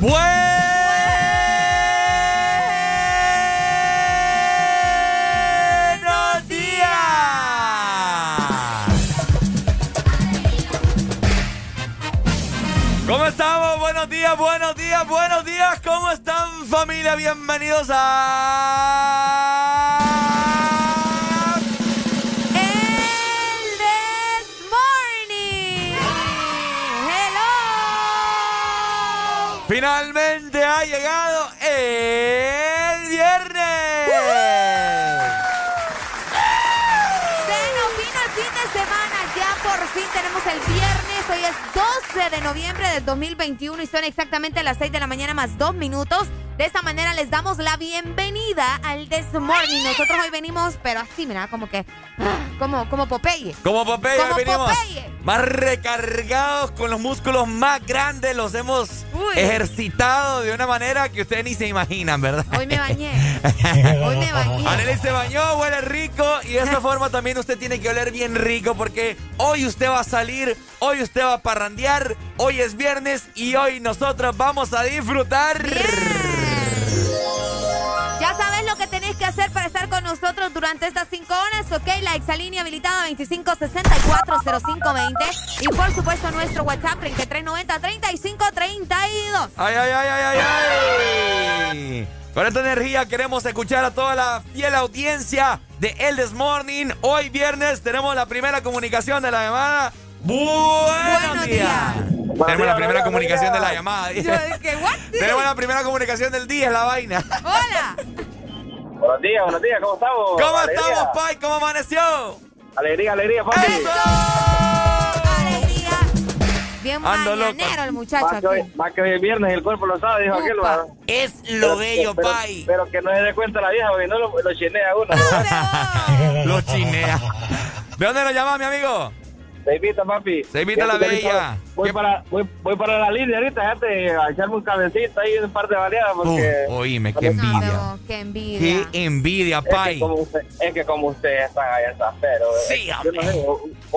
Buenos días. ¿Cómo estamos? Buenos días, buenos días, buenos días. ¿Cómo están familia? Bienvenidos a... ha llegado el viernes. Se nos vino el fin de semana. Ya por fin tenemos el viernes. Hoy es 12 de noviembre del 2021 y son exactamente las 6 de la mañana más 2 minutos. De esta manera les damos la bienvenida al This Morning. Nosotros hoy venimos, pero así, mira, como que. Como, como Popeye. Como Popeye, venimos. Más recargados, con los músculos más grandes. Los hemos ejercitado de una manera que ustedes ni se imaginan, ¿verdad? Hoy me bañé. hoy me bañé. Anely se bañó, huele rico. Y de esa forma también usted tiene que oler bien rico porque hoy usted va a salir, hoy usted va a parrandear, hoy es viernes y hoy nosotros vamos a disfrutar. Hacer para estar con nosotros durante estas cinco horas, ¿ok? La exalínea habilitada 25640520 y por supuesto nuestro WhatsApp 3390-3532. ¡Ay, ay, ay, ay, ay, ay! Con esta energía queremos escuchar a toda la fiel audiencia de El This Morning. Hoy viernes tenemos la primera comunicación de la llamada. Buenos, días. Tenemos la primera comunicación de la llamada. Tenemos la primera comunicación del día, es la vaina. Hola. Buenos días, buenos días, ¿cómo estamos? ¿Cómo estamos, Pai? ¿Cómo amaneció? Alegría, alegría, Pai. Alegría. Bien mañanero el muchacho. Más que, hoy, más que hoy es viernes el cuerpo lo sabe, dijo aquel. Es lo bello, Pai. Pero que no se dé cuenta la vieja, porque no lo, lo chinea uno. lo chinea. ¿De dónde lo llama, mi amigo? Se invita, papi. Se invita la bella. Voy para, voy, voy, para la línea ahorita, gente, a echarme un cabecito ahí, un par de variadas, porque... Uh, oíme, qué envidia. qué envidia. Qué envidia, pai. Es que como, usted, es que como ustedes están allá en San Pedro. Sí, yo, no sé,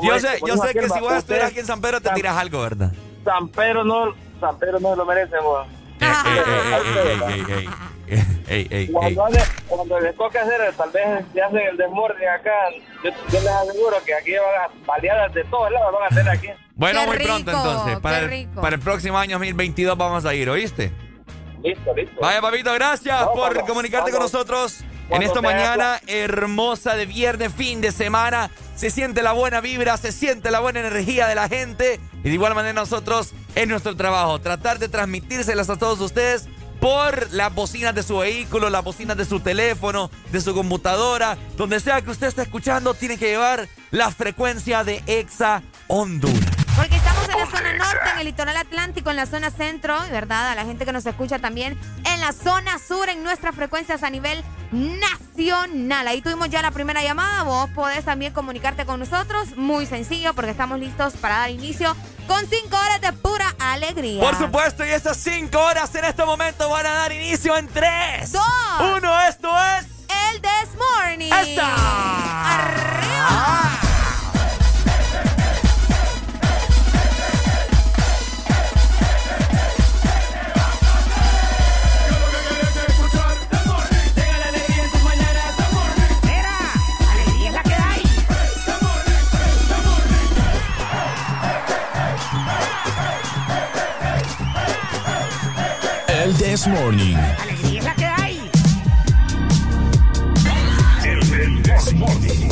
yo sé, yo sé que si voy a estudiar aquí en San Pedro te tiras algo, ¿verdad? San Pedro no, San Pedro no lo merece, cuando, cuando, les toca hacer, tal vez ya hacen el desmorde acá, yo, les aseguro que aquí van a baleadas de todos lados, van a hacer aquí. Bueno, muy pronto entonces. Para el, para el próximo año 2022 vamos a ir, ¿oíste? Listo, listo. Vaya, papito, gracias por comunicarte con nosotros en esta mañana hermosa de viernes, fin de semana. Se siente la buena vibra, se siente la buena energía de la gente. Y de igual manera nosotros, en nuestro trabajo, tratar de transmitírselas a todos ustedes por las bocinas de su vehículo, las bocinas de su teléfono, de su computadora, donde sea que usted esté escuchando, tiene que llevar la frecuencia de Exa Honduras. Porque en la zona norte, en el litoral atlántico, en la zona centro, ¿verdad? A la gente que nos escucha también en la zona sur, en nuestras frecuencias a nivel nacional. Ahí tuvimos ya la primera llamada. Vos podés también comunicarte con nosotros. Muy sencillo, porque estamos listos para dar inicio con cinco horas de pura alegría. Por supuesto, y esas cinco horas en este momento van a dar inicio en tres, dos, uno. Esto es el This Morning. ¡Esta! ¡Arriba! This Morning. Alegría es la que hay. El, el This Morning.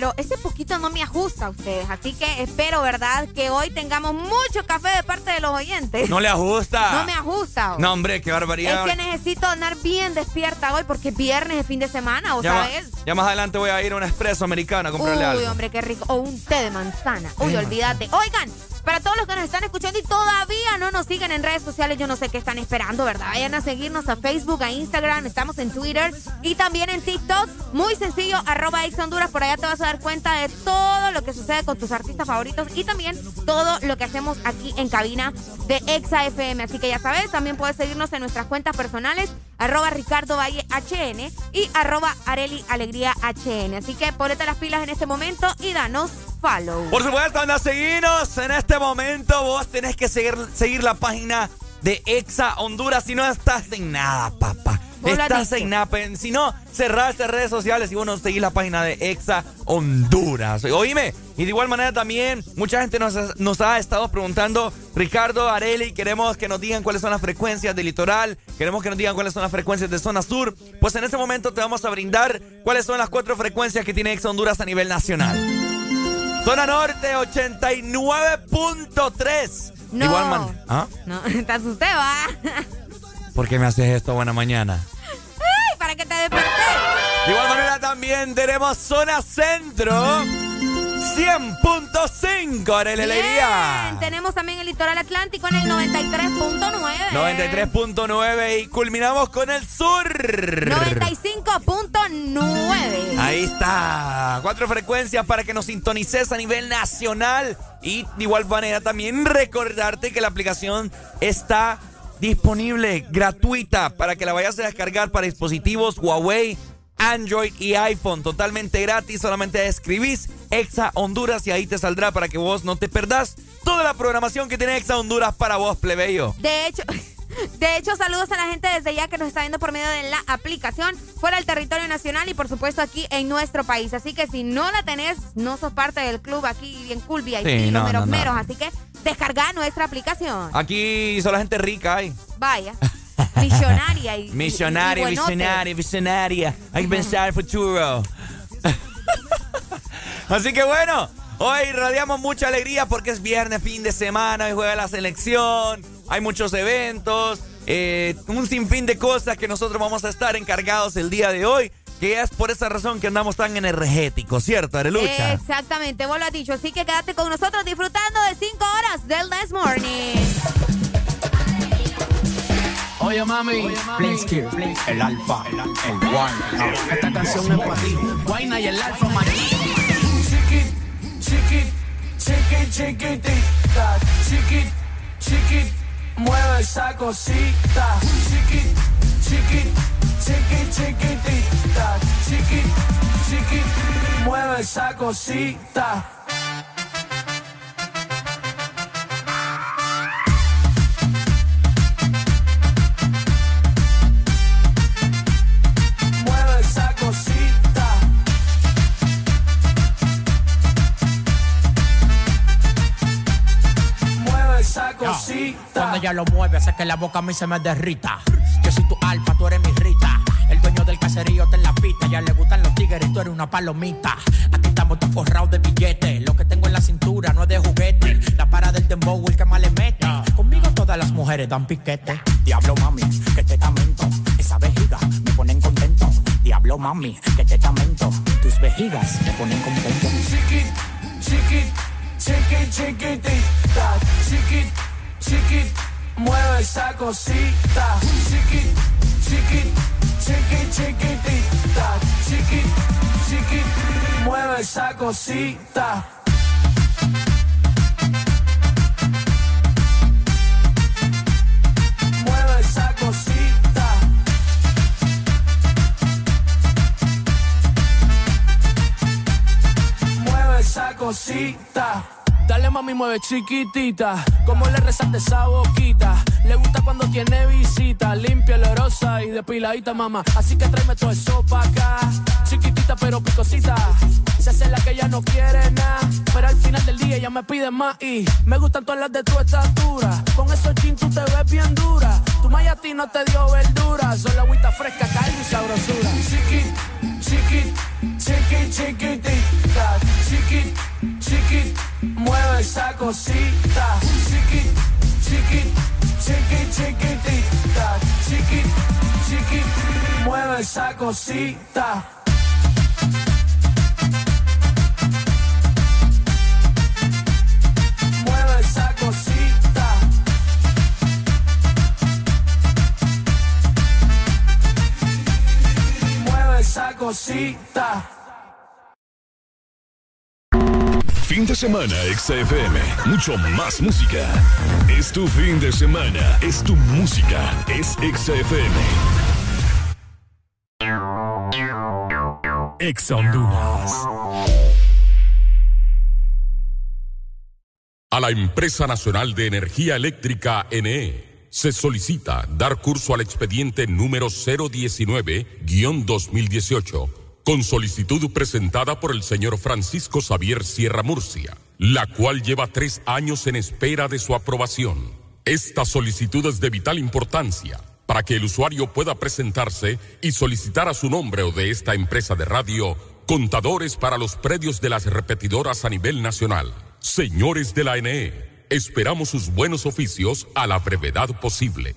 Pero ese poquito no me ajusta a ustedes. Así que espero, ¿verdad?, que hoy tengamos mucho café de parte de los oyentes. No le ajusta. No me ajusta. No, hombre, qué barbaridad. Es que necesito andar bien despierta hoy porque es viernes de fin de semana, ¿o sabes? ya más adelante voy a ir a un expreso americano a comprarle algo. Uy, hombre, qué rico. O un té de manzana. Uy, olvídate. Oigan, todos los que nos están escuchando y todavía no nos siguen en redes sociales, yo no sé qué están esperando, ¿verdad? Vayan a seguirnos a Facebook, a Instagram, estamos en Twitter y también en TikTok. Muy sencillo, arroba Ex Honduras. Por allá te vas a dar cuenta de todo lo que sucede con tus artistas favoritos y también todo lo que hacemos aquí en cabina de Exa FM. Así que ya sabes, también puedes seguirnos en nuestras cuentas personales, arroba Ricardo Valle HN y arroba Areli Alegría HN. Así que ponete las pilas en este momento y danos follow. Por supuesto, anda a seguirnos en este momento. Vos tenés que seguir, seguir la página de Exa Honduras si no estás en nada, papá. Estás en nada. Si no, cerraste redes sociales y vos no seguís la página de Exa Honduras. Oíme, y de igual manera también mucha gente nos, nos ha estado preguntando, Ricardo, Areli, queremos que nos digan cuáles son las frecuencias del litoral, queremos que nos digan cuáles son las frecuencias de zona sur. Pues en este momento te vamos a brindar cuáles son las cuatro frecuencias que tiene Exa Honduras a nivel nacional. Zona Norte 89.3. No. Igual ¿Ah? No, te asusté, va. ¿Por qué me haces esto buena mañana? Ay, para que te desperté. De igual manera también tenemos Zona Centro. 100.5 Alegría. Tenemos también el litoral atlántico en el 93.9. 93.9 y culminamos con el sur. 95.9. Ahí está. Cuatro frecuencias para que nos sintonices a nivel nacional. Y de igual manera también recordarte que la aplicación está disponible gratuita para que la vayas a descargar para dispositivos Huawei Android y iPhone totalmente gratis. Solamente escribís Exa Honduras y ahí te saldrá para que vos no te perdás toda la programación que tiene Exa Honduras para vos, plebeyo. De hecho. De hecho, saludos a la gente desde ya que nos está viendo por medio de la aplicación fuera del territorio nacional y por supuesto aquí en nuestro país. Así que si no la tenés, no sos parte del club aquí bien cool, VIP, sí, no, meros meros. Así que descarga nuestra aplicación. Aquí solo gente rica hay. Vaya. Millonaria y. Millonaria, visionaria, visionaria. Hay que pensar el futuro. Así que bueno, hoy radiamos mucha alegría porque es viernes, fin de semana, hoy juega la selección, hay muchos eventos, eh, un sinfín de cosas que nosotros vamos a estar encargados el día de hoy. Que es por esa razón que andamos tan energéticos, ¿cierto, Arelucha? Exactamente, vos lo has dicho. Así que quédate con nosotros disfrutando de 5 horas del This Morning. Oye mami, Blinsky, el alfa, el, el one. Esta canción es para ti. Guayna y el alfa María. Chiqui, chiqui, chiqui, chiquitita. Chiqui, chiqui, mueve esa cosita. Chiqui, chiqui, chiqui, chiquitita. Chiqui, chiqui, mueve esa cosita. Cuando ella lo mueve, hace que la boca a mí se me derrita. Yo soy tu alfa, tú eres mi rita. El dueño del caserío te la pista. Ya le gustan los tigres, tú eres una palomita. Aquí estamos todos forrados de billetes. Lo que tengo en la cintura no es de juguete. La para del dembow, el que más le mete. Conmigo todas las mujeres dan piquete. Diablo mami, que te tamento. Esa vejiga me ponen contento. Diablo mami, que te tamento. Tus vejigas me ponen contento. Chiqui, chiqui, chiqui, chiquitita. Chiqui, chiqui, mueve esa cosita. Chiqui, chiqui, chiqui, chiquitita. Chiqui, chiqui, mueve esa cosita. Mueve esa cosita. Mueve esa cosita. Dale mami, mueve chiquitita. Como le resalte esa boquita. Le gusta cuando tiene visita. Limpia, olorosa y depiladita, mamá. Así que tráeme todo eso pa' acá. Chiquitita pero picosita. Se hace la que ella no quiere nada. Pero al final del día ella me pide más. Y me gustan todas las de tu estatura. Con esos jeans tú te ves bien dura. Tu maya a no te dio verdura. Solo agüita fresca, calma y sabrosura. Chiqui, chiqui, chiqui chiquitita, chiquit, chiquit, mueve esa cosita, chiquit, chiquit, chiquit, chiquitita, chiquit, chiquit, mueve esa cosita. Cosita. Fin de semana, XFM. Mucho más música. Es tu fin de semana. Es tu música. Es XFM. Ex Honduras. A la Empresa Nacional de Energía Eléctrica NE se solicita dar curso al expediente número 019-2018 con solicitud presentada por el señor Francisco Xavier Sierra Murcia, la cual lleva tres años en espera de su aprobación. Esta solicitud es de vital importancia para que el usuario pueda presentarse y solicitar a su nombre o de esta empresa de radio contadores para los predios de las repetidoras a nivel nacional. Señores de la NE, esperamos sus buenos oficios a la brevedad posible.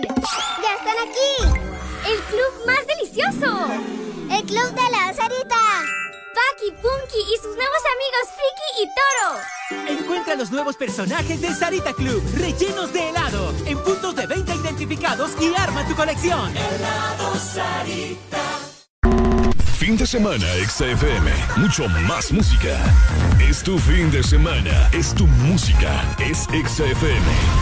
¡Ya están aquí! ¡El club más delicioso! ¡El club de la Sarita! Paki, Punky y sus nuevos amigos Friki y Toro. Encuentra los nuevos personajes del Sarita Club, rellenos de helado, en puntos de venta identificados y arma tu colección. Helado Sarita. Fin de semana, XFM. Mucho más música. Es tu fin de semana. Es tu música. Es XFM.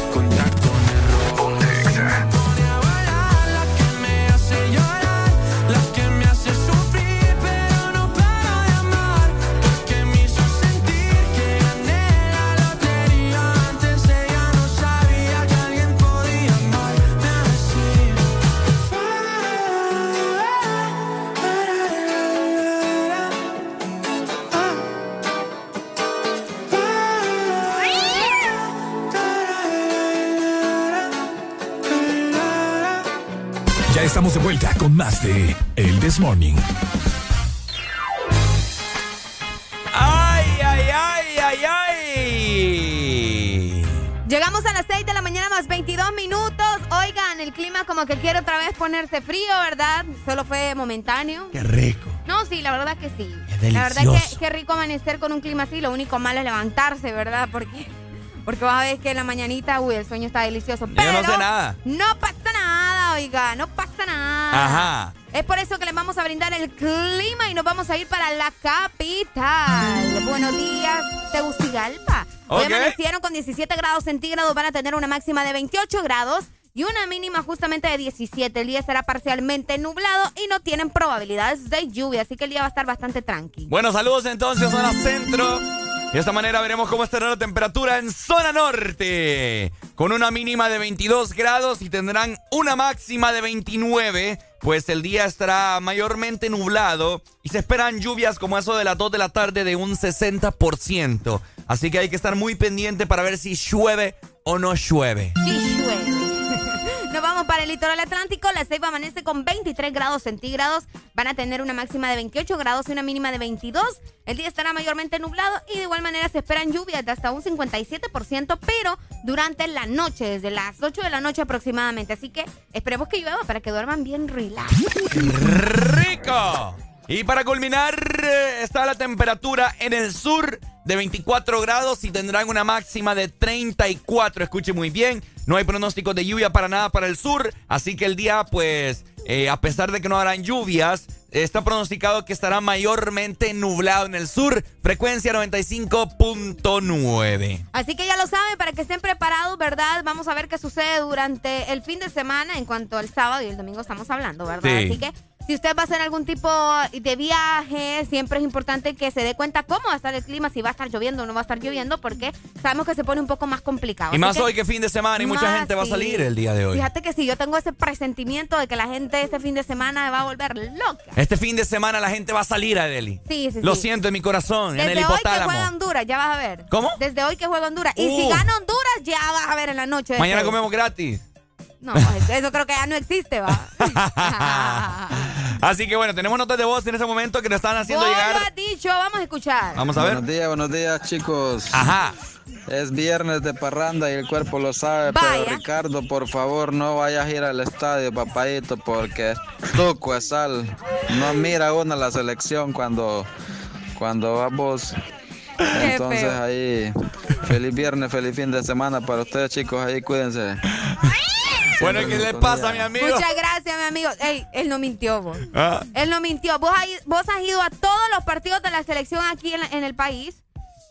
estamos de vuelta con más de El This Morning. ¡Ay, ay, ay, ay, ay! Llegamos a las 6 de la mañana más 22 minutos. Oigan, el clima como que quiere otra vez ponerse frío, ¿verdad? Solo fue momentáneo. ¡Qué rico! No, sí, la verdad que sí. Es la verdad que qué rico amanecer con un clima así. Lo único malo es levantarse, ¿verdad? Porque porque vas a ver que en la mañanita, uy, el sueño está delicioso. Pero Yo no sé nada. No oiga, no pasa nada. Ajá. Es por eso que les vamos a brindar el clima y nos vamos a ir para la capital. Buenos días, Tegucigalpa. Hoy amanecieron con 17 grados centígrados, van a tener una máxima de 28 grados y una mínima justamente de 17. El día estará parcialmente nublado y no tienen probabilidades de lluvia, así que el día va a estar bastante tranquilo. Bueno, saludos entonces, zona centro. De esta manera veremos cómo estará la temperatura en zona norte. Con una mínima de 22 grados y tendrán una máxima de 29. Pues el día estará mayormente nublado y se esperan lluvias como eso de las 2 de la tarde de un 60%. Así que hay que estar muy pendiente para ver si llueve o no llueve. Llueve. Para el litoral atlántico. La Ceiba amanece con 23 grados centígrados. Van a tener una máxima de 28 grados y una mínima de 22. El día estará mayormente nublado y de igual manera se esperan lluvias de hasta un 57%, pero durante la noche, desde las 8 de la noche aproximadamente. Así que esperemos que llueva para que duerman bien relax. ¡Rico! Y para culminar, eh, está la temperatura en el sur de 24 grados y tendrán una máxima de 34. Escuche muy bien, no hay pronóstico de lluvia para nada para el sur, así que el día, pues, eh, a pesar de que no harán lluvias, está pronosticado que estará mayormente nublado en el sur, frecuencia 95.9. Así que ya lo saben, para que estén preparados, ¿verdad? Vamos a ver qué sucede durante el fin de semana en cuanto al sábado y el domingo estamos hablando, ¿verdad? Así que si usted va a hacer algún tipo de viaje, siempre es importante que se dé cuenta cómo va a estar el clima, si va a estar lloviendo o no va a estar lloviendo, porque sabemos que se pone un poco más complicado. Y más hoy que fin de semana y mucha gente va a salir el día de hoy. Fíjate que si yo tengo ese presentimiento de que la gente este fin de semana va a volver loca. Este fin de semana la gente va a salir a Deli. Sí, sí, Lo siento en mi corazón, Desde en el hipotálamo. hoy que juega Honduras, ya vas a ver. ¿Cómo? Desde hoy que juega Honduras. Y si Uh. gana Honduras, ya vas a ver en la noche. Mañana comemos gratis. No, eso creo que ya no existe, va. Así que bueno, tenemos notas de voz en ese momento que nos están haciendo Vos llegar. lo has dicho, vamos a escuchar. Vamos a ver. Buenos días, buenos días, chicos. Ajá. Es viernes de parranda y el cuerpo lo sabe, Vaya. pero Ricardo, por favor, no vayas a ir al estadio, papadito, porque tú, es sal. No mira uno la selección cuando, cuando vamos. Entonces ahí, feliz viernes, feliz fin de semana para ustedes, chicos, ahí cuídense. Bueno, ¿qué le pasa, mi amigo? Muchas gracias, mi amigo. Ey, él no mintió, vos. Ah. Él no mintió. Vos, has- vos has ido a todos los partidos de la selección aquí en, la- en el país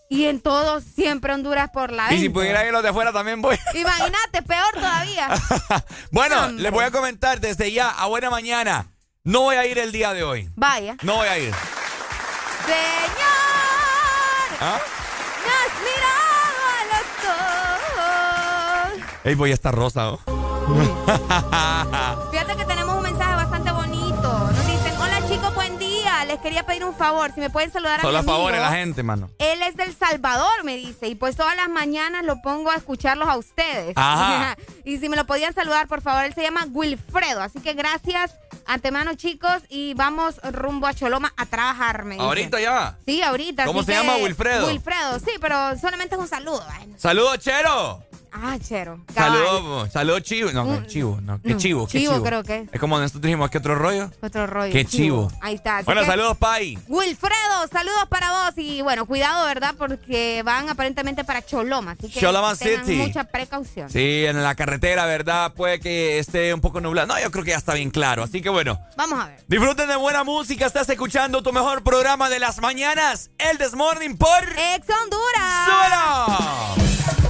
y en todos siempre Honduras por la Y si 20. pudiera ir los de afuera también voy. Imagínate, peor todavía. bueno, Hombre. les voy a comentar desde ya, a buena mañana. No voy a ir el día de hoy. Vaya. No voy a ir. Señor, ¿Ah? has mirado a los ojos. Ey, voy a estar rosa. ¿oh? Fíjate que tenemos un mensaje bastante bonito. Nos dicen, hola chicos, buen día. Les quería pedir un favor. Si me pueden saludar a Solo mi a favor amigo. de la gente, mano. Él es del Salvador, me dice. Y pues todas las mañanas lo pongo a escucharlos a ustedes. Ajá. y si me lo podían saludar, por favor. Él se llama Wilfredo. Así que gracias antemano, chicos. Y vamos rumbo a Choloma a trabajar, me dice. Ahorita ya. Sí, ahorita. ¿Cómo se llama, Wilfredo? Wilfredo, sí, pero solamente es un saludo. Ay, Saludos, Chero. Ah, chero. Saludos, saludos chivo. No, no, chivo, no. ¿Qué chivo? ¿Qué chivo? creo que es. como nosotros dijimos, ¿qué otro rollo? Otro rollo. Qué chivo. Ahí está. bueno, saludos, Pai. Wilfredo, saludos para vos. Y bueno, cuidado, ¿verdad? Porque van aparentemente para Choloma. Así que Choloma tengan City. mucha precaución. Sí, en la carretera, ¿verdad? Puede que esté un poco nublado. No, yo creo que ya está bien claro. Así que bueno. Vamos a ver. Disfruten de buena música. Estás escuchando tu mejor programa de las mañanas, el Desmorning por Ex Honduras. ¡Súbelo!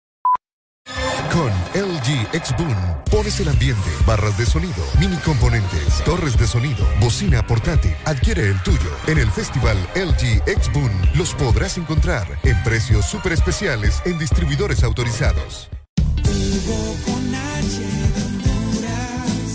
Con LG X Boom pones el ambiente, barras de sonido, mini componentes, torres de sonido, bocina portátil. Adquiere el tuyo. En el festival LG X Boom los podrás encontrar en precios súper especiales en distribuidores autorizados.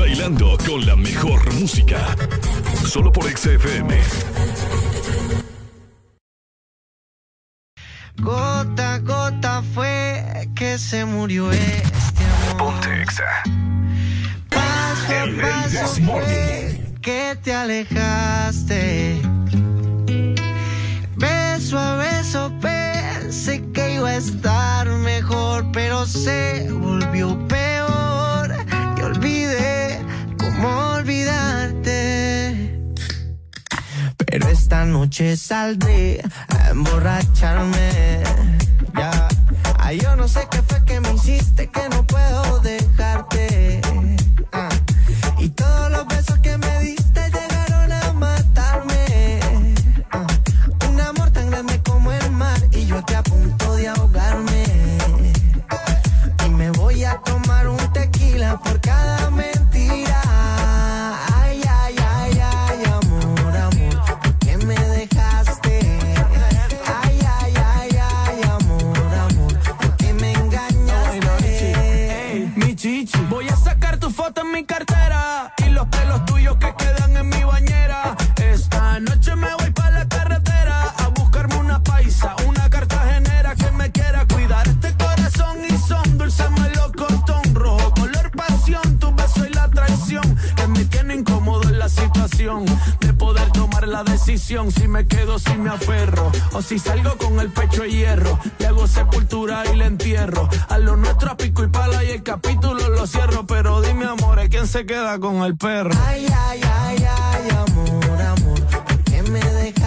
Bailando con la mejor música. Solo por XFM. Gota a gota fue que se murió este amor. Ponte Exa. Paso a paso fue que te alejaste. Beso a beso pensé que iba a estar mejor, pero se volvió peor. Olvidarte. Pero esta noche saldré a emborracharme. Ya. Ay, yo no sé qué fue que me hiciste, que no puedo dejarte. Ah. Y todos los si me quedo, si me aferro o si salgo con el pecho de hierro. Le hago sepultura y le entierro a lo nuestro a pico y pala y el capítulo lo cierro. Pero dime, amor, ¿quién se queda con el perro? Ay, ay, ay, ay, amor, amor, ¿por qué me dejaste?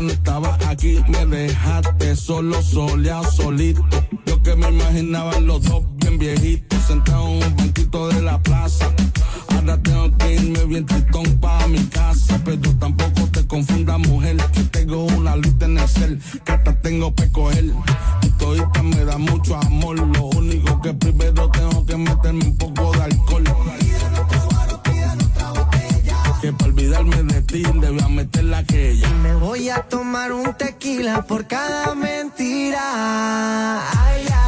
Ya no estaba aquí. Me dejaste solo, soleado, solito. Yo que me imaginaba los dos bien viejitos. Sentados en un banquito de la plaza. Ahora tengo que irme bien tritón para mi casa. Pero tampoco te confundas, mujer. Que tengo una lista en el cel. Que hasta tengo que coger. Y todita me da mucho amor. Lo único que primero tengo que meterme un poco de alcohol. Que para olvidarme de ti debía meter aquella. Me voy a tomar un tequila por cada mentira. Ay, ay,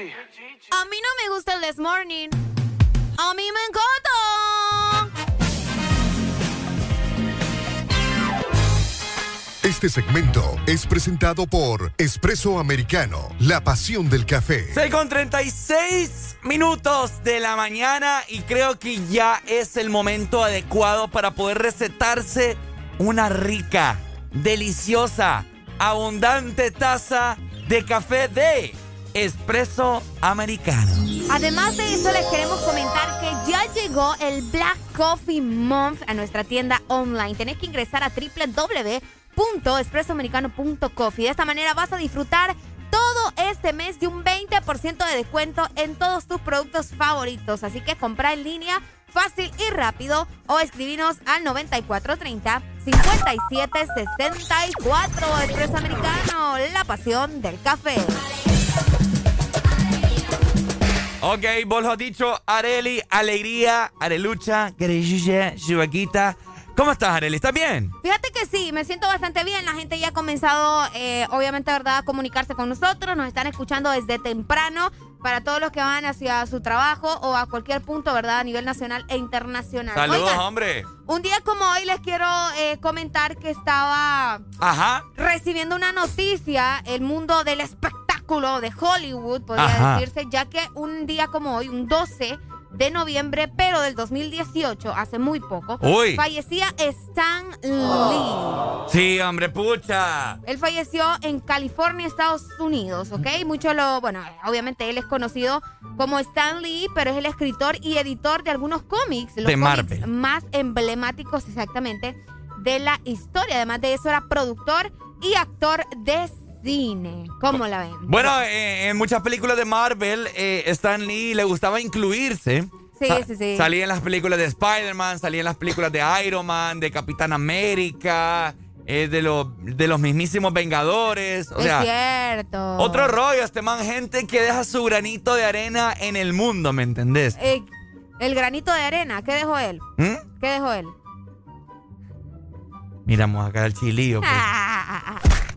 A mí no me gusta el This Morning. A mí me encanta. Este segmento es presentado por Espresso Americano, la pasión del café. 6 con 36 minutos de la mañana y creo que ya es el momento adecuado para poder recetarse una rica, deliciosa, abundante taza de café de Espresso Americano. Además de eso, les queremos comentar que ya llegó el Black Coffee Month a nuestra tienda online. Tenés que ingresar a www www.espressoamericano.coffee. De esta manera vas a disfrutar todo este mes de un 20% de descuento en todos tus productos favoritos. Así que compra en línea fácil y rápido o escribinos al 9430 5764 Espresso Americano, la pasión del café. Ok, vos lo has dicho, Areli, alegría, arelucha, querellilla, chivaquita. ¿Cómo estás, Areli? ¿Estás bien? Fíjate que sí, me siento bastante bien. La gente ya ha comenzado, eh, obviamente, ¿verdad?, a comunicarse con nosotros. Nos están escuchando desde temprano para todos los que van hacia su trabajo o a cualquier punto, ¿verdad?, a nivel nacional e internacional. Saludos, hombre. Un día como hoy les quiero eh, comentar que estaba Ajá. recibiendo una noticia, el mundo del espectáculo de Hollywood, podría decirse, ya que un día como hoy, un 12 de noviembre, pero del 2018, hace muy poco, Uy. fallecía Stan Lee. Sí, hombre, pucha. Él falleció en California, Estados Unidos, ¿ok? Mucho lo, bueno, obviamente él es conocido como Stan Lee, pero es el escritor y editor de algunos cómics, los De cómics Marvel. más emblemáticos exactamente de la historia. Además de eso, era productor y actor de cine. ¿Cómo la ven? Bueno, eh, en muchas películas de Marvel, eh, Stan Lee le gustaba incluirse. Sí, Sa- sí, sí. Salía en las películas de Spider-Man, salía en las películas de Iron Man, de Capitán América, eh, de, los de los mismísimos Vengadores. O es sea, cierto. otro rollo, este man, gente que deja su granito de arena en el mundo, ¿me entendés? El granito de arena, ¿qué dejó él? ¿Mm? ¿Qué dejó él? Miramos acá el chilillo. pues.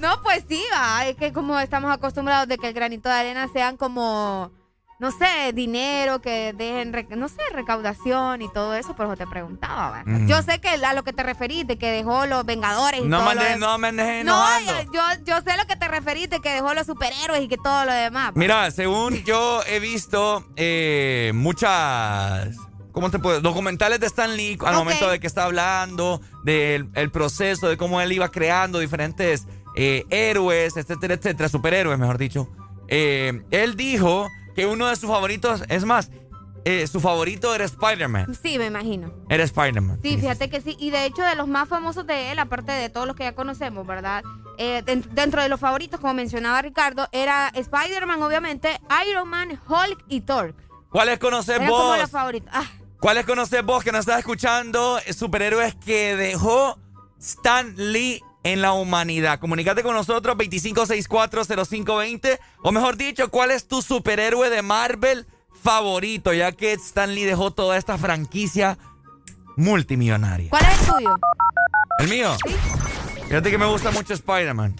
No, pues sí, va. Es que como estamos acostumbrados de que el granito de arena sean como, no sé, dinero, que dejen, no sé, recaudación y todo eso, por eso te preguntaba. ¿va? Mm. Yo sé que a lo que te referís, de que dejó los Vengadores y No todo lo de- no me andes No, enojando. yo, yo sé lo que te referís, de que dejó los superhéroes y que todo lo demás. va. Mira, según yo he visto eh, muchas. ¿Cómo te puedo? Documentales de Stan Lee al momento de que está hablando del el proceso, de cómo él iba creando diferentes eh, héroes, etcétera, etcétera, superhéroes, mejor dicho. Eh, él dijo que uno de sus favoritos, es más, eh, su favorito era Spider-Man. Sí, me imagino. Era Spider-Man. Sí, fíjate que sí. Y de hecho, de los más famosos de él, aparte de todos los que ya conocemos, ¿verdad? Eh, den- dentro de los favoritos, como mencionaba Ricardo, era Spider-Man, obviamente, Iron Man, Hulk y Thor. ¿Cuáles conoces Eran como vos? los favoritos. Ah, ¿Cuáles conoces vos que nos estás escuchando? Superhéroes que dejó Stan Lee en la humanidad. Comunícate con nosotros 25640520 o mejor dicho, ¿cuál es tu superhéroe de Marvel favorito? Ya que Stan Lee dejó toda esta franquicia multimillonaria. ¿Cuál es el tuyo? ¿El mío? Fíjate que me gusta mucho Spider-Man.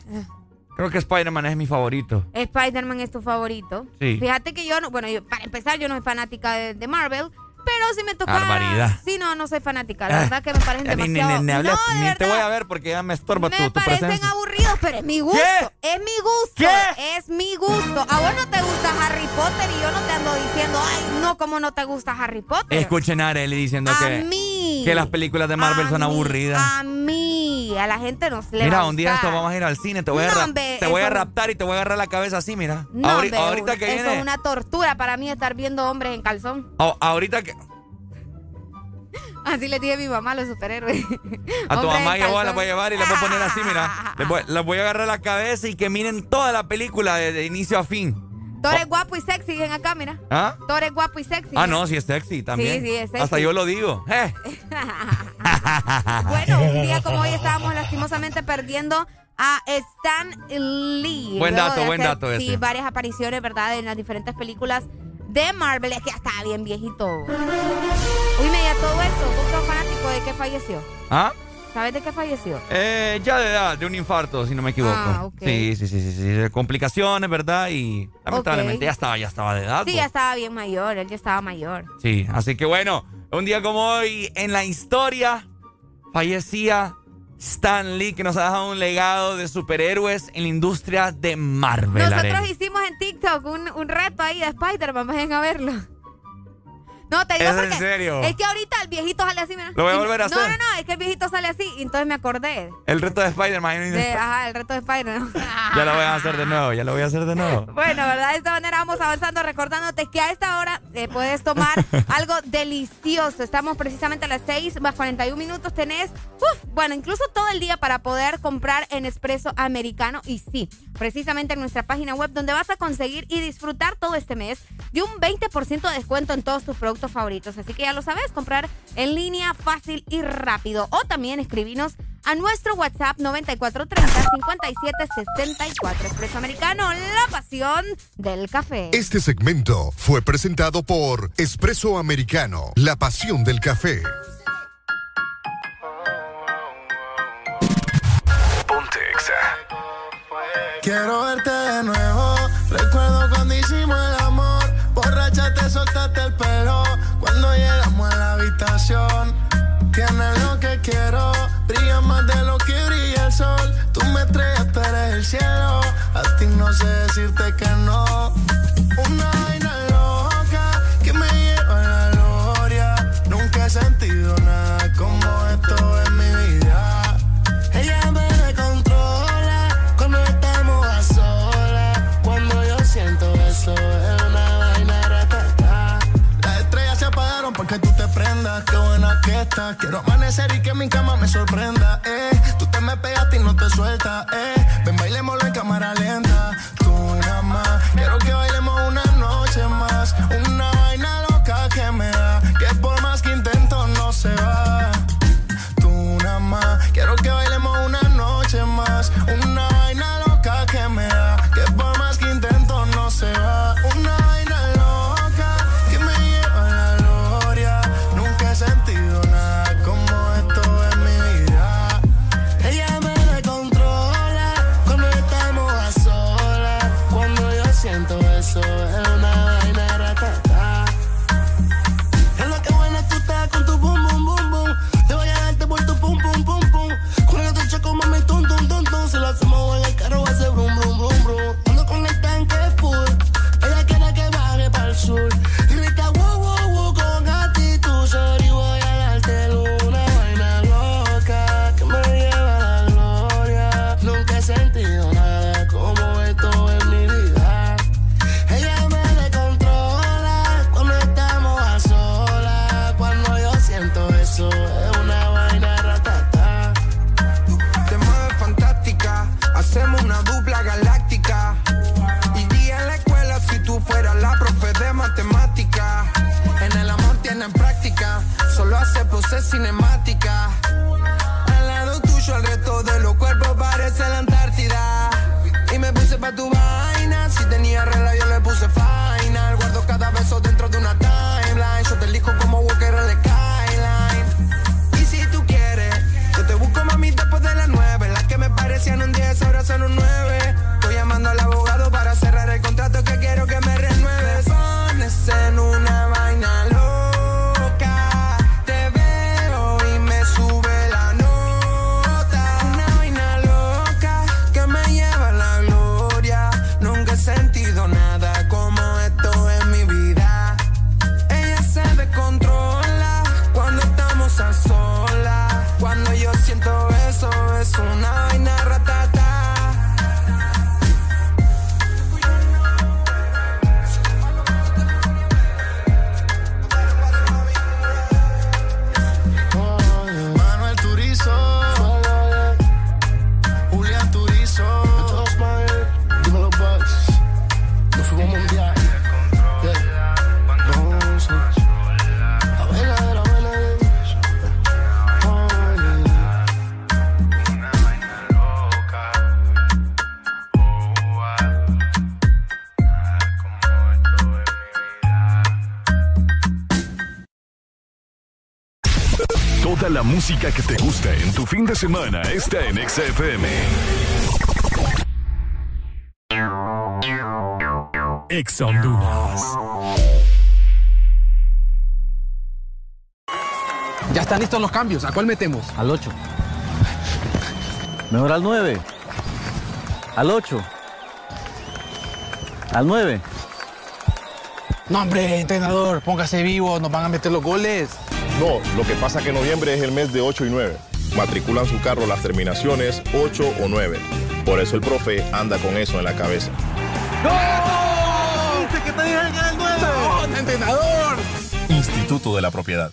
Creo que Spider-Man es mi favorito. Spider-Man es tu favorito. Sí. Fíjate que yo, no, bueno, yo- para empezar, yo no soy fanática de, de Marvel. Pero si me toca. Barbaridad. Sí, no, no soy fanática. La Ah, verdad que me parecen Ya ni, ni- demasiado. ni- ni no, de ni te voy a ver porque ya me estorba tu, Me tu parecen presencia. aburridos, pero es mi gusto. ¿Qué? Es mi gusto. ¿Qué? Es mi gusto. A vos no te gusta Harry Potter y yo no te ando diciendo, ay, no, como no te gusta Harry Potter. Escuchen a Arely diciendo A que, mí. que las películas de Marvel son mí, aburridas. A mí, a la gente no se le Mira, un día esto vamos a ir al cine, te voy, a, No, rap- hombre, te voy a raptar y te voy a agarrar la cabeza así, mira. No, Ahori- hombre, ahorita que eso viene, es una tortura para mí estar viendo hombres en calzón. ahorita que Así le dije a mi mamá a los superhéroes. a tu mamá yo la voy a llevar y la voy a poner así, mira. Les voy, les voy a agarrar la cabeza y que miren toda la película de, de inicio a fin. Thor es guapo y sexy, dicen acá, mira. ¿Ah? Thor es guapo y sexy. Ah, no, sí es sexy también. Sí, sí, es sexy. Hasta yo lo digo. Eh. Bueno, un día como hoy estábamos lastimosamente perdiendo a Stan Lee. Buen dato, buen dato Sí, ese. varias apariciones, ¿verdad? En las diferentes películas de Marvel. Es que ya estaba bien viejito. Uy, me a todo esto. ¿Vos sos fanático de qué falleció? ¿Ah? ¿Sabes de qué falleció? Eh, ya de edad, de un infarto, si no me equivoco. Ah, ok. Sí, sí, sí, sí, sí. Complicaciones, ¿verdad? Y lamentablemente ya estaba, ya estaba de edad. Sí, pues. ya estaba bien mayor. Él ya estaba mayor. Sí, así que bueno, un día como hoy en la historia fallecía Stan Lee, que nos ha dejado un legado de superhéroes en la industria de Marvel. Nosotros Arely. hicimos en TikTok un, un reto ahí de Spider-Man. Vayan a verlo. No, te digo ¿Es en serio? es que ahorita el viejito sale así, mira. Lo voy a volver a no, hacer. No, no, es que el viejito sale así y entonces me acordé El reto de Spider-Man. de, ajá, el reto de Spider-Man. Ya lo voy a hacer de nuevo, ya lo voy a hacer de nuevo. Bueno, ¿verdad? De esta manera vamos avanzando recordándote que a esta hora eh, puedes tomar algo delicioso. Estamos precisamente a las 6 más 41 minutos. Tenés, uf, bueno, incluso todo el día para poder comprar en Espresso Americano. Y sí, precisamente en nuestra página web donde vas a conseguir y disfrutar todo este mes de un 20% de descuento en todos tus productos favoritos. Así que ya lo sabes, comprar en línea fácil y rápido. O también escribinos a nuestro WhatsApp 9430-5764. Expreso Americano, la pasión del café. Este segmento fue presentado por Espresso Americano, la pasión del café. Ponte Exa. Quiero verte de nuevo. Tienes lo que quiero. Brilla más de lo que brilla el sol. Tú me estrellas, tú eres el cielo. A ti no sé decirte que no. Quiero amanecer y que mi cama me sorprenda. Eh. Tú te me pegaste y no te sueltas. Eh. Ven, bailémoslo en cámara lenta. seen in my tu fin de semana está en Exa FM. Exa Honduras. Ya están listos los cambios. ¿A cuál metemos? Al 8. Mejor al 9. Al 8. Al 9. No, hombre, entrenador, póngase vivo, nos van a meter los goles. No, lo que pasa es que noviembre es el mes de 8 y 9. Matriculan su carro las terminaciones 8 o 9. Por eso el profe anda con eso en la cabeza. ¡No! ¡Dice que te el 9! ¡No, entrenador! Instituto de la Propiedad.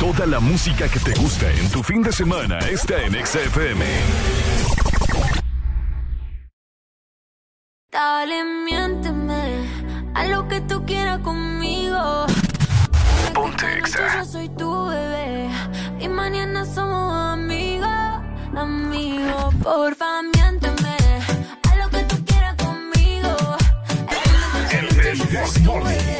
Toda la música que te gusta en tu fin de semana está en XFM. Dale, miénteme a lo que tú quieras conmigo. Ponte Yo soy tu bebé y mañana somos amigos, amigos. Porfa, miénteme a lo que tú quieras conmigo. El Desmorning.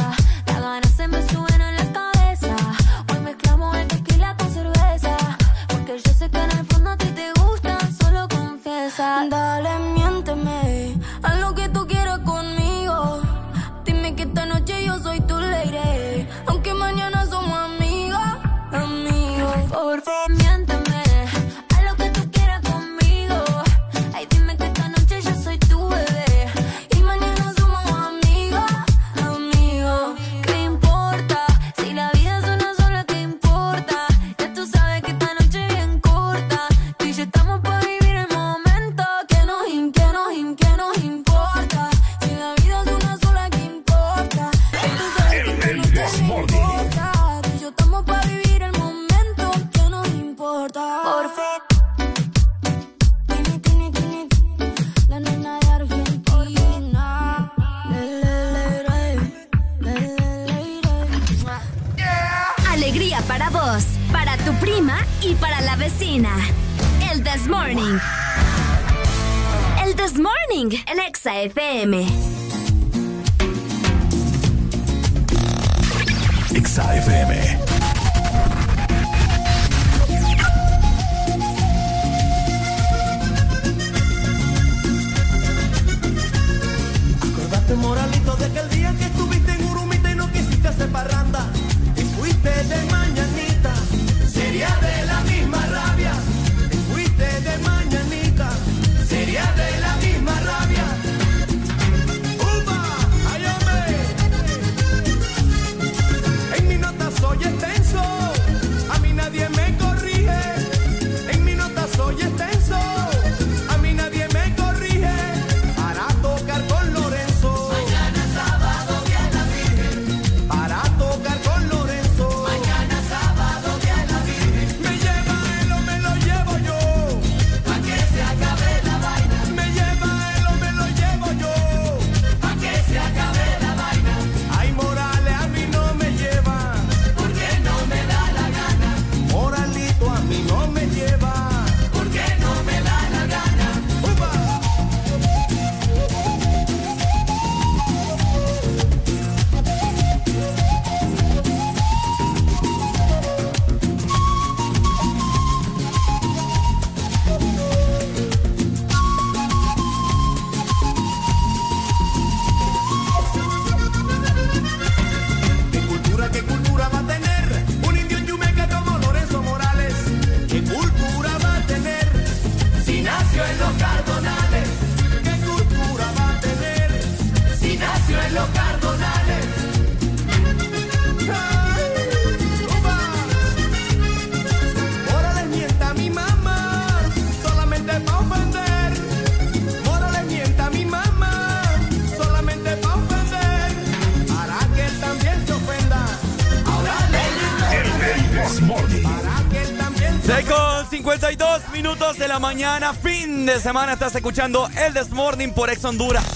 mañana, fin de semana, estás escuchando el This Morning por Ex Honduras.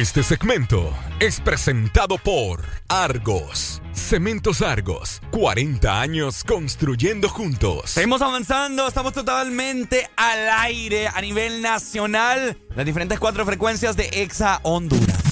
Este segmento es presentado por Argos. Cementos Argos, 40 años construyendo juntos. Seguimos avanzando, estamos totalmente al aire a nivel nacional. Las diferentes cuatro frecuencias de Exa Honduras.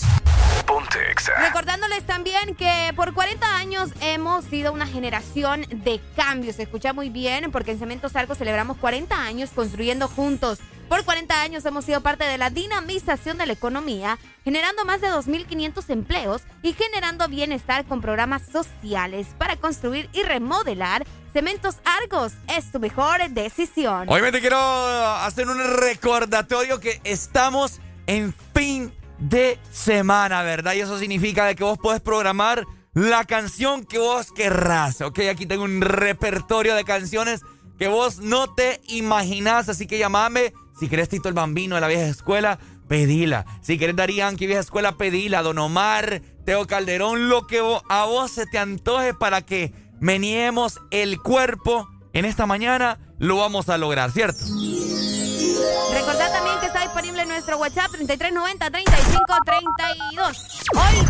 Ponte Exa. Recordándoles también que por 40 años hemos sido una generación de cambios. Se escucha muy bien porque en Cementos Argos celebramos 40 años construyendo juntos. Por 40 años hemos sido parte de la dinamización de la economía, generando más de 2.500 empleos y generando bienestar con programas sociales para construir y remodelar. Cementos Argos es tu mejor decisión. Hoy te quiero hacer un recordatorio que estamos en fin de semana, ¿verdad? Y eso significa de que vos podés programar la canción que vos querrás, ¿ok? Aquí tengo un repertorio de canciones que vos no te imaginás, así que llamame si querés Tito el Bambino de la vieja escuela, pedila. Si querés Darían que vieja escuela, pedila. Don Omar, Teo Calderón, lo que a vos se te antoje para que meniemos el cuerpo en esta mañana, lo vamos a lograr, ¿cierto? Recordad también que está disponible en nuestro WhatsApp 3390-3532. Hoy,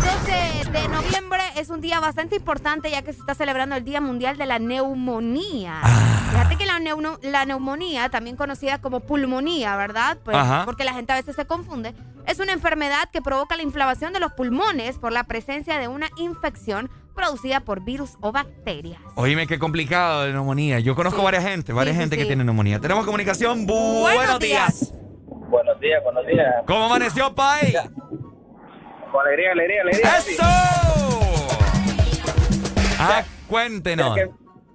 12 de noviembre, es un día bastante importante ya que se está celebrando el Día Mundial de la Neumonía. Ah. La, neumonía, también conocida como pulmonía, ¿verdad? Pues, porque la gente a veces se confunde. Es una enfermedad que provoca la inflamación de los pulmones por la presencia de una infección producida por virus o bacterias. Oíme, qué complicado de neumonía. Yo conozco varias gente, varias gente que tiene neumonía. Tenemos comunicación. buenos días. Buenos días, buenos días. ¿Cómo amaneció, Pai? Con alegría, alegría, alegría. ¡Eso! Ah, cuéntenos. Ya que,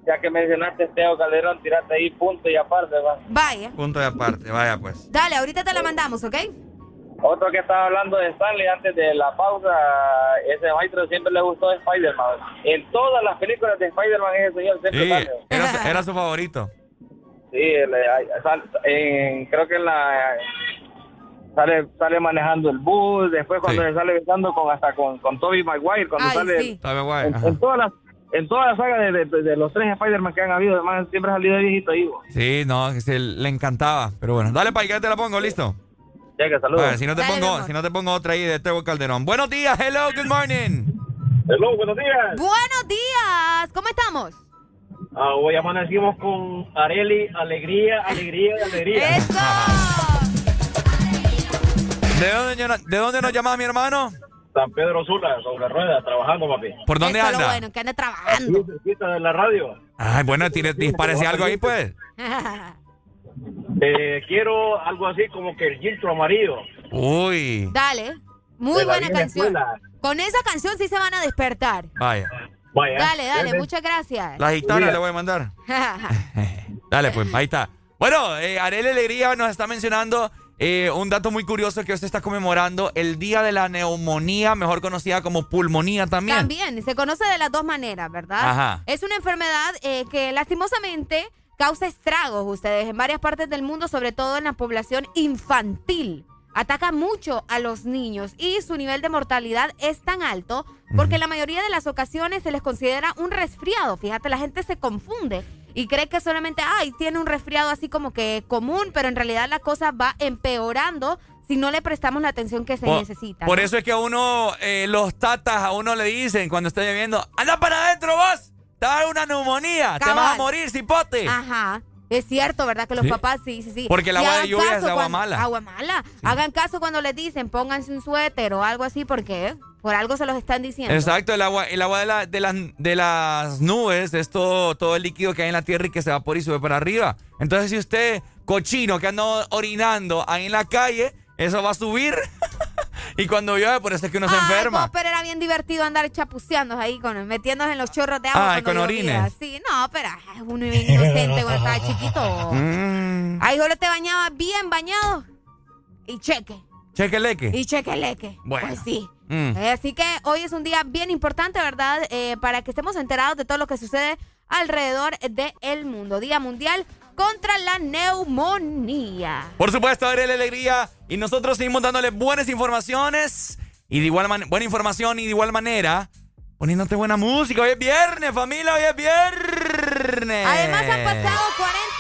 ya que mencionaste Teo Calderón, tirate ahí punto y aparte, va. Vaya. Punto y aparte, vaya pues. Dale, ahorita te la mandamos, ¿ok? Otro que estaba hablando de Stanley antes de la pausa, ese maestro siempre le gustó Spider-Man. En todas las películas de Spider-Man ese señor siempre sí, era, era, su favorito. Sí, creo que en la sale sale manejando el bus, después cuando se sale besando con hasta con, con Tobey Maguire, cuando sale sí. en, en, todas las en toda la saga de, de, los tres Spider-Man que han habido, además siempre ha salido de viejito ahí. Sí, no, que le encantaba, pero bueno, dale para que te la pongo, listo. Ya que saludos. si no te pongo, si no te pongo otra ahí de Teo Calderón. Buenos días, hello, good morning. Hello, buenos días. Buenos días, ¿cómo estamos? Ah, hoy amanecimos con Areli, alegría, alegría, alegría. ¡Eso! ¿De dónde, ¿De dónde nos llama mi hermano? San Pedro Sula, sobre ruedas, trabajando, papi. ¿Por dónde Eso anda? Lo bueno, que anda trabajando. Aquí, de la radio. Ay, bueno, dispárese algo ahí, pues. Eh, quiero algo así como que el giltro amarillo. Uy. Dale. Muy buena canción. Con esa canción sí se van a despertar. Vaya. Vaya. Dale, dale, muchas gracias. La gitana le voy a mandar. dale, pues, ahí está. Bueno, eh, Arele Alegría nos está mencionando eh, un dato muy curioso que usted está conmemorando el Día de la Neumonía, mejor conocida como pulmonía también. También, se conoce de las dos maneras, ¿verdad? Ajá. Es una enfermedad eh, que lastimosamente causa estragos ustedes en varias partes del mundo, sobre todo en la población infantil. Ataca mucho a los niños y su nivel de mortalidad es tan alto porque en la mayoría de las ocasiones se les considera un resfriado. Fíjate, la gente se confunde y cree que solamente, ay, tiene un resfriado así como que común, pero en realidad la cosa va empeorando si no le prestamos la atención que se necesita. Por eso es que a uno, eh, los tatas a uno le dicen cuando está lloviendo, anda para adentro vos, te va a dar una neumonía, te vas a morir, cipote. Ajá. Es cierto, ¿verdad? Que los papás sí, sí, sí. Porque el agua de lluvia es agua mala. Agua mala. Hagan caso cuando les dicen pónganse un suéter o algo así porque por algo se los están diciendo. Exacto, el agua, el agua de, la, de, las, de las nubes es todo, todo el líquido que hay en la tierra y que se evapora y sube para arriba. Entonces, si usted, cochino, que anda orinando ahí en la calle, eso va a subir. y cuando llueve, por eso es que uno se enferma. pero era bien divertido andar chapuceando ahí, con, metiéndose en los chorros de agua. Ah, con orines. Sí, no, pero uno bien inocente cuando estaba chiquito. Mm. Ahí solo te bañaba bien bañado. Y cheque. Cheque leque. Y cheque leque. Bueno. Pues sí. Mm. Eh, así que hoy es un día bien importante, ¿verdad? Eh, para que estemos enterados de todo lo que sucede alrededor del mundo. Día Mundial contra la neumonía. Por supuesto, la Alegría. Y nosotros seguimos dándole buenas informaciones. Y de igual manera, buena información y de igual manera, poniéndote buena música. Hoy es viernes, familia, hoy es viernes. Además han pasado 40 años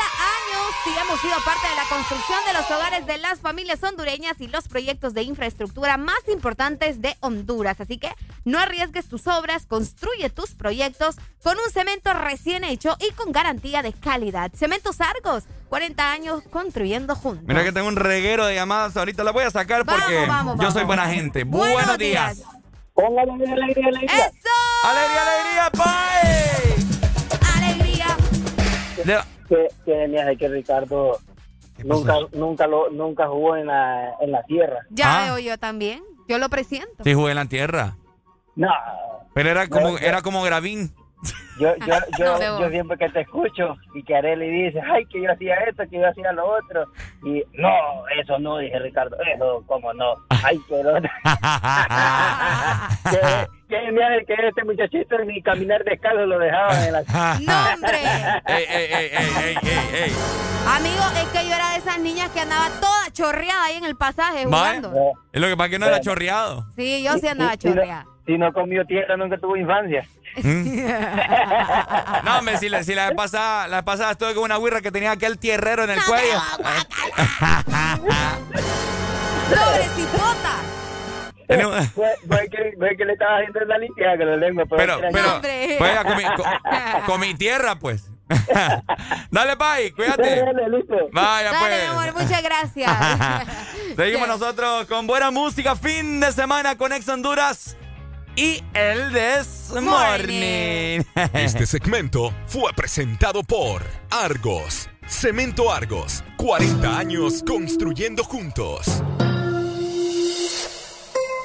y hemos sido parte de la construcción de los hogares de las familias hondureñas y los proyectos de infraestructura más importantes de Honduras. Así que no arriesgues tus obras, construye tus proyectos con un cemento recién hecho y con garantía de calidad. Cementos Argos, 40 años construyendo juntos. Mira que tengo un reguero de llamadas, ahorita la voy a sacar porque yo soy buena gente. Buenos, días. Póngale alegría, alegría, alegría. ¡Eso! ¡Alegría, alegría, bye! Que, que de que Ricardo nunca, nunca, lo, nunca jugó en la, en la tierra. Ya Ah. veo yo también. Yo lo presiento. Sí, jugué en la tierra. No, Pero era como, No, era como Gravín. Yo, yo, yo, No, yo siempre que te escucho y que Arely dice, ay, que yo hacía esto, que yo hacía lo otro. Y no, eso no, dije Ricardo, eso, cómo no. Ay, pero... que, que, mira, que este muchachito ni caminar descalzo lo dejaban en la... ¡No, hombre! ey, ey, ey, ey, ey, ey, ey. Amigo, es que yo era de esas niñas que andaba toda chorreada ahí en el pasaje jugando. Es lo que pasa que no era chorreado. Sí, yo sí andaba chorreada. Si no comió tierra, nunca tuvo infancia. No, hombre, si la, si la pasada, la pasada estuve con una guirra que tenía aquel tierrero en el cuello. ¡Pobrecitota! Tenía un- Fue, fue que, fue que le estaba haciendo la limpieza con la lengua. Pero, era- pero, hombre. pues, con, mi, con, con mi tierra, pues. Dale, Pai, cuídate. dale, listo. Vaya, Dale, pues. mi amor, muchas gracias. Seguimos nosotros con buena música, fin de semana con Ex Honduras y el This Morning. Este segmento fue presentado por Argos. Cemento Argos. 40 años construyendo juntos.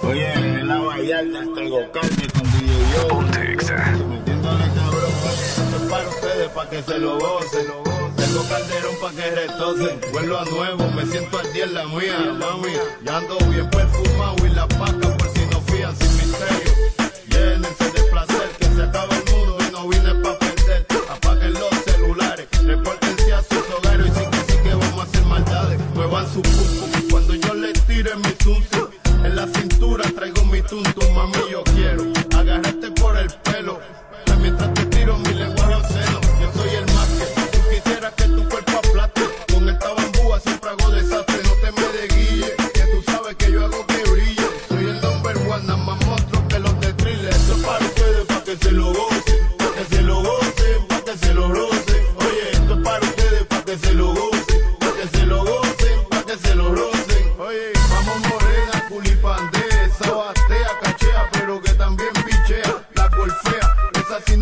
Oye, en la Vallarta traigo carne con DJ Yo. Metiéndole cabrón, oye, esto es para ustedes, para que se lo gocen. Tengo calderón para que retocen. Vuelvo a nuevo, me siento al día en la mía, mami. Ya ando bien perfumado y la paca sin misterio. Llénense de placer, que se acaba el mundo y no vine para perder. Apaguen los celulares, repórtense a sus hogares y sí que sí que vamos a hacer maldades. Muevan su pum cuando yo les tire mi tuntum. En la cintura traigo mi tuntum, mami, yo quiero agarrarte por el pelo. Mientras te tiro mi lenguaje obsceno, yo soy el más que tú quisieras que tu cuerpo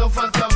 esa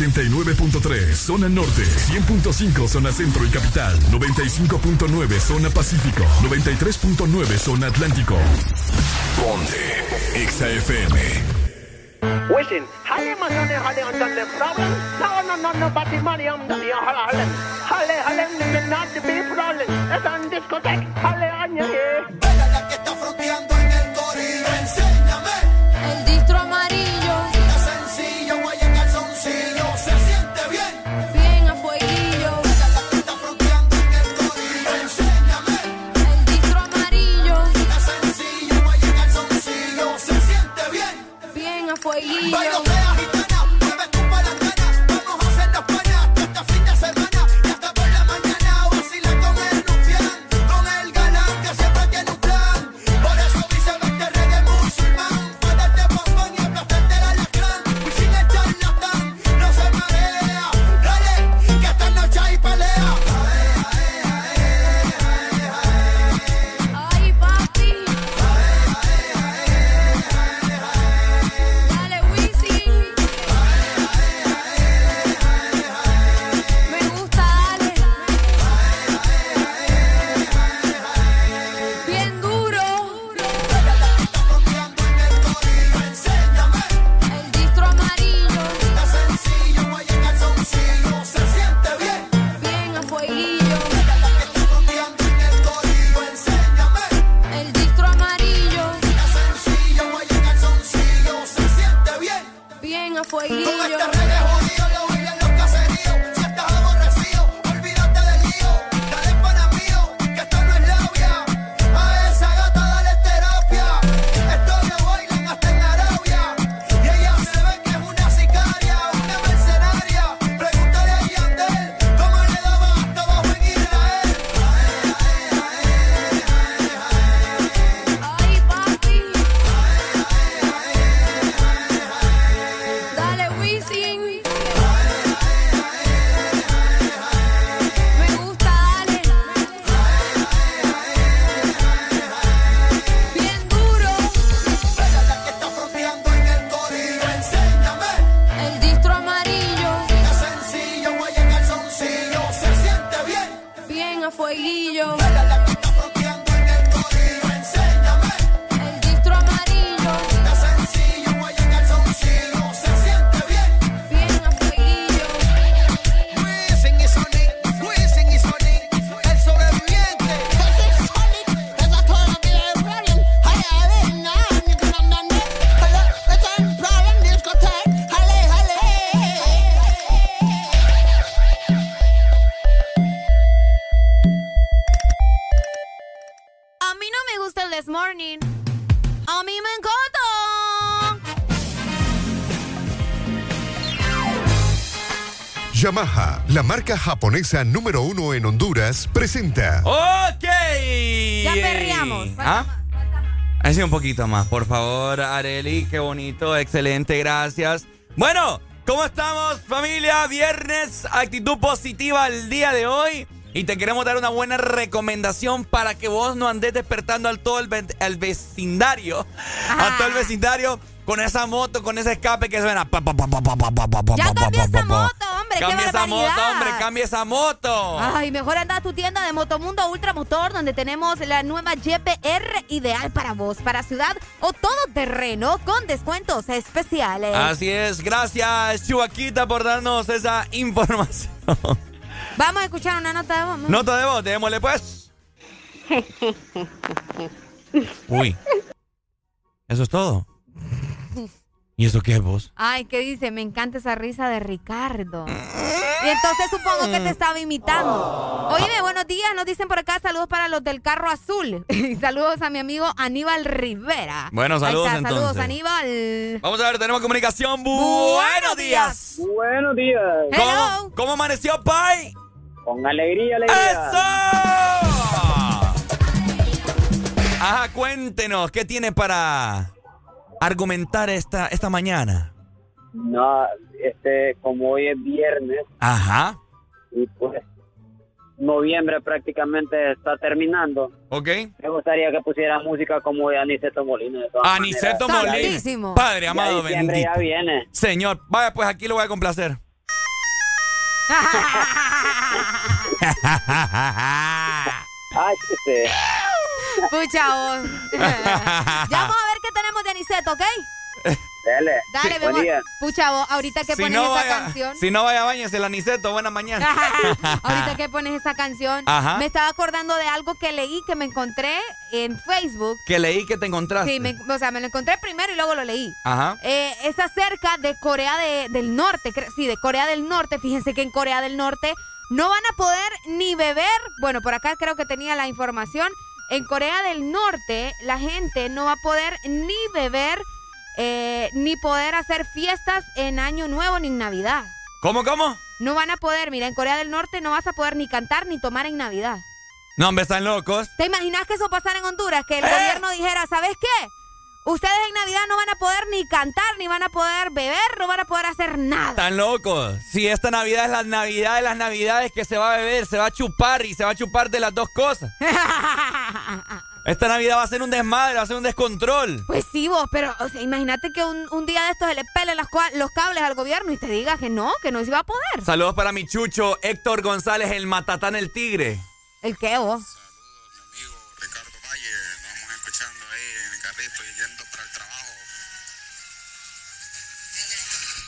89.3 zona norte, 100.5 zona centro y capital, 95.9 zona pacífico, 93.9 zona atlántico. Ponte XAFM. On on the problem. No, no, no, no, but the money on the Halle. Halle, Halle, not the big problem. Es un discoteca, Halle, japonesa número uno en Honduras, presenta. ¡Ok! Ya perreamos. ¿Ah? Así un poquito más, por favor, Areli. Qué bonito, excelente, gracias. Bueno, ¿cómo estamos, familia? Viernes, actitud positiva el día de hoy. Y te queremos dar una buena recomendación para que vos no andes despertando al todo el, ve- al vecindario. A todo el vecindario con esa moto, con ese escape que suena. Ya cambia esa moto, hombre. Cambia esa moto, hombre, cambia esa moto. Ay, mejor anda a tu tienda de Motomundo Ultramotor, donde tenemos la nueva GPR ideal para vos, para ciudad o todo terreno, con descuentos especiales. Así es, gracias, Chuaquita, por darnos esa información. Vamos a escuchar una nota de voz. ¿no? Nota de voz, démosle pues. Uy. Eso es todo. ¿Y eso qué es vos? Ay, ¿qué dice? Me encanta esa risa de Ricardo. Y entonces supongo que te estaba imitando. Oye, buenos días. Nos dicen por acá saludos para los del carro azul. Y saludos a mi amigo Aníbal Rivera. Bueno, Ahí saludos, está, Saludos. Aníbal. Vamos a ver, tenemos comunicación. Buenos días. Buenos días. ¿Cómo, ¿Cómo amaneció, Pai? Con alegría, alegría. ¡Eso! Ajá, cuéntenos, ¿qué tiene para argumentar esta, esta mañana? No, este, como hoy es viernes Ajá. y pues noviembre prácticamente está terminando. Ok. Me gustaría que pusiera música como de Aniceto Molina. De todas Aniceto maneras. Molina. Santísimo. Padre Ya amado diciembre bendito. ya viene. Señor, vaya, pues aquí lo voy a complacer. Ay, sí. Pucha vos. ya vamos a ver qué tenemos de Aniceto, ¿ok? Dale. Dale, mi Buen amor. día. Pucha vos, ahorita que Si pones no, esa vaya, canción. si no vaya, bañese el aniceto. Buena mañana. Ahorita que pones esa canción, Ajá. me estaba acordando de algo que leí que me encontré en Facebook. que leí que te encontraste. Sí, me- o sea, me lo encontré primero y luego lo leí. Ajá. Eh, es acerca de Corea de- del Norte. Sí, de Corea del Norte. Fíjense que en Corea del Norte no van a poder ni beber. Bueno, por acá creo que tenía la información. En Corea del Norte la gente no va a poder ni beber eh, ni poder hacer fiestas en Año Nuevo ni en Navidad. ¿Cómo, cómo? No van a poder. Mira, en Corea del Norte no vas a poder ni cantar ni tomar en Navidad. No, hombre, están locos. ¿Te imaginas que eso pasara en Honduras? Que el ¡Eh! gobierno dijera, ¿sabes qué? Ustedes en Navidad no van a poder ni cantar, ni van a poder beber, no van a poder hacer nada. Están locos. Si esta Navidad es la Navidad de las Navidades que se va a beber, se va a chupar y se va a chupar de las dos cosas. Esta Navidad va a ser un desmadre, va a ser un descontrol. Pues sí, vos, pero o sea, imagínate que un, un día de estos se le pelen cua- los cables al gobierno y te diga que no, que no se va a poder. Saludos para mi chucho Héctor González, el matatán el tigre. ¿El qué, vos?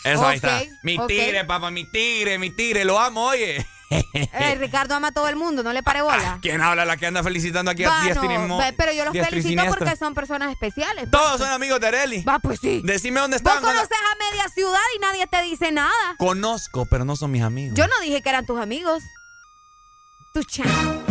Eso, ahí está. Mi ok. tigre, papá, mi tigre, mi tigre, lo amo, oye. Eh, Ricardo ama a todo el mundo, no le pare bola. ¿Quién habla? La que anda felicitando aquí a diestra y no, pero yo los felicito porque son personas especiales. Todos son amigos de Areli. Va, pues sí. Decime dónde Vos están. conoces a media ciudad y nadie te dice nada. Conozco, pero no son mis amigos. Yo no dije que eran tus amigos. Tu chan.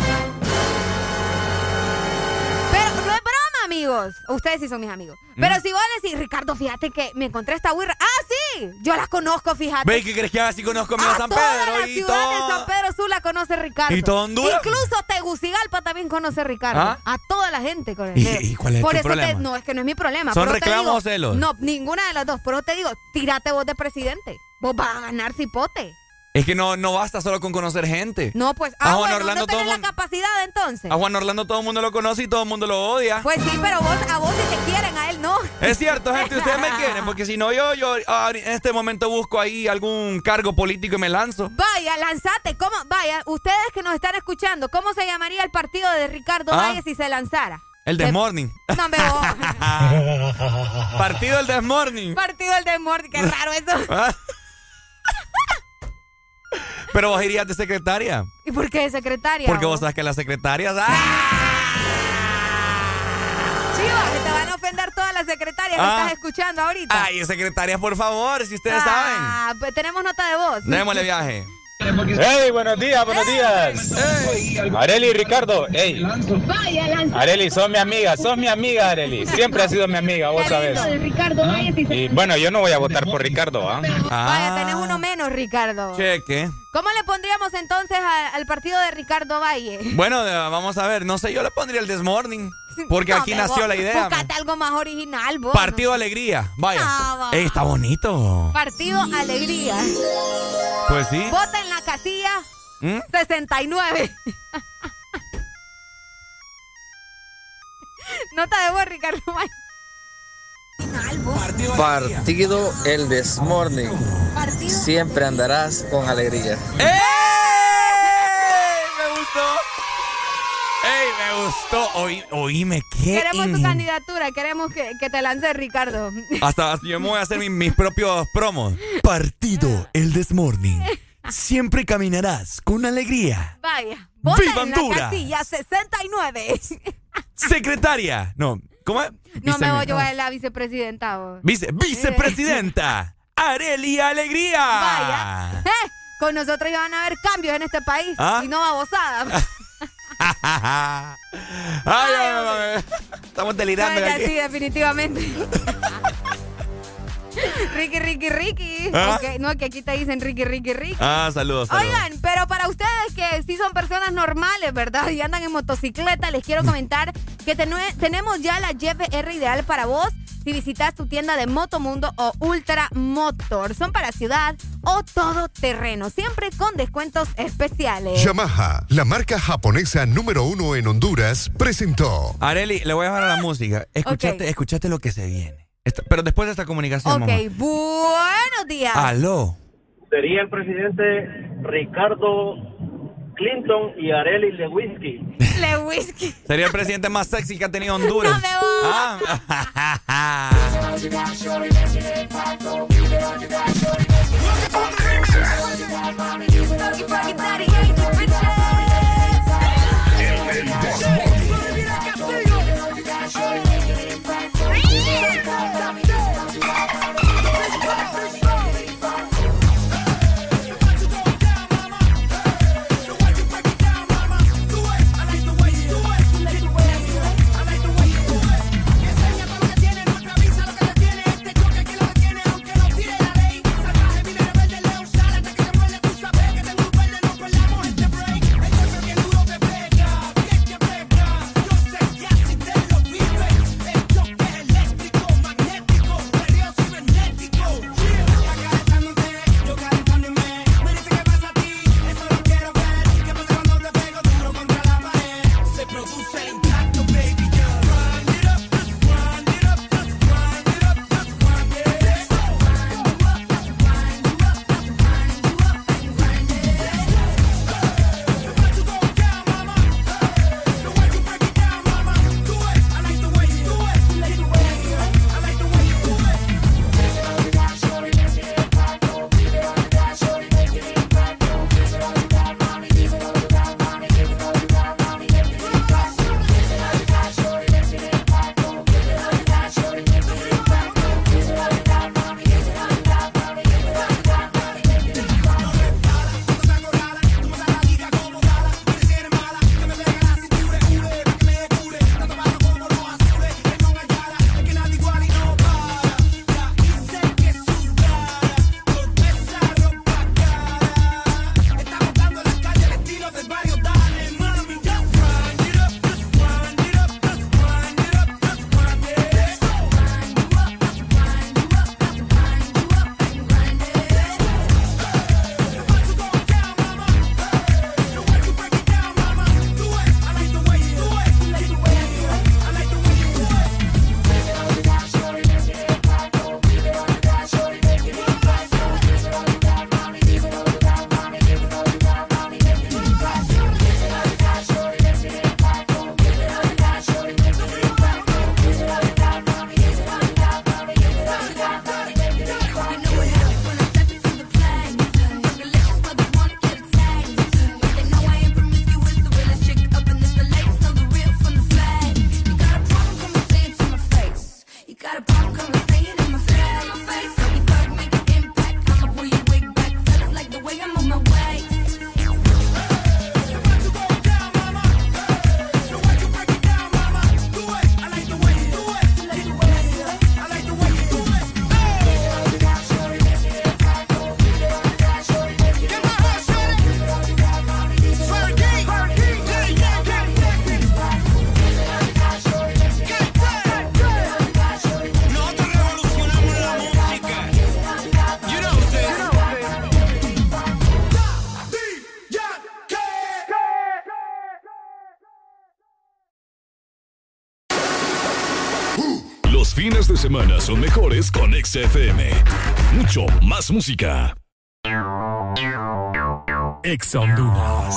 Amigos. Ustedes sí son mis amigos. Pero Mm. si vos decís, Ricardo, fíjate que me encontré esta güira. Ah, sí. Yo la conozco, fíjate. ¿Veis que crees que así conozco a a San toda Pedro la y ciudad de? San Pedro Sula conoce Ricardo. ¿Y todo Honduras? Incluso Tegucigalpa también conoce Ricardo. ¿Ah? A toda la gente conoce. ¿Y- y cuál es Por tu eso problema? Te, no, es que no es mi problema. ¿Son reclamos digo- o celos? No, ninguna de las dos. Por eso te digo, tírate vos de presidente. Vos vas a ganar cipote. Es que no, no basta solo con conocer gente. No, pues, A ah, Juan bueno, Orlando todo la mundo- capacidad entonces. A Juan Orlando todo el mundo lo conoce y todo el mundo lo odia. Pues sí, pero vos, a vos te quieren, a él no. Es cierto, gente, ustedes me quieren, porque si no, yo, yo ah, en este momento busco ahí algún cargo político y me lanzo. Vaya, lanzate. ¿Cómo? Vaya, ustedes que nos están escuchando, ¿cómo se llamaría el partido de Ricardo Ah. Valle si se lanzara? El Desmorning. No, me vos. Partido del Desmorning. Partido del Desmorning, qué raro eso. Pero vos irías de secretaria. ¿Y por qué secretaria? Porque vos? vos sabes que las secretarias. ¡ah! Chiva, que te van a ofender todas las secretarias que Ah. estás escuchando ahorita. Ay, secretarias, por favor, si ustedes saben. Ah, pues tenemos nota de voz. Démosle viaje. Hey, buenos días, buenos días. Areli y Ricardo, hey. Areli, sos mi amiga, sos mi amiga, Areli. Siempre has sido mi amiga, vos sabés. Y bueno, yo no voy a votar por Ricardo, ¿ah? Vaya, tenés uno menos, Ricardo. Cheque. ¿Cómo le pondríamos entonces a- al partido de Ricardo Valle? Bueno, eh, vamos a ver. No sé, yo le pondría el Desmorning. Porque No, aquí nació vos, la idea. Búscate algo más original, vos. Partido Alegría. Vaya. No. Ey, está bonito. Partido Alegría. Pues sí. Vota en la casilla ¿Mm? 69. Nota de voz, Ricardo Valle. Partido El Desmorning. Siempre andarás con alegría. ¡Ey! Me gustó. ¡Ey, me gustó! Oí, oíme, qué. Queremos tu candidatura, queremos que, que te lance Ricardo. Hasta yo me voy a hacer mi- mis propios promos. Partido El Desmorning. Siempre caminarás con alegría. Vaya, ¡Viva Honduras! casilla 69. Secretaria. No, ¿cómo es? No me voy yo a la vicepresidenta. vos. Vice, vicepresidenta. Areli Alegría. Vaya. Eh, Con nosotros ya van a haber cambios en este país. ¿Ah? Y no babosada. Ay, ay. Estamos delirando Vaya, aquí. sí, definitivamente. Ricky, Ricky, Ricky. ¿Ah? No, que aquí te dicen Ricky, Ricky, Ricky. Ah, saludos, saludos. Oigan, pero para ustedes que sí son personas normales, ¿verdad? Y andan en motocicleta, les quiero comentar que tenemos ya la GFR ideal para vos. si visitas tu tienda de Motomundo o Ultra Motor. Son para ciudad o todo terreno, siempre con descuentos especiales. Yamaha, la marca japonesa número uno en Honduras, presentó. Areli, le voy a dejar a la música. Escuchate, escuchate lo que se viene. Pero después de esta comunicación. Ok, buenos días. Aló. Sería el presidente Ricardo Clinton y Areli Lewinsky. Lewinsky. Sería el presidente más sexy que ha tenido Honduras. No me Ah. Los fines de semana son mejores con XFM. Mucho más música. Ex Honduras.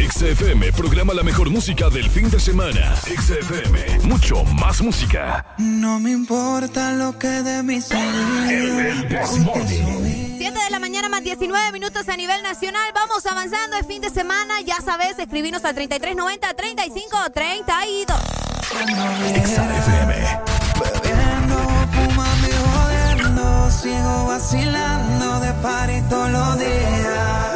XFM programa la mejor música del fin de semana. XFM, mucho más música. No me importa lo que de mí se El Desmorning. 7 de la mañana más 19 minutos a nivel nacional. Vamos avanzando el fin de semana. Ya sabes, escribinos al 3390 3532. XFM. Bebiendo, fumando y jodiendo Sigo vacilando de party todos los días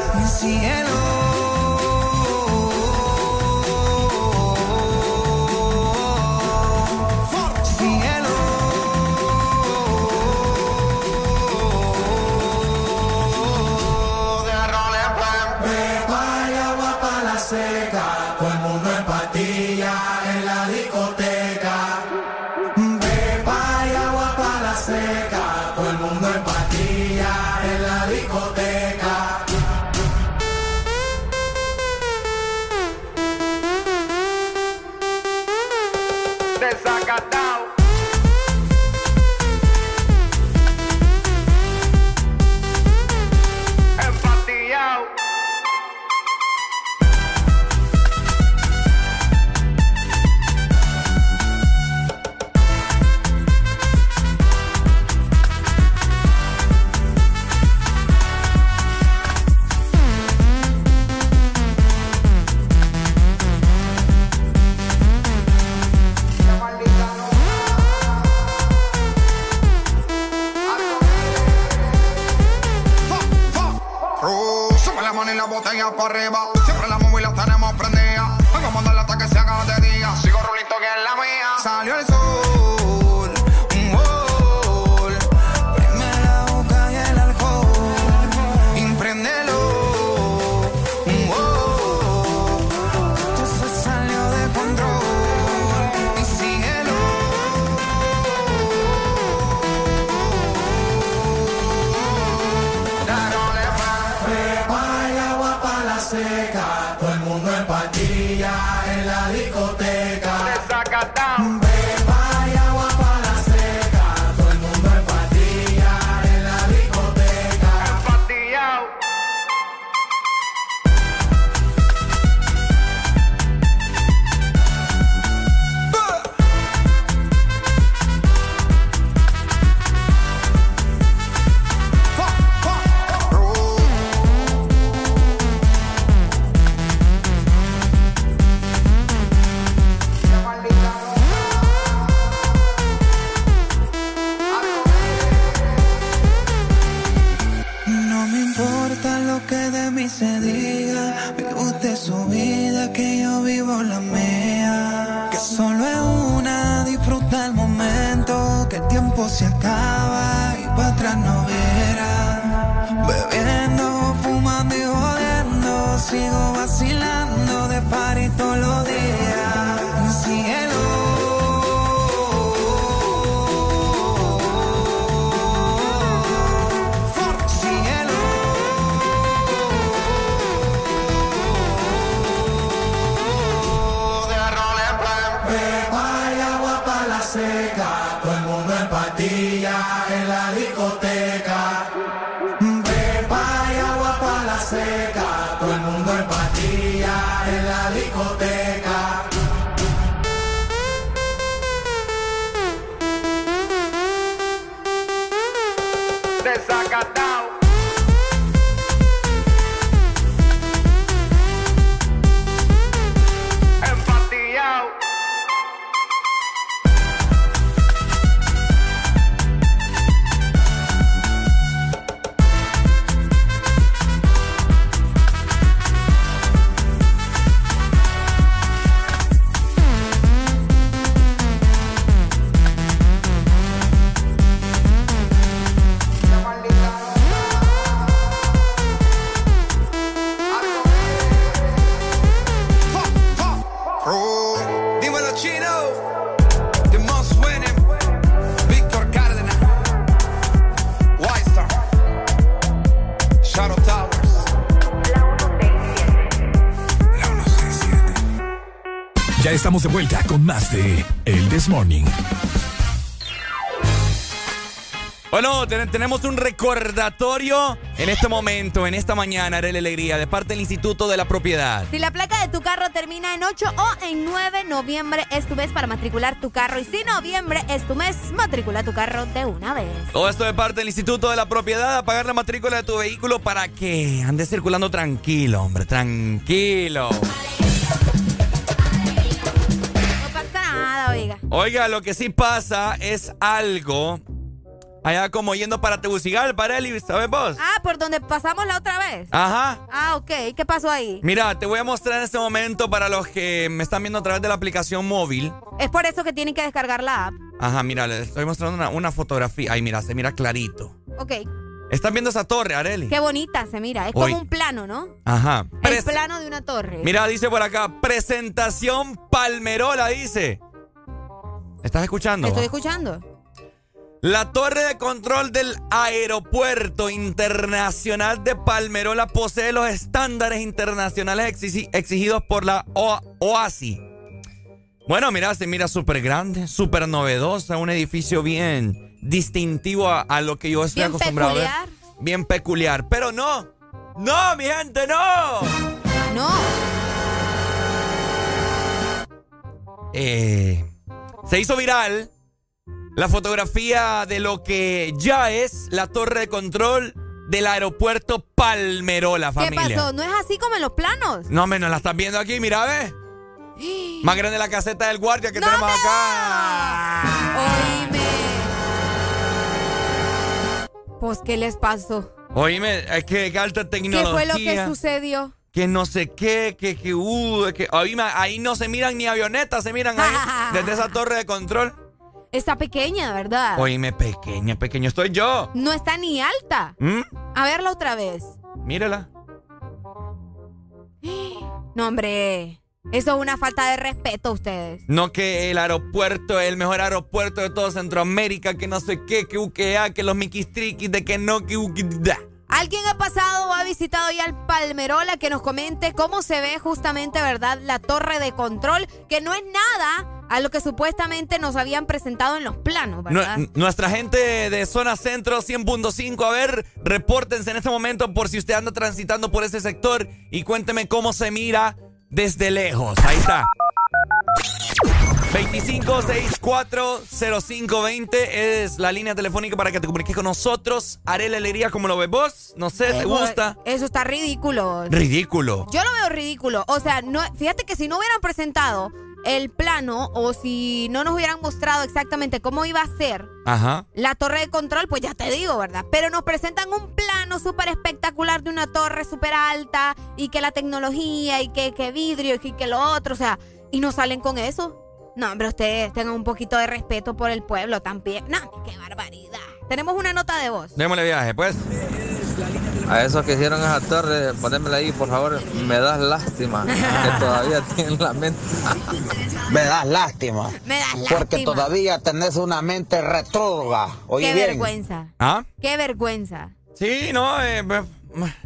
mano y de El This Morning. Bueno, ten- tenemos un recordatorio en este momento, en esta mañana, Arely Alegría, de parte del Instituto de la Propiedad. Si la placa de tu carro termina en 8 o en 9, noviembre es tu mes para matricular tu carro. Y si noviembre es tu mes, matricula tu carro de una vez. Todo esto de parte del Instituto de la Propiedad, a pagar la matrícula de tu vehículo para que andes circulando tranquilo, hombre, tranquilo. Oiga. Lo que sí pasa es algo allá como yendo para Tegucigalpa, Arely, ¿sabes vos? Ah, por donde pasamos la otra vez. Ajá. Ah, ok. ¿Qué pasó ahí? Mira, te voy a mostrar en este momento para los que me están viendo a través de la aplicación móvil. Es por eso que tienen que descargar la app. Ajá, mira, les estoy mostrando una, una fotografía. Ay, mira, se mira clarito. Ok. ¿Están viendo esa torre, Areli? Qué bonita se mira. Es Hoy. como un plano, ¿no? Ajá. El plano de una torre. Mira, dice por acá, presentación Palmerola, dice. ¿Estás escuchando? Estoy escuchando. La torre de control del Aeropuerto Internacional de Palmerola posee los estándares internacionales exigi- exigidos por la O- OASI. Bueno, mira, se mira súper grande, súper novedosa, un edificio bien distintivo a, a lo que yo estoy Bien acostumbrado a peculiar. ver. Bien peculiar. Pero no, no, mi gente, no. No. Eh, se hizo viral la fotografía de lo que ya es la torre de control del aeropuerto Palmerola, ¿Qué familia. pasó? ¿No es así como en los planos? No, menos la estás viendo aquí, mira, ve. Más grande la caseta del guardia que tenemos acá. Oíme. Pues, ¿qué les pasó? Oíme, es que qué alta ¿Qué tecnología. fue lo que sucedió? Que no sé qué, que, que, uh, que oíme, ahí no se miran ni avionetas, se miran ahí desde esa torre de control. Está pequeña, ¿verdad? Oíme, pequeña, pequeño estoy yo. No está ni alta. ¿Mm? A verla otra vez. Mírala. No, hombre. Eso es una falta de respeto a ustedes. No que el aeropuerto es el mejor aeropuerto de toda Centroamérica, que no sé qué, que uquea, que los miquistriquis, de que no, que da. ¿Alguien ha pasado o ha visitado ya el Palmerola que nos comente cómo se ve justamente, verdad, la torre de control? Que no es nada a lo que supuestamente nos habían presentado en los planos, ¿verdad? Nu- nuestra gente de zona centro 100.5, a ver, repórtense en este momento por si usted anda transitando por ese sector y cuénteme cómo se mira desde lejos. Ahí está. 25640520 es la línea telefónica para que te comuniques con nosotros. Haré la alegría como lo ves vos. No sé, ¿te gusta? Eso está ridículo. Ridículo. Yo lo veo ridículo. O sea, no, fíjate que si no hubieran presentado el plano o si no nos hubieran mostrado exactamente cómo iba a ser Ajá. la torre de control, pues ya te digo, ¿verdad? Pero nos presentan un plano súper espectacular de una torre súper alta y que la tecnología y que, que vidrio y que lo otro, o sea, y nos salen con eso. No, hombre, ustedes tengan un poquito de respeto por el pueblo también. No, qué barbaridad. Tenemos una nota de voz. Démosle viaje, pues. A esos que hicieron esa torre, ponémela ahí, por favor. Me das lástima que todavía tienen la mente. Me das lástima. Me das Porque lástima. todavía tenés una mente retrógrada. Oye Qué bien. vergüenza. ¿Ah? Qué vergüenza. Sí, no, eh,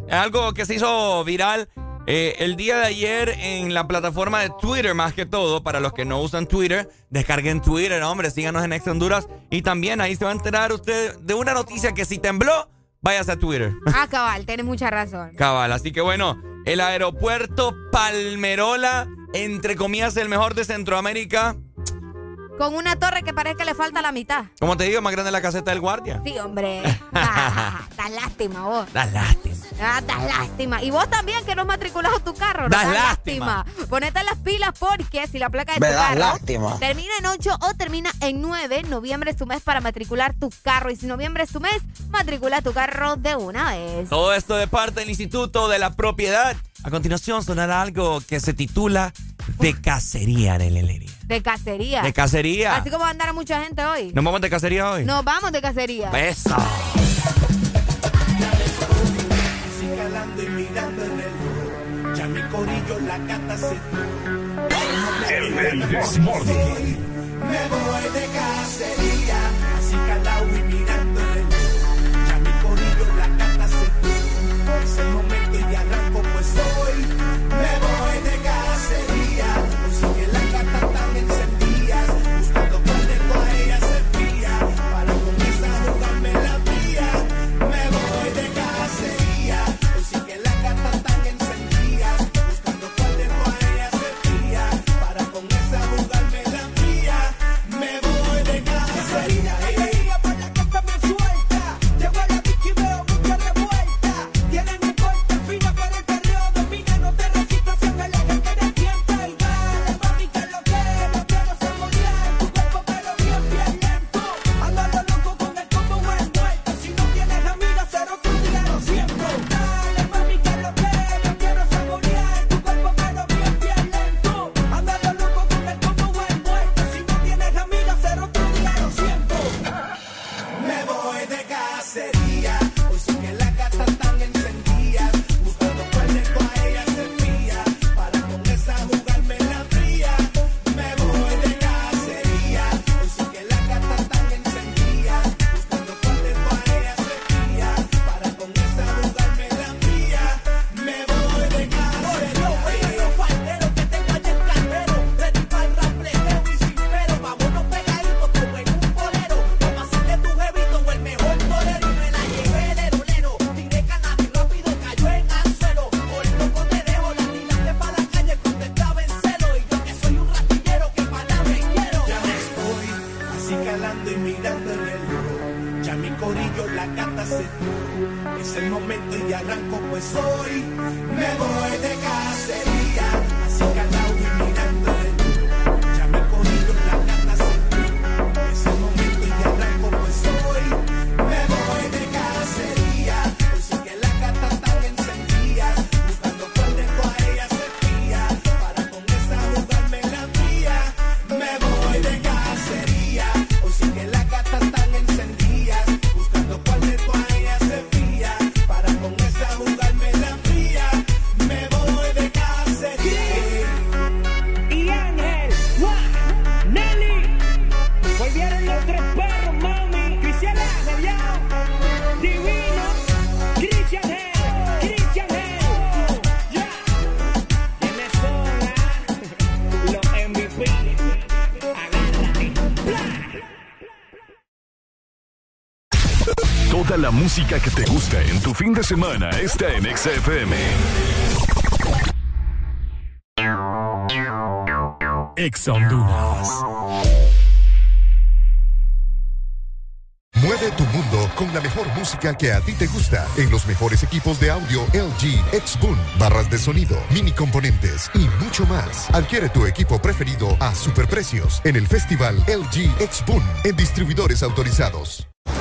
es algo que se hizo viral eh, el día de ayer en la plataforma de Twitter, más que todo. Para los que no usan Twitter, descarguen Twitter, hombre, síganos en Ex Honduras. Y también ahí se va a enterar usted de una noticia que si tembló, váyase a Twitter. Ah, cabal, tienes mucha razón. Cabal, así que bueno, el aeropuerto Palmerola, entre comillas, el mejor de Centroamérica. Con una torre que parece que le falta la mitad. Como te digo, más grande la caseta del guardia. Sí, hombre. Das lástima vos. Da lástima. Ah, das lástima. Y vos también que no has matriculado tu carro. ¿no? Das Das lástima. Ponete las pilas porque si la placa de Me tu das carro lástima. termina en 8 o termina en 9, noviembre es tu mes para matricular tu carro. Y si noviembre es tu mes, matricula tu carro de una vez. Todo esto de parte del Instituto de la Propiedad. A continuación sonará algo que se titula De Cacería de Lelería. De cacería. De cacería. Así como va a andar mucha gente hoy. ¿Nos vamos de cacería hoy? Nos vamos de cacería. Eso. Así calando y mirando el reloj. Ya mi corillo la gata se El, el. Me voy de cacería. Así calado y mirando música que te gusta en tu fin de semana está en XFM. Ex Honduras. Mueve tu mundo con la mejor música que a ti te gusta en los mejores equipos de audio LG, Xboom, barras de sonido, mini componentes y mucho más. Adquiere tu equipo preferido a superprecios en el festival LG Xboom en distribuidores autorizados.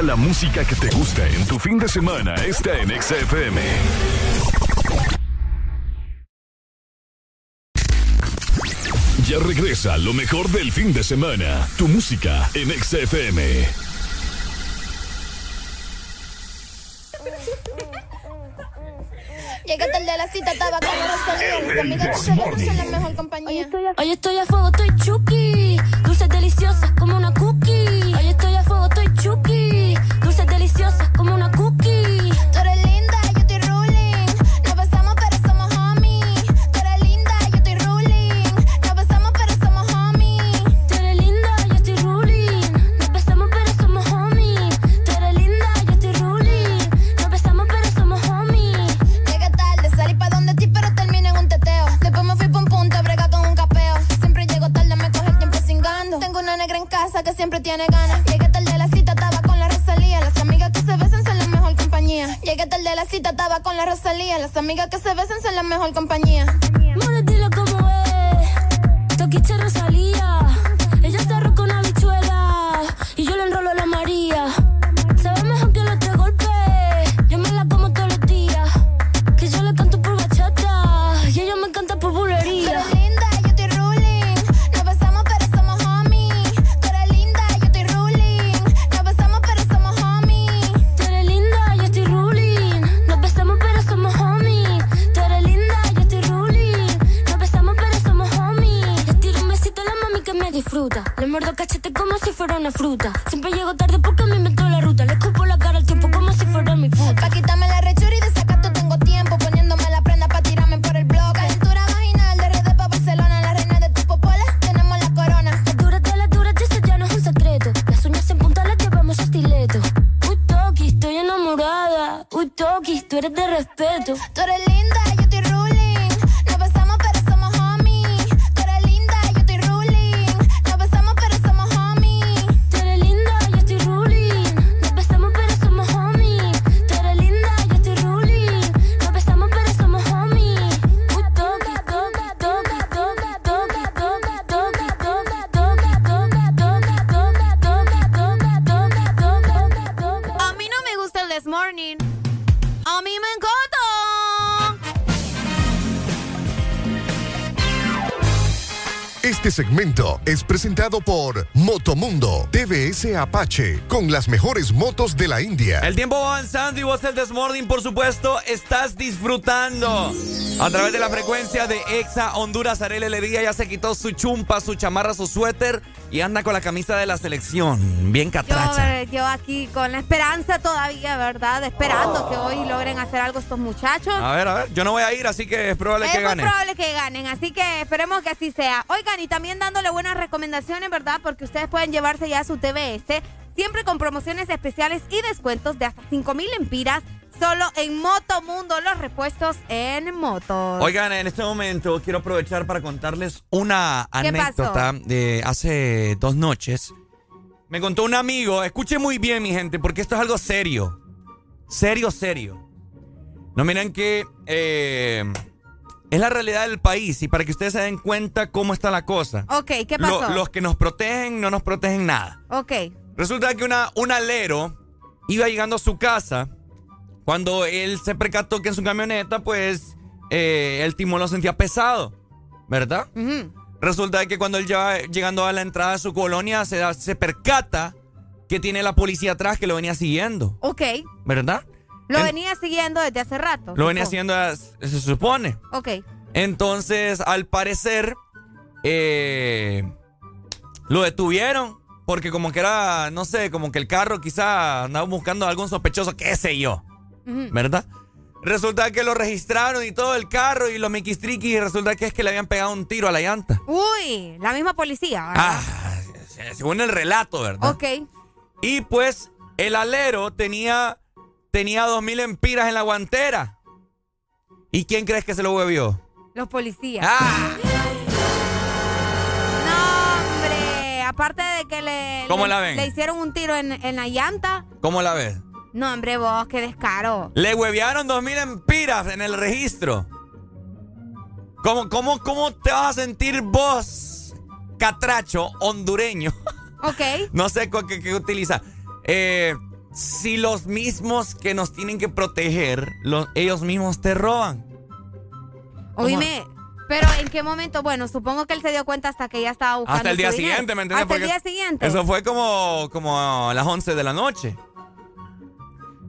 La música que te gusta en tu fin de semana está en XFM. Ya regresa lo mejor del fin de semana. Tu música en XFM. Llegué tarde a la cita, estaba con los amigos. Los amigos son la mejor compañía. Hoy estoy a fuego, estoy chuki. Dulces deliciosas segmento es presentado por Motomundo TVS Apache con las mejores motos de la India. El tiempo va avanzando y vos el Desmorning, por supuesto, estás disfrutando. A través de la frecuencia de Exa Honduras, Arele Alegría ya se quitó su chumpa, su chamarra, su suéter y anda con la camisa de la selección. Bien Yo, catracha. eh, yo aquí con la esperanza todavía, ¿verdad? Esperando que hoy logren hacer algo estos muchachos. A ver, a ver, yo no voy a ir, así que es probable es que muy gane. probable que ganen, así que esperemos que así sea. Oigan, y también dándole buenas recomendaciones, ¿verdad? Porque ustedes pueden llevarse ya su TBS, siempre con promociones especiales y descuentos de hasta 5 mil empiras, solo en Motomundo, los repuestos en motos. Oigan, en este momento quiero aprovechar para contarles una ¿Qué anécdota de hace dos noches. Me contó un amigo, escuche muy bien mi gente, porque esto es algo serio. Serio, serio. No miren que eh, es la realidad del país y para que ustedes se den cuenta cómo está la cosa. Ok, ¿qué Lo- pasó? los que nos protegen no nos protegen nada. Ok. Resulta que una, un alero iba llegando a su casa cuando él se percató que en su camioneta, pues, eh, el timón lo sentía pesado, ¿verdad? Resulta que cuando él ya llegando a la entrada de su colonia, se, da- se percata que tiene la policía atrás que lo venía siguiendo, Ok. ¿verdad? Lo En- venía siguiendo desde hace rato. Lo venía haciendo, se supone. Ok. Entonces, al parecer, eh, lo detuvieron. Porque como que era, no sé, como que el carro quizá andaba buscando a algún sospechoso, qué sé yo. ¿verdad? Resulta que lo registraron y todo el carro y los miquistriquis y resulta que es que le habían pegado un tiro a la llanta. Uy, la misma policía. ¿verdad? Ah, según el relato, ¿verdad? Ok. Y pues el alero tenía, tenía dos mil empiras en la guantera. ¿Y quién crees que se lo bebió? Los policías. Ah. No, hombre. Aparte de que le, ¿Cómo le, la ven? le hicieron un tiro en, en la llanta. ¿Cómo la ves? No, hombre, vos, qué descaro. Le huevearon dos mil empiras en el registro. ¿Cómo, cómo, ¿Cómo te vas a sentir vos, catracho, hondureño? Ok. no sé qué, qué utiliza. Eh, si los mismos que nos tienen que proteger, los, ellos mismos te roban. Oíme, pero ¿en qué momento? Bueno, supongo que él se dio cuenta hasta que ya estaba buscando Hasta el día dinero. siguiente, ¿me entiendes? Hasta el día siguiente. Eso fue como, como a las 11 de la noche.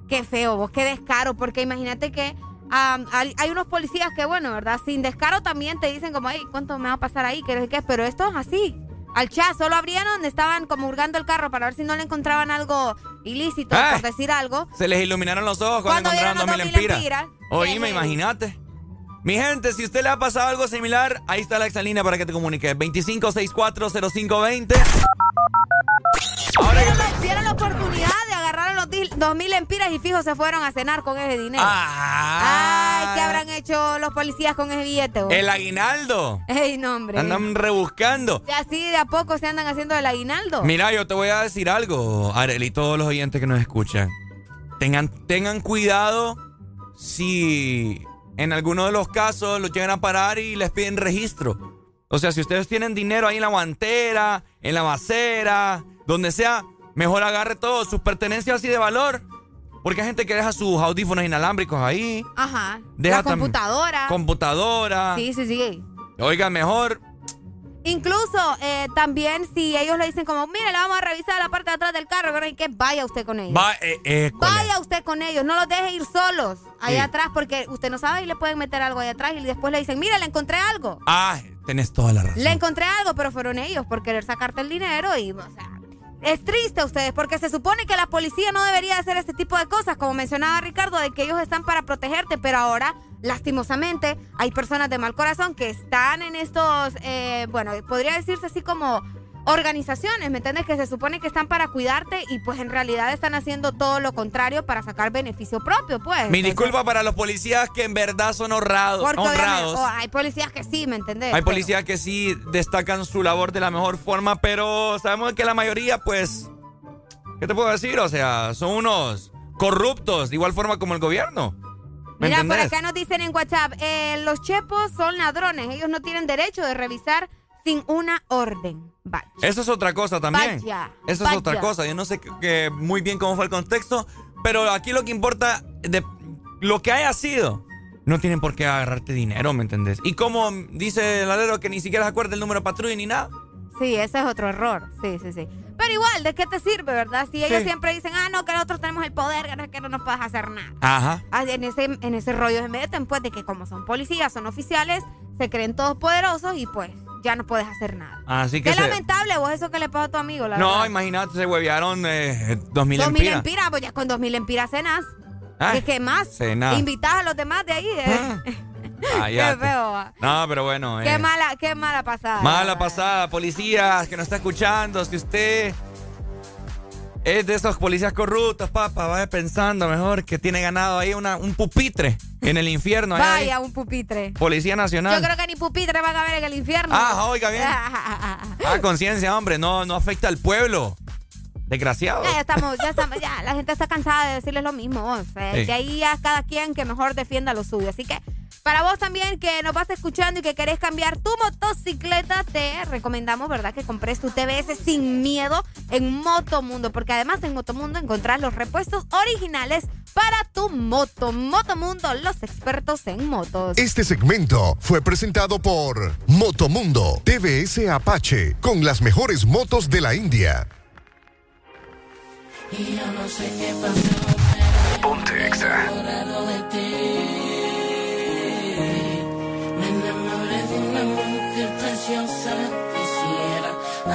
Qué feo, vos, qué descaro, porque imagínate que hay unos policías que, bueno, ¿verdad? Sin descaro también te dicen como, hey, ¿cuánto me va a pasar ahí? ¿Qué, qué? Pero esto es así. Al chat, solo abrieron donde estaban como hurgando el carro para ver si no le encontraban algo ilícito, Ah. por decir algo. Se les iluminaron los ojos cuando, encontraron vieron 2000 los 2000 empiras. Oíme, imagínate. Mi gente, si usted le ha pasado algo similar, ahí está la exalínea para que te comuniques. 25640520. La, vieron la oportunidad de agarrar a los di- 2000 empiras y fijo se fueron a cenar con ese dinero. Ay, ¿qué habrán hecho los policías con ese billete? vos? El aguinaldo. Ey, no, hombre. Andan rebuscando. Y así de a poco se andan haciendo el aguinaldo. Mira, yo te voy a decir algo, Arel, y todos los oyentes que nos escuchan. Tengan, tengan cuidado si en alguno de los casos los llegan a parar y les piden registro. O sea, si ustedes tienen dinero ahí en la guantera, en la basera, donde sea, mejor agarre todo, sus pertenencias así de valor. Porque hay gente que deja sus audífonos inalámbricos ahí. Ajá. Deja la computadora. Computadora. Sí, sí, sí. Oiga, mejor Incluso eh, también si ellos le dicen como, mire, le vamos a revisar la parte de atrás del carro, ¿verdad? y que vaya usted con ellos. va, eh, eh. Vaya usted con ellos, no los deje ir solos allá Sí. atrás porque usted no sabe y le pueden meter algo allá atrás y después le dicen, mire, le encontré algo. Ah, tenés toda la razón. Le encontré algo, pero fueron ellos por querer sacarte el dinero y, o sea, es triste a ustedes porque se supone que la policía no debería hacer este tipo de cosas, como mencionaba Ricardo, de que ellos están para protegerte, pero ahora, lastimosamente, hay personas de mal corazón que están en estos, eh, bueno, podría decirse así como organizaciones, ¿me entiendes? Que se supone que están para cuidarte y pues en realidad están haciendo todo lo contrario para sacar beneficio propio, pues. Mi Entonces, disculpa para los policías que en verdad son honrados. Honrados. oh, hay policías que sí, ¿me entendés? Hay policías que sí destacan su labor de la mejor forma, pero sabemos que la mayoría, pues, ¿qué te puedo decir? O sea, son unos corruptos, de igual forma como el gobierno. ¿Me Mira, por acá nos dicen en WhatsApp, eh, los chepos son ladrones, ellos no tienen derecho de revisar sin una orden. Vaya. Eso es otra cosa también. Vaya, Eso vaya. es otra cosa. Yo no sé que- que muy bien cómo fue el contexto, pero aquí lo que importa, de lo que haya sido, no tienen por qué agarrarte dinero, ¿me entendés? Y como dice el alero que ni siquiera se acuerda el número de patrulla ni nada. Sí, ese es otro error. Sí, sí, sí. Pero igual, ¿de qué te sirve, verdad? Si ellos Sí. siempre dicen, ah, no, que nosotros tenemos el poder, que no, que no nos puedes hacer nada. Ajá. En ese, en ese rollo se meten, pues, de que como son policías, son oficiales, se creen todos poderosos y pues ya no puedes hacer nada. Así que Qué se- lamentable vos eso que le pasó a tu amigo, la No, verdad. imagínate, se huevearon eh, dos mil 2000 empiras. empiras, pues ya con 2000 empiras cenas. Ah, ¿Qué, qué más? cena. Invitas a los demás de ahí. eh. Ah, ya Qué feo. No, pero bueno. Qué eh, mala, qué mala pasada. Mala pasada, policías que nos está escuchando. Si usted es de esos policías corruptos, papá, vaya pensando mejor que tiene ganado ahí una, un pupitre en el infierno. ahí. Vaya, un pupitre. Policía Nacional. Yo creo que ni pupitre van a ver en el infierno. Ah, oiga bien. Ah, conciencia, hombre, no, no afecta al pueblo. Desgraciado. Ya, ya estamos, ya estamos, ya, la gente está cansada de decirles lo mismo. o sea, Sí. De ahí ya cada quien que mejor defienda lo suyo. Así que para vos también que nos vas escuchando y que querés cambiar tu motocicleta, te recomendamos, ¿verdad? Que compres tu TBS sin miedo en Motomundo. Porque además en Motomundo encontrás los repuestos originales para tu moto. Motomundo, los expertos en motos. Este segmento fue presentado por Motomundo TVS Apache con las mejores motos de la India. Y yo no sé qué pasó. Ponte Exa. Preciosa. Quisiera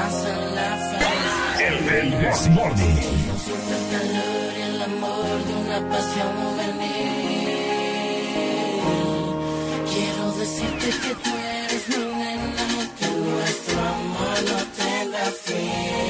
hacerla feliz. El, el This Morning. Siento el calor y el amor de una pasión juvenil. Quiero decirte que tú eres mi nena, que nuestro amor no tenga fin.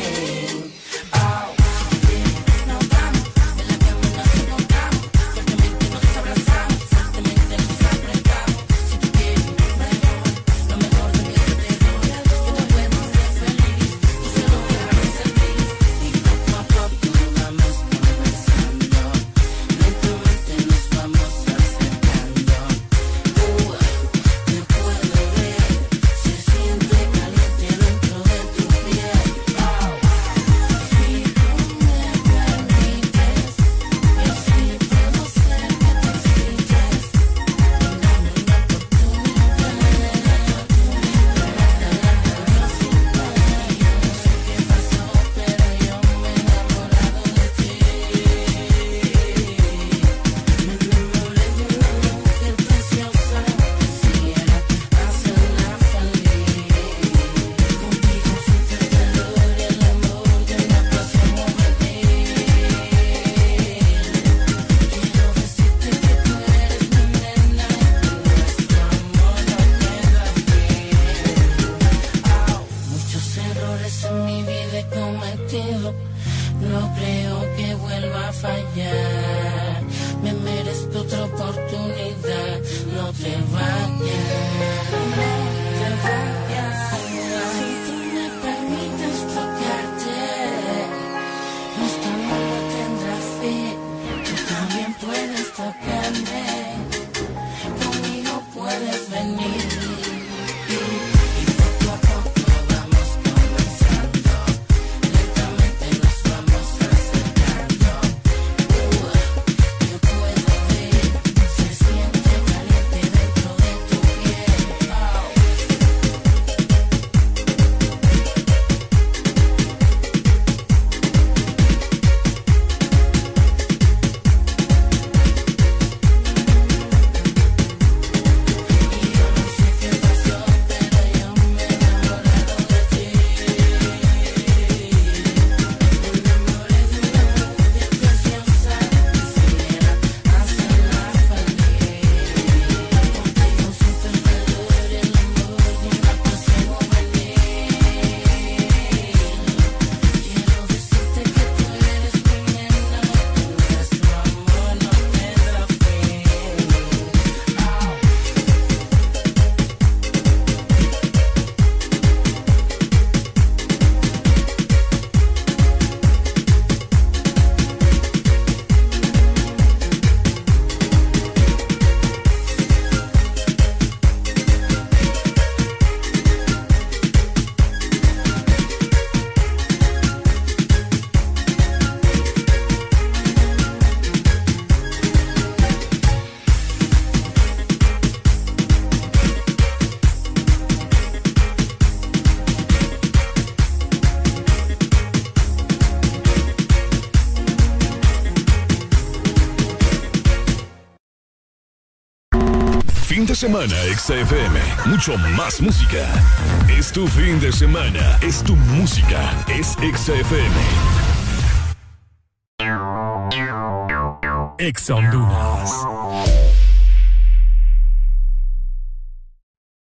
Semana, XFM. Mucho más música. Es tu fin de semana. Es tu música. Es XFM. Ex.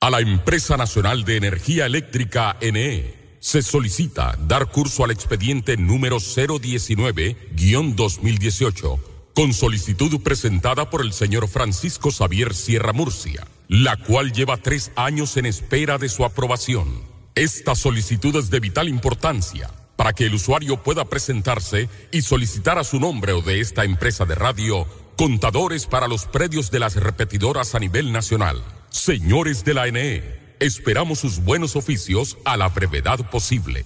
A la Empresa Nacional de Energía Eléctrica NE se solicita dar curso al expediente número 019-2018 con solicitud presentada por el señor Francisco Xavier Sierra Murcia, la cual lleva tres años en espera de su aprobación. Esta solicitud es de vital importancia para que el usuario pueda presentarse y solicitar a su nombre o de esta empresa de radio contadores para los predios de las repetidoras a nivel nacional. Señores de la NE, esperamos sus buenos oficios a la brevedad posible.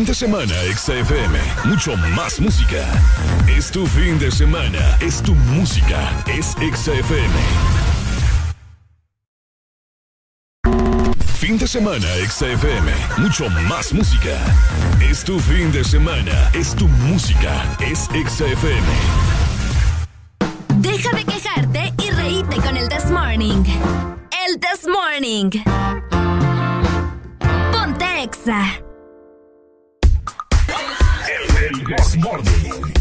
Fin de semana, XFM. Mucho más música. Es tu fin de semana. Es tu música. Es XFM. Fin de semana, XFM. Mucho más música. Es tu fin de semana. Es tu música. Es XFM. Deja de quejarte y reíte con el This Morning. El This Morning. Ponte Exa. Morning.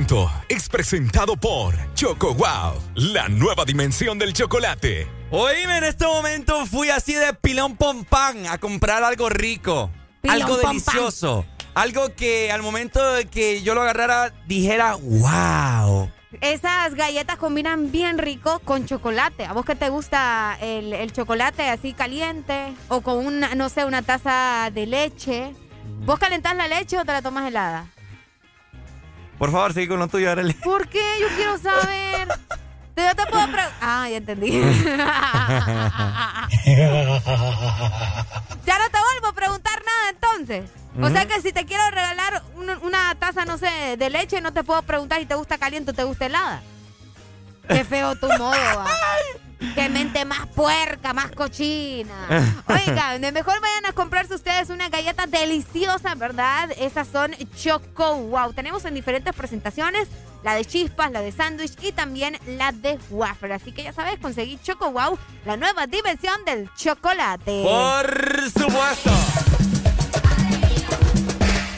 Segmento es presentado por Choco Wow, la nueva dimensión del chocolate. Oíme, en este momento fui así de pilón pompán a comprar algo rico, Pilón algo pompán. delicioso, algo que al momento de que yo lo agarrara dijera, wow. Esas galletas combinan bien rico con chocolate. ¿A vos qué te gusta el, el chocolate así caliente? O con una, no sé, una taza de leche. ¿Vos calentás la leche o te la tomas helada? Por favor, sigue con lo tuyo, Arely. ¿Por qué? Yo quiero saber. Yo te puedo preguntar. Ah, ya entendí. ya no te vuelvo a preguntar nada entonces. O sea que si te quiero regalar un- una taza, no sé, de leche, no te puedo preguntar si te gusta caliente o te gusta helada. Qué feo tu modo, va. Qué mente más puerca, más cochina. Oigan, de mejor vayan a comprarse ustedes unas galletas deliciosas, ¿verdad? Esas son Choco Wow. Tenemos en diferentes presentaciones, la de chispas, la de sándwich y también la de wafer. Así que ya sabes, conseguí Choco Wow, la nueva dimensión del chocolate. Por supuesto.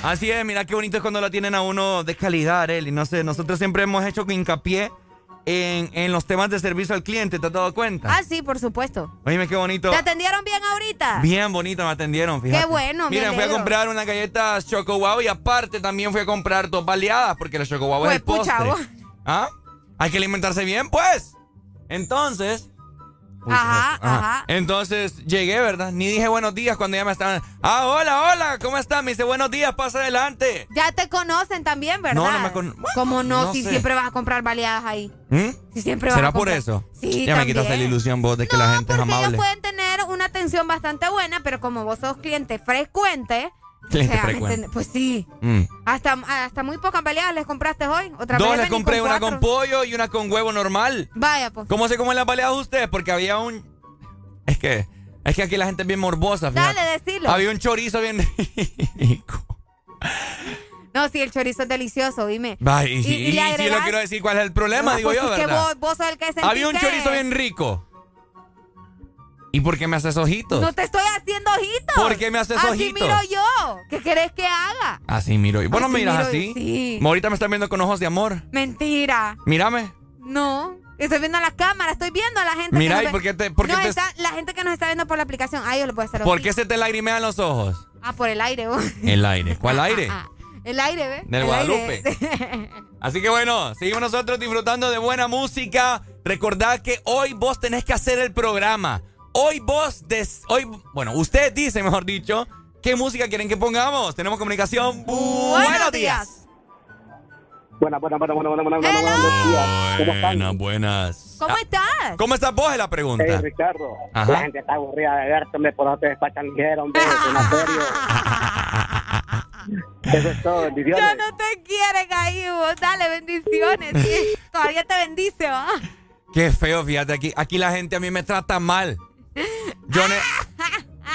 Así es, mira qué bonito es cuando la tienen a uno de calidad, Arely. No sé, nosotros siempre hemos hecho hincapié en, en los temas de servicio al cliente, ¿te has dado cuenta? Ah, sí, por supuesto. Oíme, qué bonito. ¿Te atendieron bien ahorita? Bien bonito me atendieron, fíjate. Qué bueno, Miren, fui a comprar unas galletas Choco Wow y aparte también fui a comprar dos baleadas porque la Choco Wow es el postre. ¿Ah? Hay que alimentarse bien, pues. Entonces... Ajá, qué- ajá. Entonces llegué, ¿verdad? Ni dije buenos días cuando ya me estaban... Ah, hola, hola, ¿cómo estás? Me dice buenos días, pasa adelante. Ya te conocen también, ¿verdad? No, no me con- ¿Cómo no? no si sé. siempre vas a comprar baleadas ahí. ¿Mm? Si siempre vas ¿Será a por eso? Sí, Ya me quitaste la ilusión vos de que la gente es Porque ellos amable. pueden tener una atención bastante buena, pero como vos sos cliente frecuente, o sea, pues sí. Mm. Hasta, hasta muy pocas baleadas les compraste hoy. Otra Dos les compré, con una con pollo y una con huevo normal. Vaya, pues. ¿Cómo se comen las baleadas ustedes? Porque había un... Es que... Es que aquí la gente es bien morbosa. fíjate. Dale, decilo. Había un chorizo bien rico. No, sí, el chorizo es delicioso, dime. Y, Y- y y sí lo quiero decir cuál es el problema, No, digo pues yo, es que vos, vos sos el que Había un que- chorizo bien rico. ¿Y por qué me haces ojitos? No te estoy haciendo ojitos. ¿Por qué me haces Así ojitos? miro yo. ¿Qué querés que haga? Así miro. ¿Y vos no Así miras así? sí. Ahorita me están viendo con ojos de amor. Mentira. Mírame. No. Estoy viendo a la cámara, estoy viendo a la gente. Mira, que ¿y por qué te- por qué No, te- está- la gente que nos está viendo por la aplicación. Ah, yo le puedo hacer ¿Por así. qué se te lagrimean los ojos? Ah, por el aire. vos. El aire. ¿Cuál aire? El aire, ¿ves? Del El Guadalupe. aire. Así que bueno, seguimos nosotros disfrutando de buena música. Recordad que hoy vos tenés que hacer el programa. Hoy vos, des- hoy, bueno, ustedes dicen, mejor dicho, qué música quieren que pongamos. Tenemos comunicación. Buenos días. Buenas, buenas, buenas, buenas, buenas, buenas, buenos días. ¿Cómo están? Buenas, buenas. ¿Cómo estás? ¿Cómo estás vos? Es la pregunta. Hey, Ricardo. Ajá. La gente está aburrida de verte, hombre, por eso te despachan ligero, hombre, en serio. Eso es todo, bendiciones. Ya no te quieren ahí, vos. Dale, bendiciones. sí. Todavía te bendice, va. Qué feo, fíjate, aquí, aquí la gente a mí me trata mal. Yo ne-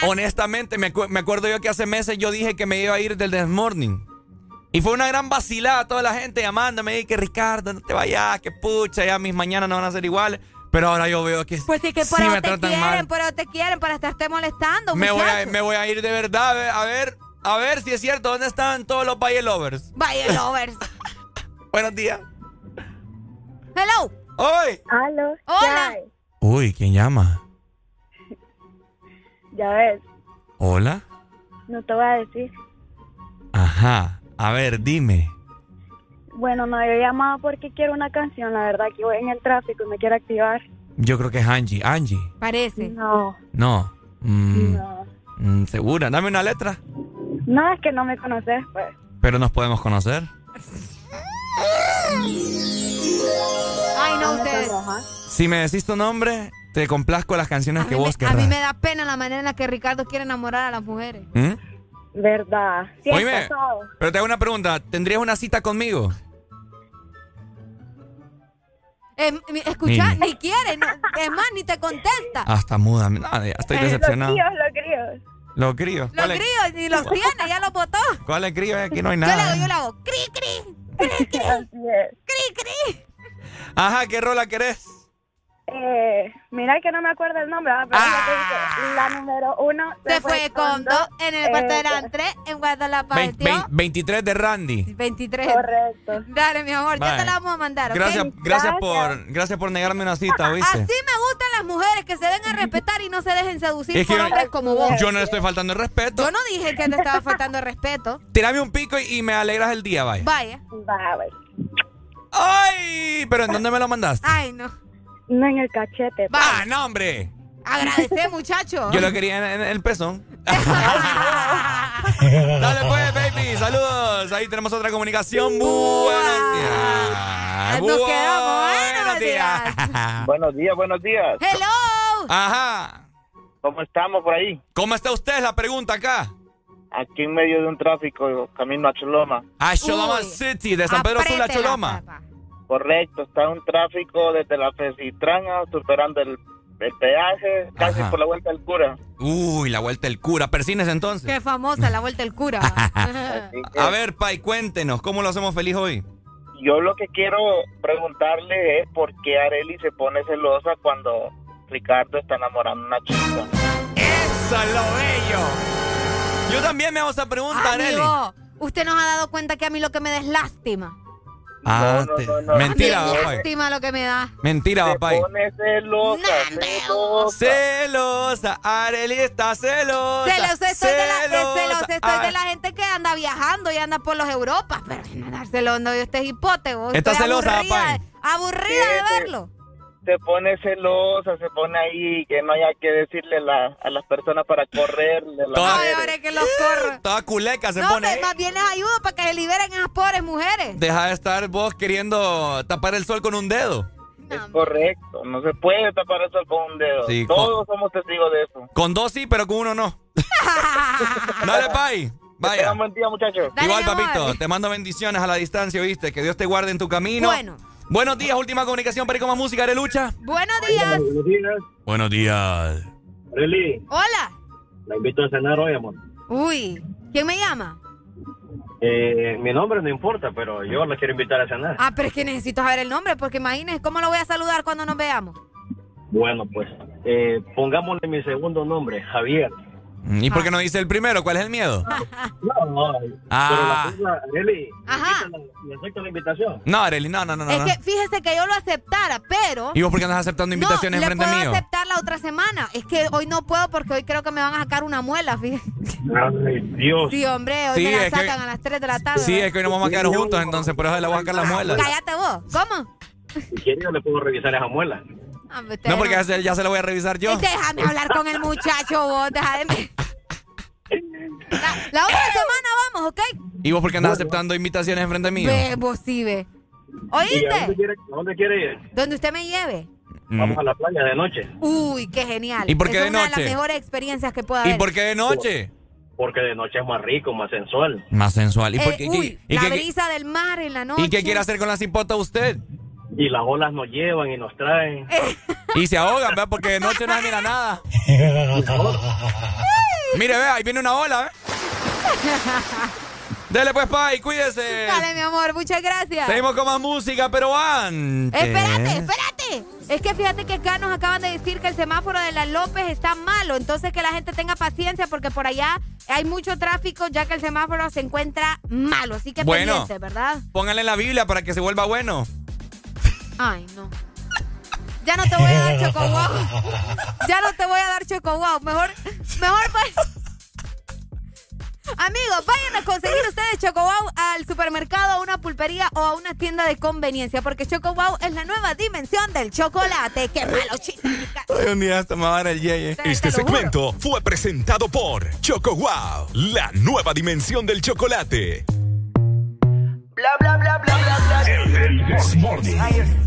honestamente, me, acu- me acuerdo yo que hace meses yo dije que me iba a ir del Desmorning. Y fue una gran vacilada toda la gente llamándome y que Ricardo, no te vayas, que pucha, ya mis mañanas no van a ser iguales. Pero ahora yo veo que Pues sí que sí por eso me te tratan quieren, mal. pero te quieren para estarte molestando, Me voy, a, muchacho. me voy a ir de verdad, a ver, a ver, a ver si es cierto, ¿dónde están todos los Valle Lovers? Vaya lovers. Buenos días. Hello. ¡Hoy! Hola. Uy, ¿quién llama? Ya ves, ¿Hola? no te voy a decir. Ajá. A ver, dime. Bueno, no, yo llamaba porque quiero una canción, la verdad, que voy en el tráfico y me quiero activar. Yo creo que es Angie. Angie. Parece. No, No. Mm, no. mm, Segura. Dame una letra. No, es que no me conoces, pues. Pero nos podemos conocer. Ay, no, ustedes. Si me decís tu nombre, te complazco las canciones que vos A querrás. mí me da pena la manera en la que Ricardo quiere enamorar a las mujeres. ¿Mm? Verdad. Sí, Oíme, pero te hago una pregunta. ¿Tendrías una cita conmigo? Eh, escucha, Ni- ni quiere, no, es más, ni te contesta. Hasta muda. Nada, ya estoy Eh, decepcionado. Los críos, los críos. Los críos. Los ¿Cuál es- críos ni los tiene, ya los botó. ¿Cuál es crío? Aquí no hay Yo le hago, nada. yo le hago, cri, cri, cri, cri, cri, cri. Ajá, ¿qué rola querés? Eh, mira que no me acuerdo el nombre, pero dice, la número uno Se fue con dos en el cuarto eh, eran tres, en vein- 23 de Randy. 23. Correcto. Dale, mi amor, ya Vale. te la vamos a mandar. Gracias, gracias por, gracias por negarme una cita, ¿viste? Así me gustan las mujeres que se den a respetar y no se dejen seducir Es que por yo- hombres como vos. Yo no le estoy faltando el respeto. Yo no dije que te estaba faltando el respeto. Tírame un pico y, y me alegras el día, vaya. Vaya. ¡Ay! ¿Pero en dónde me lo mandaste? Ay, no. No en el cachete. ¡Ah, no, hombre! Agradece, muchacho. Yo lo quería en, en el pezón. Dale pues, baby. Saludos. Ahí tenemos otra comunicación. Buenos días. Nos quedamos. Buenos días. Buenos días, buenos días. Hello. Ajá. ¿Cómo estamos por ahí? ¿Cómo está usted? La pregunta acá. Aquí en medio de un tráfico, camino a Choloma. A Choloma City, de San Pedro Sula, Choloma. Correcto, está un tráfico desde la Fesitrana, superando el, el peaje, casi Ajá. por la vuelta del cura. Uy, la vuelta del cura. Persines entonces. Qué famosa la vuelta del cura. A ver, Pai, cuéntenos, ¿cómo lo hacemos feliz hoy? Yo lo que quiero preguntarle es por qué Areli se pone celosa cuando Ricardo está enamorando a una chica. Eso es lo bello. Yo también me hago esa pregunta, Areli. Amigo, usted nos ha dado cuenta que a mí lo que me da es lástima. Ah, te- mentira, A mí es papá. lástima lo que me da. Mentira, papá. Pone celosa, celosa. Celosa, Areli está celosa. Celosa estoy, de la, celosa. celosa estoy Ah, de la gente que anda viajando y anda por los Europas. Pero no dar celoso, yo este hipote, vos. Está Estoy celosa, aburrida, papá. aburrida de Sí, verlo. Se pone celosa, se pone ahí que no haya que decirle la- a las personas para correrle. las Toda- Ay, mujeres. ahora es que los corro. Toda culeca se No, pone. hombre, más bien les ayudo para que se liberen esas pobres mujeres. Deja de estar vos queriendo tapar el sol con un dedo. Es correcto, no se puede tapar eso con un dedo. Sí, Todos somos testigos de eso. Con dos sí, pero con uno no. Dale, Pai. Vaya. buen día, muchachos. Igual, papito, te mando bendiciones a la distancia, ¿viste? Que Dios te guarde en tu camino. Bueno. Buenos días, última comunicación para ir con más música de lucha. Buenos días. Buenos días. Arely, Hola. la invito a cenar hoy, amor. Uy, ¿quién me llama? Eh, mi nombre no importa, pero yo la quiero invitar a cenar. Ah, pero es que necesito saber el nombre, porque imagínese cómo lo voy a saludar cuando nos veamos. Bueno, pues, eh, pongámosle mi segundo nombre, Javier. ¿Y por qué no dice el primero? ¿Cuál es el miedo? No, no, Ah. pero la cosa, Arely, Ajá. ¿me acepta la invitación? No, Arely, no, no, no, no. es no. que fíjese que yo lo aceptara, pero... ¿Y vos por qué andas aceptando invitaciones no, enfrente le puedo mío? aceptar la otra semana. Es que hoy no puedo porque hoy creo que me van a sacar una muela, fíjese. Ay, Dios. Sí, hombre, hoy Sí, me la es que- sacan a las 3 de la tarde. Sí, es que hoy nos vamos a quedar juntos, entonces por eso le voy a sacar las muelas. Cállate vos. ¿Cómo? Si quiere, yo le puedo revisar esa muela. Hombre, usted No, porque ya se, ya se lo voy a revisar yo. Déjame hablar con el muchacho vos, déjame. La, la otra semana vamos, ¿ok? ¿Y vos por qué andas aceptando invitaciones enfrente mío? Ve, vos sí ve. ¿Y a dónde ¿Oíste? quiere, a dónde quiere ir? Donde usted me lleve. Vamos a la playa de noche. Uy, qué genial. ¿Y por qué es de una de noche? las mejores experiencias que pueda ¿Y haber. por qué de noche? Porque de noche es más rico, más sensual. Más sensual. ¿Y, por Eh, qué, uy, y la qué- brisa del mar en la noche. ¿Y qué quiere hacer con la cipota usted? Y las olas nos llevan y nos traen. Y se ahogan, ¿verdad? Porque de noche no se mira nada. Mire, vea, ahí viene una ola, ¿eh? Dele pues, Pai, cuídese. Dale, mi amor, muchas gracias. Seguimos con más música, pero antes. Espérate, espérate. Es que fíjate que acá nos acaban de decir que el semáforo de la López está malo. Entonces que la gente tenga paciencia porque por allá hay mucho tráfico ya que el semáforo se encuentra malo. Así que Bueno. pendiente, ¿verdad? Póngale en la Biblia para que se vuelva bueno. Ay, no. Ya no te voy a dar choco wow. Ya no te voy a dar choco wow. Mejor, mejor pues. Amigos, vayan a conseguir ustedes Choco Wow al supermercado, a una pulpería o a una tienda de conveniencia, porque Choco Wow es la nueva dimensión del chocolate. ¡Qué malo chiste! Hoy un día hasta me va a dar el yeye. Este segmento fue presentado por Choco Wow, la nueva dimensión del chocolate. Bla bla bla bla bla bla. El, el This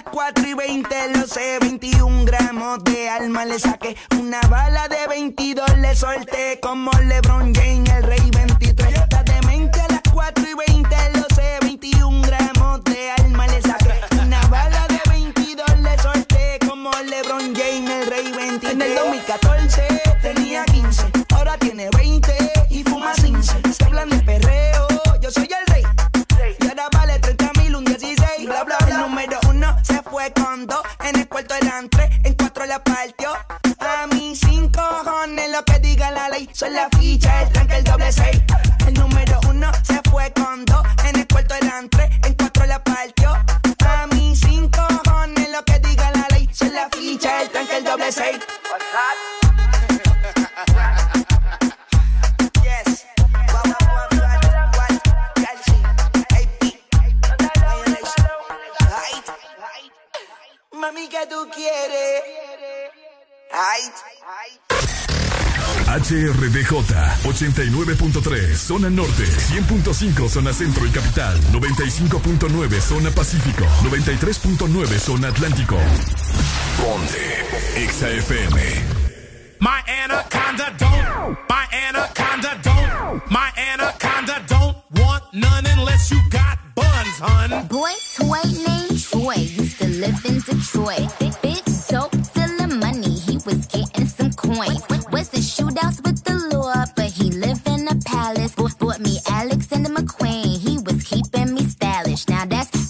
4 y 20, lo sé. 21 gramos de alma le saqué. Una bala de 22 le solté. Como LeBron James, el rey 23. Está demente a las 4 y 20, lo sé. 21 gramos Son la ficha, el tanque, el doble 6. El número uno se fue con dos En el cuarto eran en cuatro la partió. A mí 5 cojones lo que diga la ley. Son la ficha, el tanque, el doble 6. Mami, ¿qué tú quieres? Ay. HRDJ 89.3 Zona Norte 100.5 Zona Centro y Capital 95.9 Zona Pacífico 93.9 Zona Atlántico Ponte XAFM My anaconda don't, my anaconda don't, my anaconda don't want none unless you got buns, hun. Boy toy named Troy used to live in Detroit. Big dope, was getting some coins. Wasn't shootouts with the law, but he lived in a palace. Bought me Alexander McQueen, he was keeping me stylish. Now that's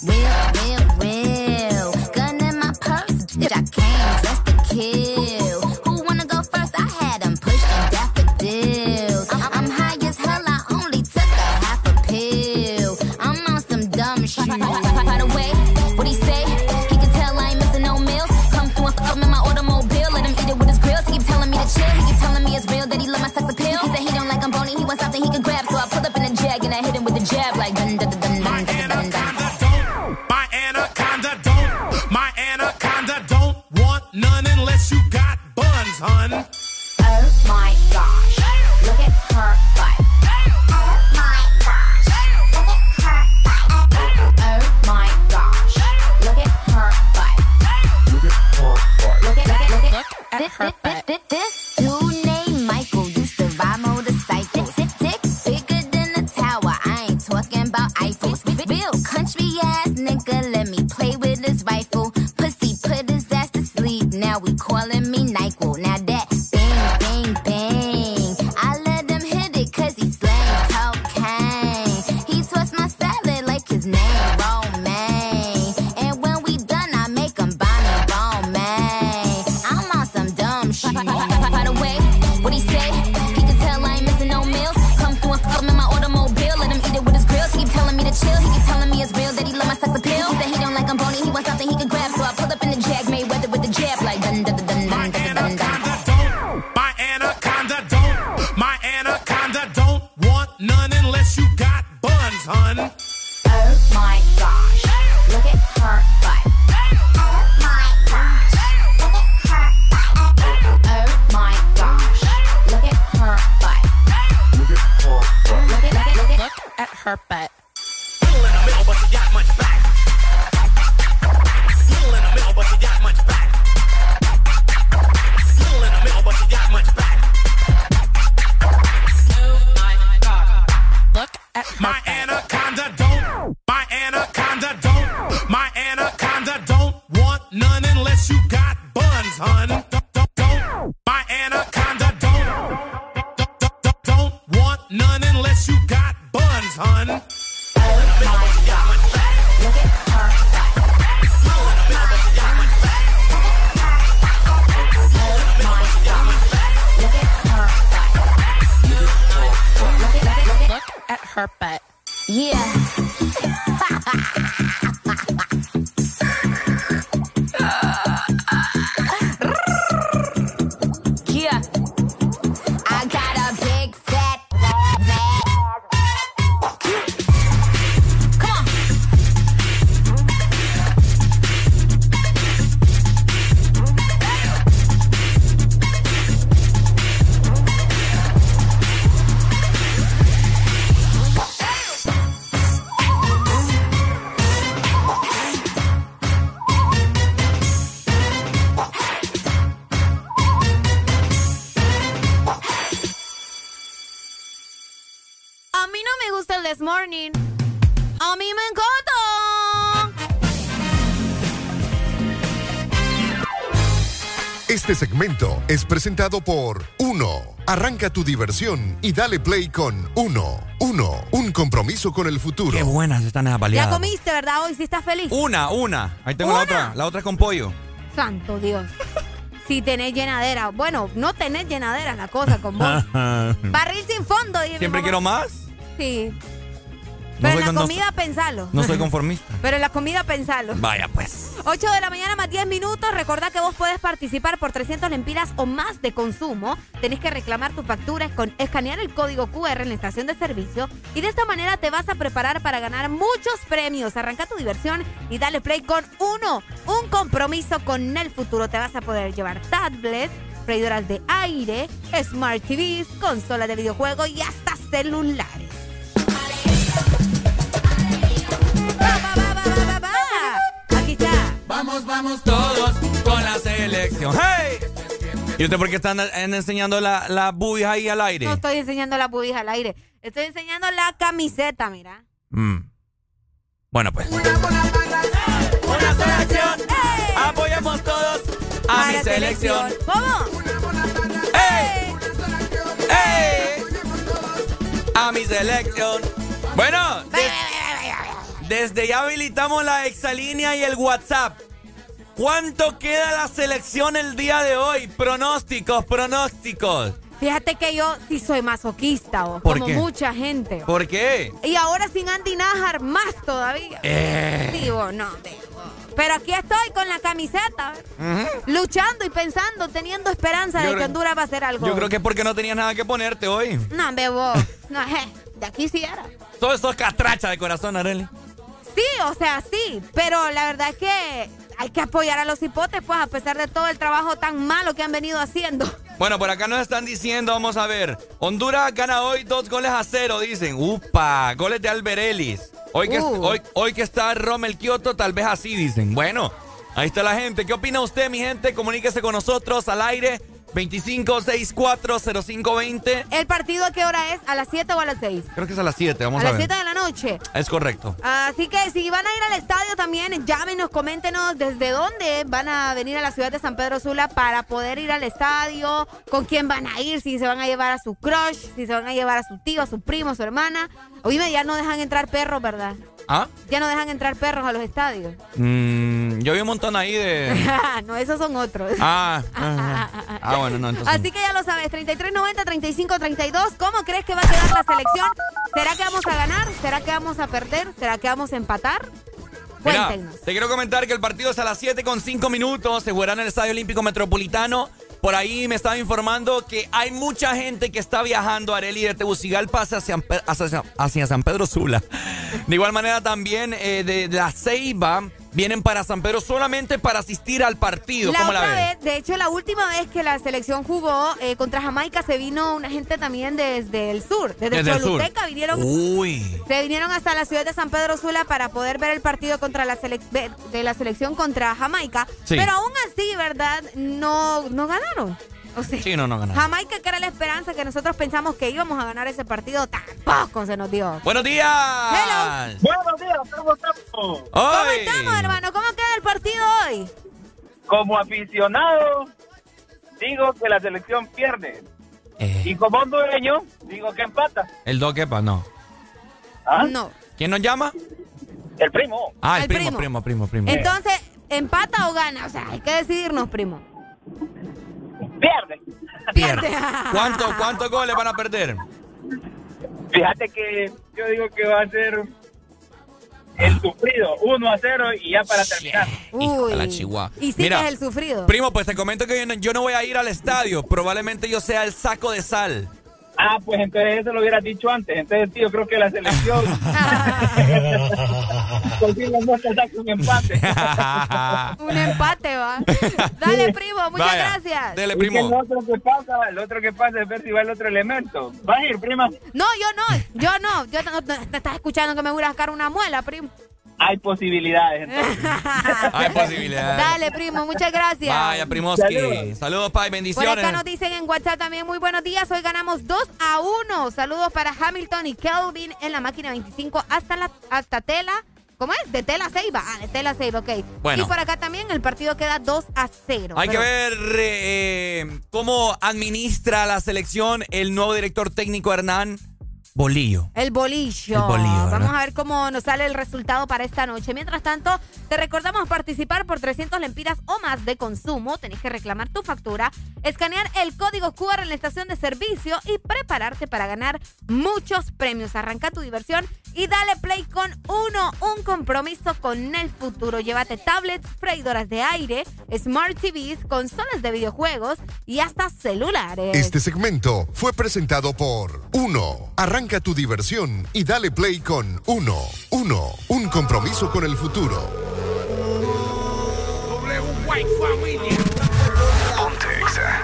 segmento es presentado por Uno. Arranca tu diversión y dale play con Uno. Uno, un compromiso con el futuro. Qué buenas están esas Ya baleadas. comiste, ¿verdad? Hoy sí estás feliz. Una, una. Ahí tengo la otra. La otra es con pollo. Santo Dios. Si tenés llenadera. Bueno, no tenés llenadera la cosa con vos. Barril sin fondo, dije Siempre mamá. quiero más. Sí. Pero en con- la no- comida pensalo. No soy conformista. Pero en la comida pensalo. Vaya pues. 8 de la mañana 10 minutos. Recordá que vos podés participar por 300 lempiras o más de consumo. Tenés que reclamar tu factura con escanear el código QR en la estación de servicio. Y de esta manera te vas a preparar para ganar muchos premios. Arranca tu diversión y dale play con uno. Un compromiso con el futuro. Te vas a poder llevar tablets, freidoras de aire, smart TVs, consolas de videojuego y hasta celulares. ¿Y usted por qué están en- enseñando la, la boobies ahí al aire? No estoy enseñando la pubis al aire. Estoy enseñando la camiseta, mira. Mm. Bueno, pues. Una selección. Apoyamos todos a mi selección. ¿Cómo? ¡Ey! ¡Ey! A mi selección. Bueno, des- desde ya habilitamos la exalínea y el WhatsApp. ¿Cuánto queda la selección el día de hoy? Pronósticos, pronósticos. Fíjate que yo sí soy masoquista, vos, ¿Por como qué? mucha gente. ¿Por qué? Y ahora sin Andy Najar, más todavía. Eh. Sí, vos, no, vos. Pero aquí estoy con la camiseta, luchando y pensando, teniendo esperanza Yo de que Honduras va a hacer algo. Yo creo que es porque no tenías nada que ponerte hoy. No, bebo. No, je, de aquí sí era. Todo eso es catracha de corazón, Arely. Sí, o sea, sí, pero la verdad es que hay que apoyar a los hipotes, pues, a pesar de todo el trabajo tan malo que han venido haciendo. Bueno, por acá nos están diciendo, vamos a ver. Honduras gana hoy dos goles a cero, dicen. Upa, goles de Alberelis. Hoy que, Uh. hoy, hoy que está Rommel Kioto, tal vez así, dicen. Bueno, ahí está la gente. ¿Qué opina usted, mi gente? Comuníquese con nosotros al aire. 25640520. ¿El partido a qué hora es? ¿A las 7 o a las 6? Creo que es a las 7, vamos a a, las ver. 7 de la noche. Es correcto. Así que si van a ir al estadio también, llámenos, coméntenos desde dónde van a venir a la ciudad de San Pedro Sula para poder ir al estadio, con quién van a ir, si se van a llevar a su crush, si se van a llevar a su tío, a su primo, a su hermana. Oíme, ya no dejan entrar perros, ¿verdad? ¿Ah? Ya no dejan entrar perros a los estadios. Mm, yo vi un montón ahí de... no, esos son otros. Ah, ah, ah. Ah, bueno, no, entonces... Así que ya lo sabes, 3390-3532. ¿Cómo crees que va a quedar la selección? ¿Será que vamos a ganar? ¿Será que vamos a perder? ¿Será que vamos a empatar? Mira, Cuéntenos. te quiero comentar que el partido es a las 7 con 5 minutos. Se jugará en el Estadio Olímpico Metropolitano. Por ahí me estaba informando que hay mucha gente que está viajando a Areli de Tegucigalpa hacia San, hacia, hacia San Pedro Sula. De igual manera también eh, de La Ceiba vienen para San Pedro solamente para asistir al partido. La ¿Cómo la ves? vez, de hecho, la última vez que la selección jugó eh, contra Jamaica se vino una gente también desde el sur, desde, Desde el sur. Choluteca vinieron. Uy. Se vinieron hasta la ciudad de San Pedro Sula para poder ver el partido contra la selec- de de la selección contra Jamaica. Sí. Pero aún así, ¿verdad? No, no ganaron. O sea, Sí, no, no ganaron. Jamaica, que era la esperanza que nosotros pensamos que íbamos a ganar ese partido, tampoco se nos dio. ¡Buenos días! Hello. Buenos días, ¿cómo estamos? ¿Cómo estamos, hermano? ¿Cómo queda el partido hoy? Como aficionado, digo que la selección pierde. Eh. Y como hondureño, digo que empata. El Doquepa, no. ¿Ah? No. ¿Quién nos llama? El primo. Ah, el, El primo, primo. primo, primo, primo. Entonces, ¿empata o gana? O sea, hay que decidirnos, primo. Pierde. Pierde. ¿Cuánto, ¿Cuántos goles van a perder? Fíjate que yo digo que va a ser el sufrido, 1 a 0 y ya para terminar. De la chihuahua. Y sí Mira, que es el sufrido. Primo, pues te comento que yo no voy a ir al estadio. Probablemente yo sea el saco de sal. Ah, pues entonces eso lo hubieras dicho antes. Entonces, tío, creo que la selección. Un un empate. Un empate, va. Dale, primo, muchas Vaya, gracias. Dele, Y primo. que El otro que pasa, el otro que pasa es ver si va el otro elemento. ¿Vas a ir, prima? No, yo no, yo no. Yo no, no- te estás escuchando que me voy a sacar una muela, primo. Hay posibilidades, entonces. Hay posibilidades. Dale, primo, muchas gracias. Vaya, Primoski. Saludos, Pai. Por Bendiciones. acá nos dicen en WhatsApp también, muy buenos días, hoy ganamos 2 a 1. Saludos para Hamilton y Kelvin en la máquina 25 hasta la hasta Tela. ¿Cómo es? De Tela Ceiba. Ah, de Tela Ceiba, ok. Bueno. Y por acá también el partido queda 2 a 0. Hay que ver eh, cómo administra la selección el nuevo director técnico Hernán Bolillo. El bolillo. El bolillo. Vamos a ver cómo nos sale el resultado para esta noche. Mientras tanto, te recordamos participar por 300 lempiras o más de consumo. Tenés que reclamar tu factura, escanear el código QR en la estación de servicio y prepararte para ganar muchos premios. Arranca tu diversión y dale play con uno. Un compromiso con el futuro. Llévate tablets, freidoras de aire, smart TVs, consolas de videojuegos y hasta celulares. Este segmento fue presentado por Uno. Arranca tu diversión y dale play con Uno. Uno. Un compromiso con el futuro. White Familia. Ponte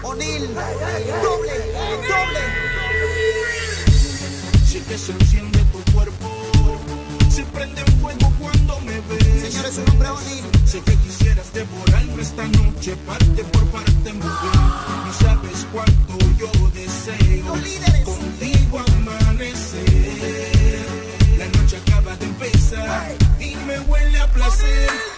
O'Neill. Doble, doble. Prende un fuego cuando me ves. Señores, su nombre es. Sé que quisieras devorarme esta noche, parte por parte, mujer. No sabes cuánto yo deseo contigo amanecer. La noche acaba de empezar y me huele a placer.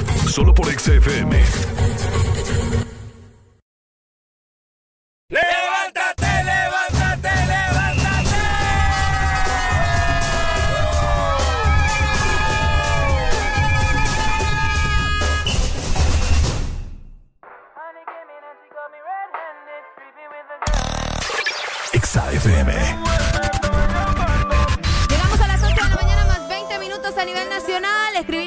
Solo por XFM. ¡Levántate, levántate, levántate! XFM.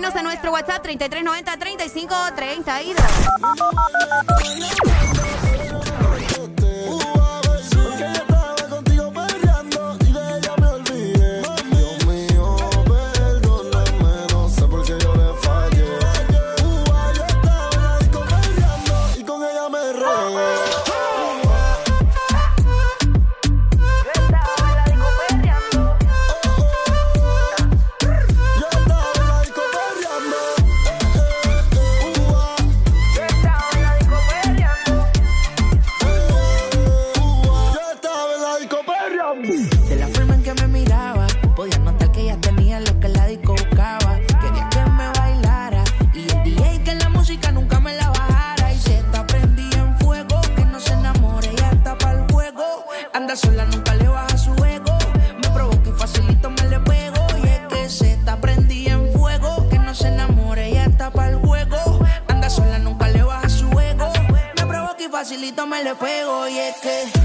A nuestro WhatsApp 3390 35 32. Le pego. Y es que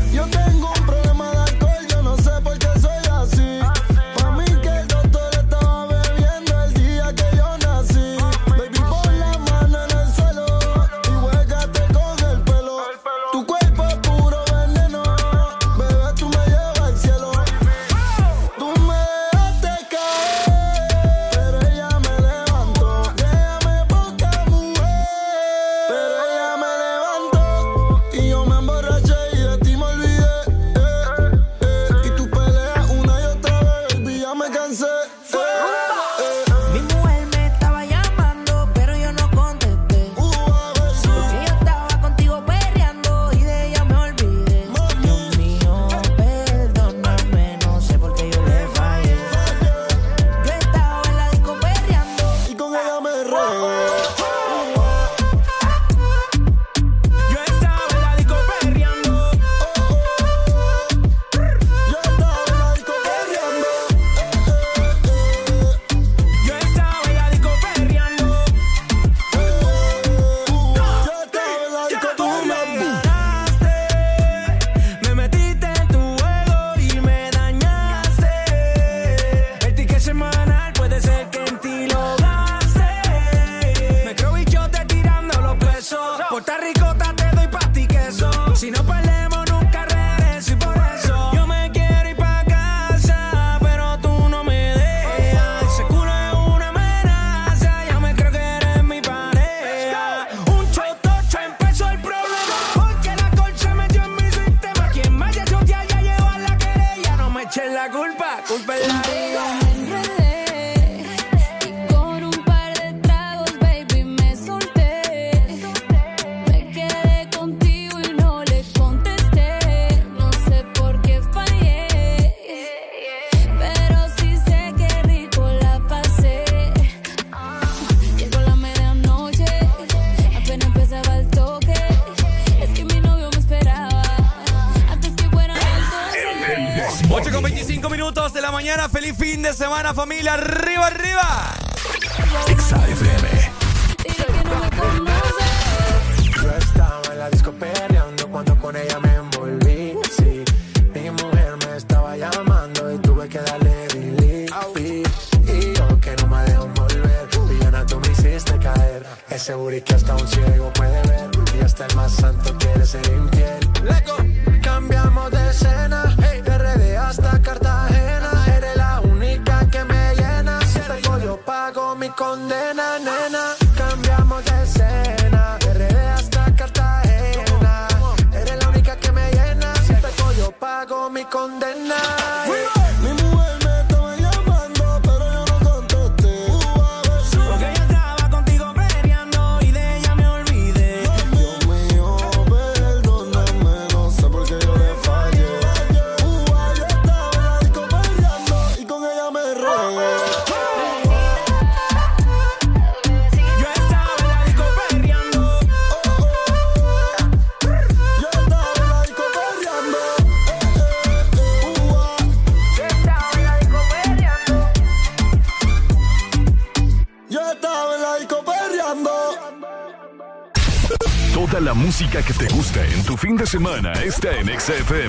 semana está en XFM.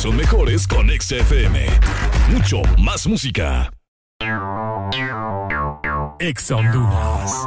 Son mejores con XFM. Mucho más música. Ex Honduras.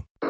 Bueno.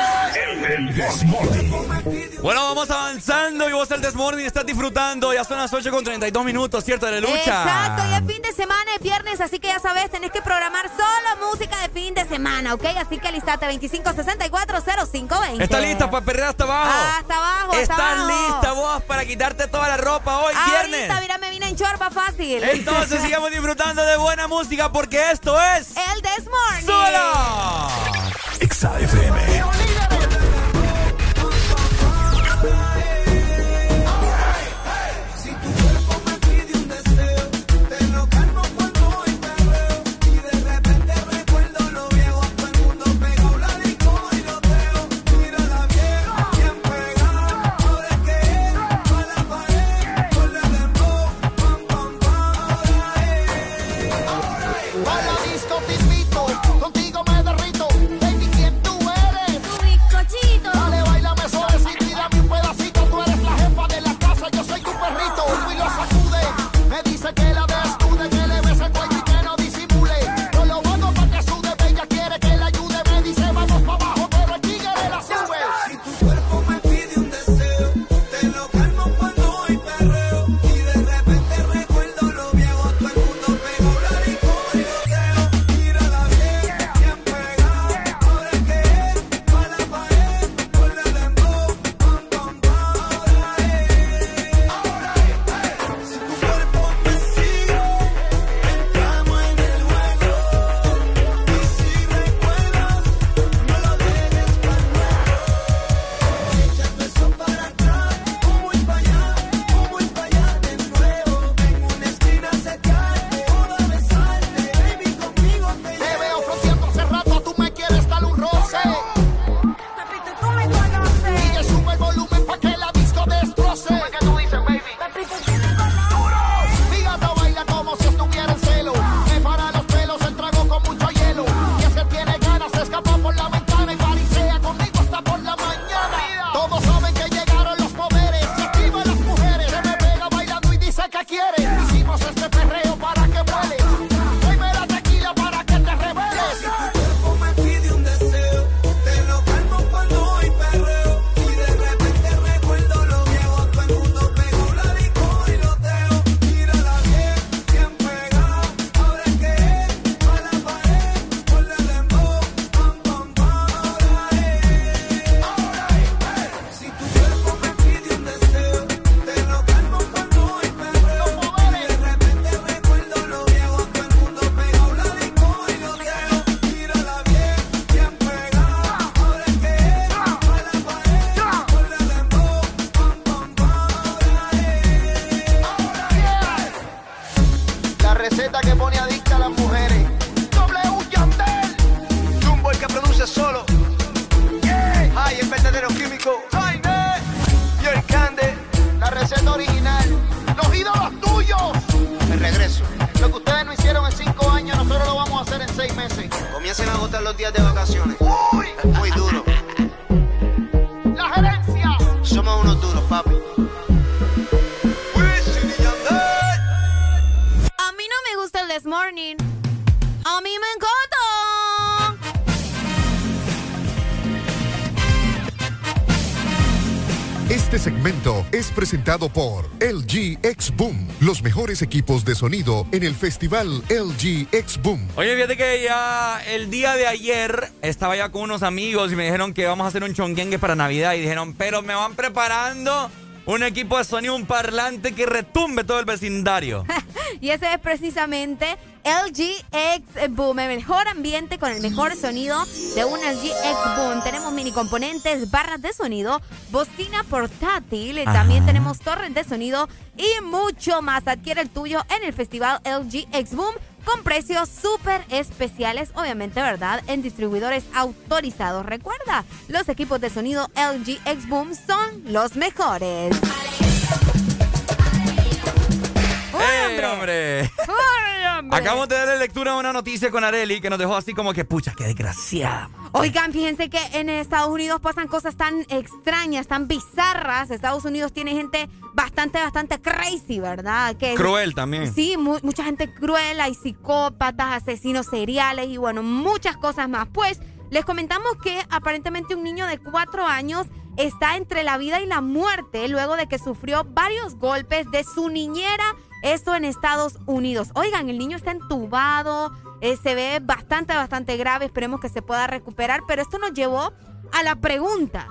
El Desmorning. Bueno, vamos avanzando y vos el Desmorning estás disfrutando. Ya son las 8 con 32 minutos, ¿cierto? De lucha. Exacto, y es fin de semana, es viernes, así que ya sabes, tenés que programar solo música de fin de semana, ¿ok? Así que alistate 25640520. ¿Estás lista para perder hasta abajo? Ah, hasta abajo, hasta ¿Estás abajo. lista vos para quitarte toda la ropa hoy, viernes? Ahorita, mira, me vine en chorba fácil. Entonces sigamos disfrutando de buena música porque esto es... El Desmorning. ¡Solo! XFM. Presentado por LG X Boom, los mejores equipos de sonido en el festival LG X Boom. Oye, fíjate que ya el día de ayer estaba ya con unos amigos y me dijeron que vamos a hacer un chonguengue para Navidad y dijeron, pero me van preparando un equipo de sonido, un parlante que retumbe todo el vecindario. Y ese es precisamente LG X Boom, el mejor ambiente con el mejor sonido de un LG X Boom. Tenemos mini componentes, barras de sonido, bocina portátil, y también tenemos torres de sonido y mucho más. Adquiere el tuyo en el festival LG X Boom con precios súper especiales, obviamente, ¿verdad? En distribuidores autorizados. Recuerda, los equipos de sonido LG X Boom son los mejores. ¡Eh, hombre! ¡Ay, hombre! Acabamos de darle lectura a una noticia con Areli que nos dejó así como que, pucha, qué desgraciada. Oigan, fíjense que en Estados Unidos pasan cosas tan extrañas, tan bizarras. Estados Unidos tiene gente bastante, bastante crazy, ¿verdad? Que Cruel también. Sí, mu- mucha gente cruel, hay psicópatas, asesinos seriales y bueno, muchas cosas más. Pues les comentamos que aparentemente un niño de cuatro años está entre la vida y la muerte luego de que sufrió varios golpes de su niñera. Esto en Estados Unidos. Oigan, el niño está entubado, eh, se ve bastante, bastante grave. Esperemos que se pueda recuperar. Pero esto nos llevó a la pregunta.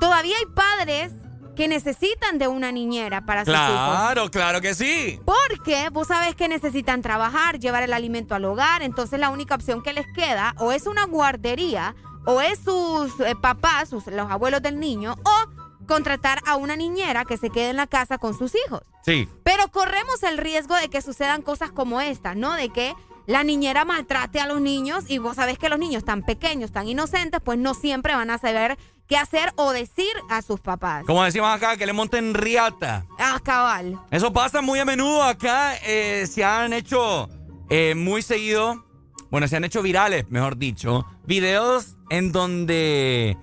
Todavía hay padres que necesitan de una niñera para sus hijos. Claro, claro que sí. Porque vos sabés que necesitan trabajar, llevar el alimento al hogar, entonces la única opción que les queda o es una guardería o es sus eh, papás, sus, los abuelos del niño o contratar a una niñera que se quede en la casa con sus hijos. Sí. Pero corremos el riesgo de que sucedan cosas como esta, ¿no? De que la niñera maltrate a los niños y vos sabés que los niños tan pequeños, tan inocentes, pues no siempre van a saber qué hacer o decir a sus papás. Como decimos acá, que le monten riata. Ah, cabal. Eso pasa muy a menudo acá. eh, se han hecho eh, muy seguido, bueno, se han hecho virales, mejor dicho, videos en donde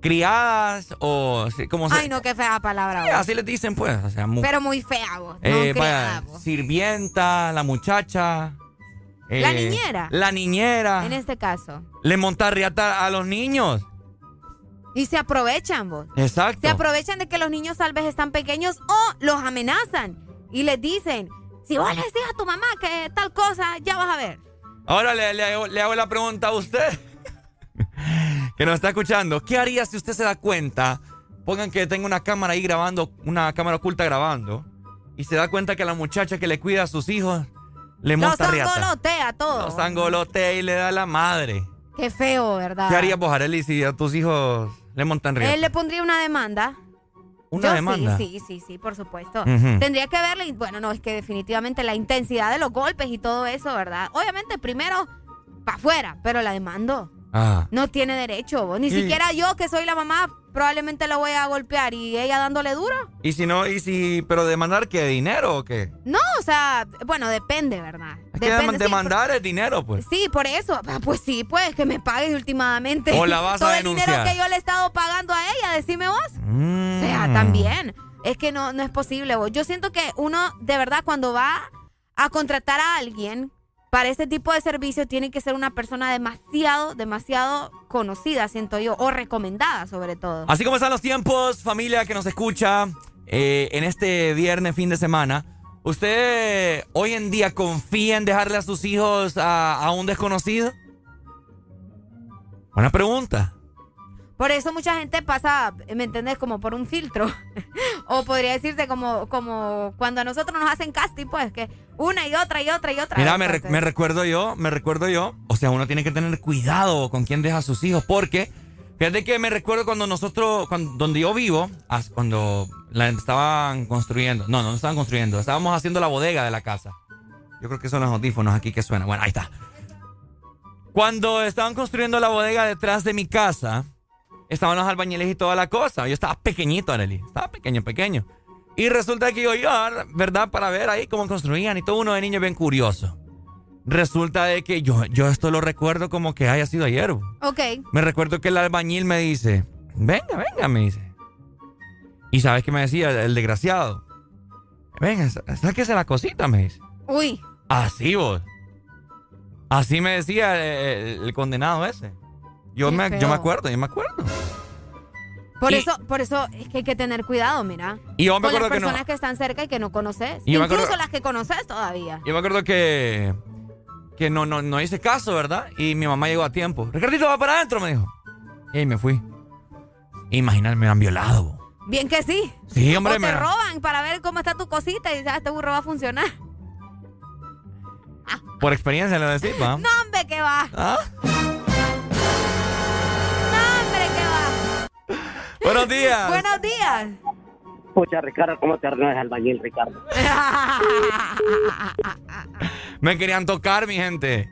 criadas o como se, Ay, no, qué fea palabra. Así les dicen, pues, o sea, mu- Pero muy fea, vos. No eh, criada, vaya, vos. sirvienta, la muchacha. La eh, niñera. La niñera. En este caso. Le monta riata a los niños. Y se aprovechan, vos. Exacto. Se aprovechan de que los niños tal vez están pequeños o los amenazan. Y les dicen, si vos le decís a tu mamá que tal cosa, ya vas a ver. Ahora le, le hago, le hago la pregunta a usted, que nos está escuchando. ¿Qué haría si usted se da cuenta? Pongan que tenga una cámara ahí grabando, una cámara oculta grabando, y se da cuenta que la muchacha que le cuida a sus hijos le Los monta riata. angolotea todo. Los angolotea y le da la madre. Qué feo, ¿verdad? ¿Qué harías vos, Arely, si a tus hijos le montan riata? Él le pondría una demanda. ¿Una Yo demanda? Sí, sí, sí, sí, por supuesto. Tendría que verle, y bueno, no, es que definitivamente la intensidad de los golpes y todo eso, ¿verdad? Obviamente, primero para afuera, pero la demando. Ah. No tiene derecho. Ni siquiera yo, que soy la mamá, probablemente la voy a golpear y ella dándole duro. ¿Y si no, y si, pero demandar qué, dinero o qué? No, o sea, bueno, depende, ¿verdad? Es que Depende, sí, demandar es dinero, pues. Sí, por eso. Ah, Pues sí, pues que me pagues últimamente. O la vas a Todo el dinero que yo le he estado pagando a ella, decime vos. Mm. O sea, también. Es que no, no es posible. vos. Yo siento que uno, de verdad, cuando va a contratar a alguien para este tipo de servicio, tiene que ser una persona demasiado, demasiado conocida, siento yo, o recomendada sobre todo. Así como están los tiempos, familia que nos escucha eh, en este viernes, fin de semana, ¿usted hoy en día confía en dejarle a sus hijos a, a un desconocido? Buena pregunta. Por eso mucha gente pasa, ¿me entiendes? Como por un filtro. o podría decirse como, como cuando a nosotros nos hacen casting, pues, que una y otra y otra y otra. Mira, me, re- Entonces, me recuerdo yo, me recuerdo yo. O sea, uno tiene que tener cuidado con quién deja a sus hijos, porque fíjate que me recuerdo cuando nosotros, cuando, donde yo vivo, cuando la estaban construyendo, no, no, no estaban construyendo, estábamos haciendo la bodega de la casa. Yo creo que son los audífonos aquí que suenan. Bueno, ahí está. Cuando estaban construyendo la bodega detrás de mi casa, estaban los albañiles y toda la cosa. Yo estaba pequeñito, Arely. Estaba pequeño, pequeño. Y resulta que yo iba, ¿verdad? Para ver ahí cómo construían y todo uno de niño bien curioso. resulta de que yo, yo esto lo recuerdo como que haya sido ayer. Ok. Me recuerdo que el albañil me dice, venga, venga, me dice. Y sabes qué me decía el desgraciado. Venga, sáquese la cosita, me dice. Uy. Así vos. Así me decía el, el condenado ese. Yo me, yo me acuerdo, yo me acuerdo. Por Y- eso, por eso es que hay que tener cuidado, mira. Y yo me con las acuerdo que no- personas que, están cerca y que no conoces. Y Incluso acuerdo- las que conoces todavía. Yo me acuerdo que, que no, no, no hice caso, ¿verdad? Y mi mamá llegó a tiempo. Ricardito, va para adentro, me dijo. Y ahí me fui. Imagínate, me han violado. bo. Bien que sí. Sí, hombre, o te me- roban para ver cómo está tu cosita y dices, ah, este burro va a funcionar. Por experiencia le decís, ¿va? No, hombre, que va. ¿Ah? Buenos días. Buenos días. Pucha, Ricardo, ¿cómo te arruinas el albañil, Ricardo? Me querían tocar, mi gente.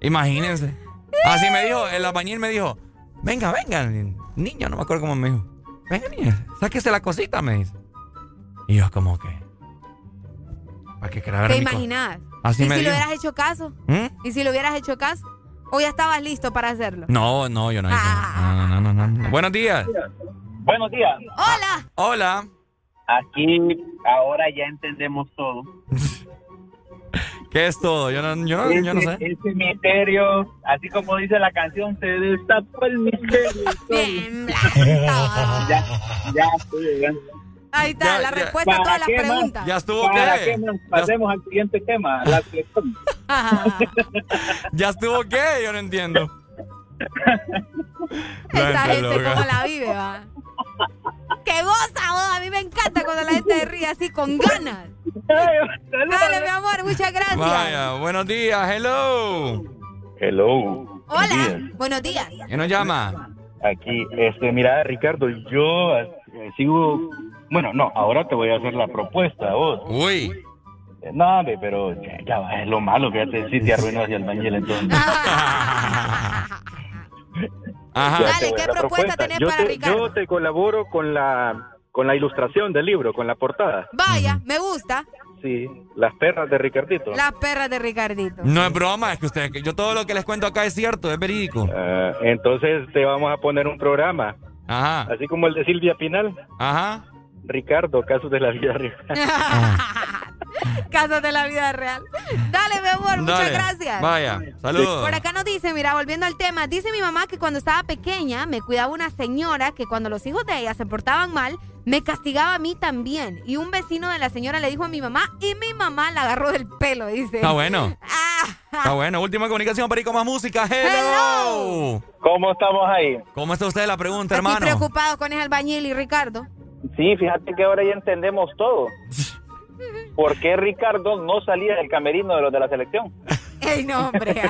Imagínense. Así me dijo, el albañil me dijo, venga, venga, niño, no me acuerdo cómo me dijo. Venga, niña, sáquese la cosita, me dice. Y yo como que... ¿Para qué ¿Te imaginas? Así ¿Y me si dijo. lo hubieras hecho caso? ¿Mm? ¿Y si lo hubieras hecho caso? ¿O ya estabas listo para hacerlo? No, no, yo no hice. Ah. No, no, no, no, no. Buenos días. Buenos días. Hola. Hola. Aquí ahora ya entendemos todo. ¿Qué es todo? Yo no, yo no, yo no Ese- sé. Ese misterio, así como dice la canción, se destapó el misterio. Bien, ya, ya estoy llegando. Ahí está, Ya, la ya. respuesta a ¿Para todas las más? preguntas. Ya estuvo ¿Para qué? qué más? Pasemos al siguiente tema. La selección. ¿Ya estuvo qué? Yo no entiendo. Esta gente loca. como la vive, va. ¡Qué goza, vos! A mí me encanta cuando la gente ríe así con ganas. Dale, mi amor, muchas gracias. Vaya, buenos días, hello. Hello. Hola, buenos días. ¿Quién nos llama? Aquí, este, mira, Ricardo, yo eh, sigo. Bueno, no, ahora te voy a hacer la propuesta a vos. Uy. Eh, No, pero ya, ya va, es lo malo que ya te, sí te arruinó hacia el bañil entonces. Ajá. Dale, ¿qué la propuesta tenés yo para te, Ricardo? Yo te colaboro con la, con la ilustración del libro, con la portada. Vaya, me gusta. Sí, las perras de Ricardito. Las perras de Ricardito. No es broma, es que usted, que yo todo lo que les cuento acá es cierto, es verídico. Ah, entonces te vamos a poner un programa. Ajá. Así como el de Silvia Pinal. Ajá. Ricardo, casos de la vida real. Casos de la vida real. Dale, mi amor, muchas gracias. Vaya, saludos. Por acá nos dice, mira, volviendo al tema, dice mi mamá que cuando estaba pequeña me cuidaba una señora que cuando los hijos de ella se portaban mal, me castigaba a mí también. Y un vecino de la señora le dijo a mi mamá y mi mamá la agarró del pelo, dice. Está bueno. Está bueno. Última comunicación para ir con más música. Hello. ¿Cómo estamos ahí? ¿Cómo está usted la pregunta, Aquí hermano? preocupados con el albañil y Ricardo. Sí, fíjate que ahora ya entendemos todo. ¿Por qué Ricardo no salía del camerino de los de la selección? ¡Ey, no, hombre!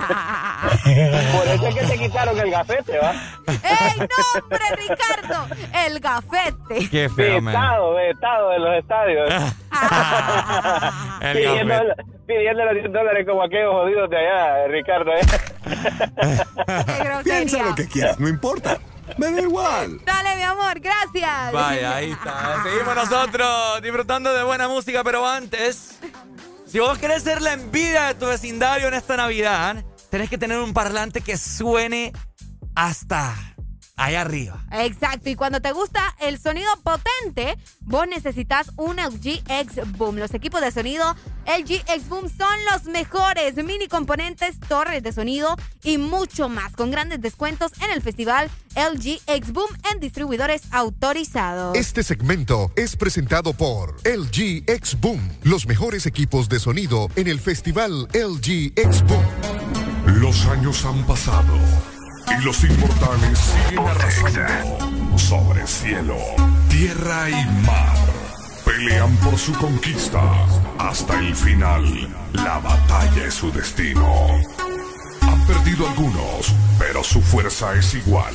Por eso es que te quitaron el gafete, ¿va? ¡Ey, no, hombre, Ricardo! El gafete. Qué feo, man. Vetado, vetado de los estadios. El pidiendo, gafete. pidiendo los 10 dólares como aquellos jodidos de allá, Ricardo. ¿eh? Piensa lo que quieras, no importa. Me da igual. Dale, mi amor, gracias. Vaya, ahí está. Seguimos nosotros disfrutando de buena música, pero antes, si vos querés ser la envidia de tu vecindario en esta Navidad, tenés que tener un parlante que suene hasta allá arriba. Exacto, y cuando te gusta el sonido potente, vos necesitas un LG X Boom. Los equipos de sonido LG X Boom son los mejores, mini componentes, torres de sonido y mucho más, con grandes descuentos en el festival LG X Boom en distribuidores autorizados. Este segmento es presentado por LG X Boom, los mejores equipos de sonido en el festival LG X Boom. Los años han pasado y los inmortales siguen arrasando sobre cielo, tierra y mar. Pelean por su conquista hasta el final. La batalla es su destino. Han perdido algunos, pero su fuerza es igual.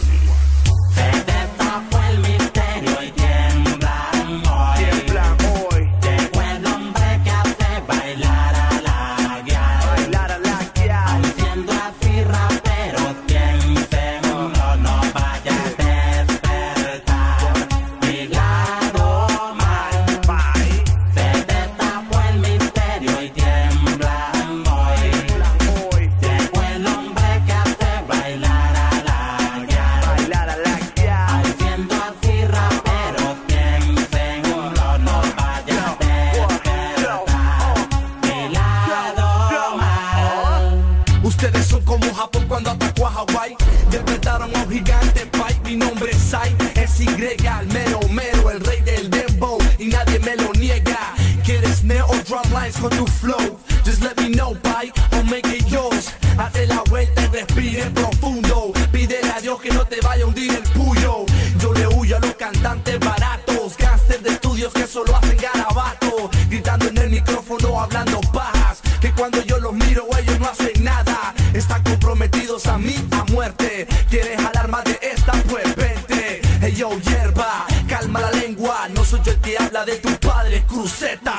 Y, al mero mero, el rey del dembow. Y nadie me lo niega. ¿Quieres neo drum lines con tu flow? Just let me know, pai, o make it yours. Hazte la vuelta y respire profundo. Pídele a Dios que no te vaya a hundir el puyo. Yo le huyo a los cantantes baratos, gánster de estudios que solo hacen garabato. Gritando en el micrófono, hablando pajas. Que cuando yo los miro, ellos no hacen nada. Están comprometidos a mí a muerte. De tu padre, cruceta.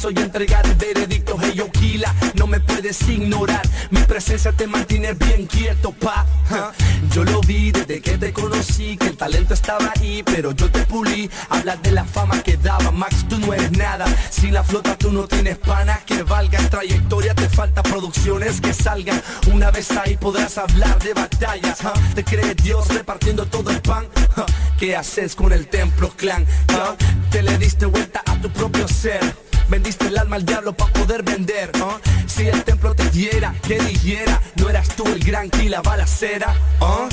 Que hablar preciso y entregar el veredicto. Hey, yo, Kila, no me puedes ignorar. Mi presencia te mantiene bien quieto, pa. Yo lo vi desde que te conocí, que el talento estaba ahí, pero yo te pulí. Hablas de la fama que daba, Max, tú no eres nada. Sin la flota tú no tienes panas que valgan. Trayectoria te falta producciones que salgan. Una vez ahí podrás hablar de batallas. Te crees Dios repartiendo todo el pan. ¿Qué haces con el templo clan? Te le diste vuelta a tu propio ser. Vendiste el alma al diablo para poder vender. ¿ah? Si el templo te diera, que dijera, no eras tú el gran que la balacera. ¿ah?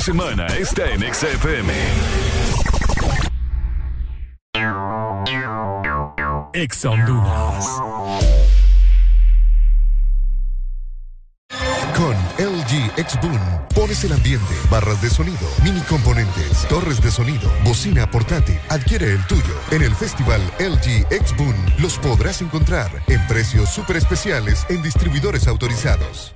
Semana está en XFM. Ex Honduras. Con LG X Boom pones el ambiente, barras de sonido, mini componentes, torres de sonido, bocina portátil. Adquiere el tuyo. En el festival LG X Boom los podrás encontrar en precios súper especiales en distribuidores autorizados.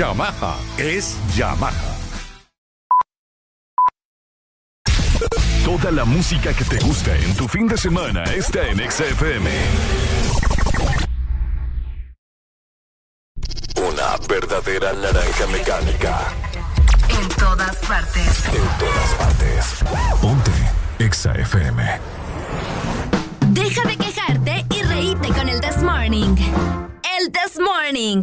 Yamaha es Yamaha. Toda la música que te gusta en tu fin de semana está en XFM. Una verdadera naranja mecánica. En todas partes. En todas partes. Ponte XFM. Deja de quejarte y reíte con el This Morning. El This Morning.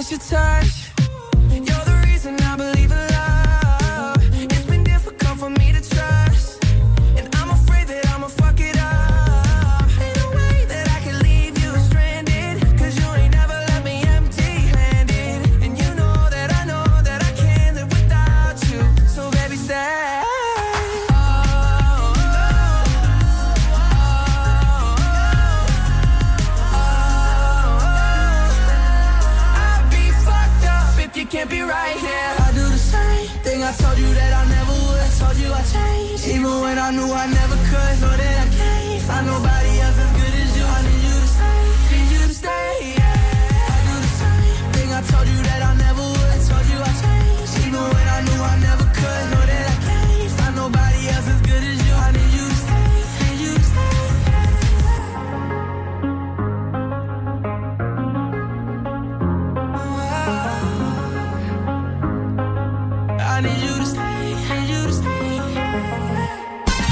miss your touch. one who I never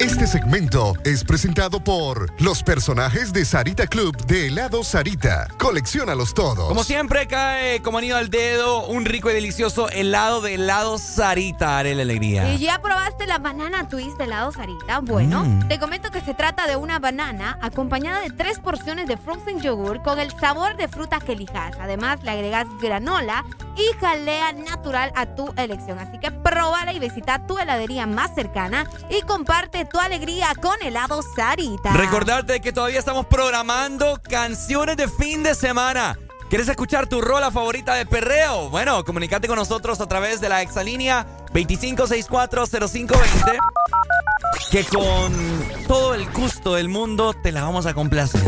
Este segmento es presentado por los personajes de Sarita Club de helado Sarita. Colecciónalos todos. Como siempre, cae como anillo al dedo un rico y delicioso helado de helado Sarita. Haré la alegría. ¿Y ya probaste la banana twist de helado Sarita? Bueno, Mm. te comento que se trata de una banana acompañada de tres porciones de frozen yogur con el sabor de fruta que elijas. Además, le agregas granola y jalea natural a tu elección. Así que pruébala y visita tu heladería más cercana y comparte tu alegría con helado Sarita. Recordarte que todavía estamos programando canciones de fin de semana. ¿Quieres escuchar tu rola favorita de perreo? Bueno, comunícate con nosotros a través de la exalínea 25640520 que con todo el gusto del mundo te la vamos a complacer.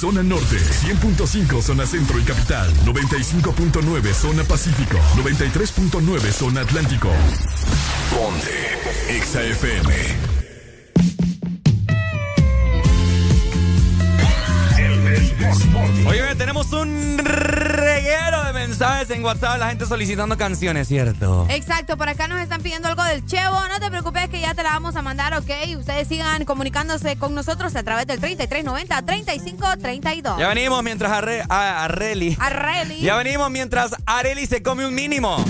Zona norte, 100.5 zona centro y capital, 95.9 zona pacífico, 93.9 zona atlántico. Ponte XAFM. Oye, tenemos un reguero de mensajes en WhatsApp, la gente solicitando canciones, ¿cierto? Exacto, por acá nos están pidiendo algo del Chevo. No te preocupes ya te la vamos a mandar, ¿ok? Ustedes sigan comunicándose con nosotros a través del 3390-3532. Ya venimos mientras Arre, a, Arreli. Arreli. Ya venimos mientras Areli se come un mínimo.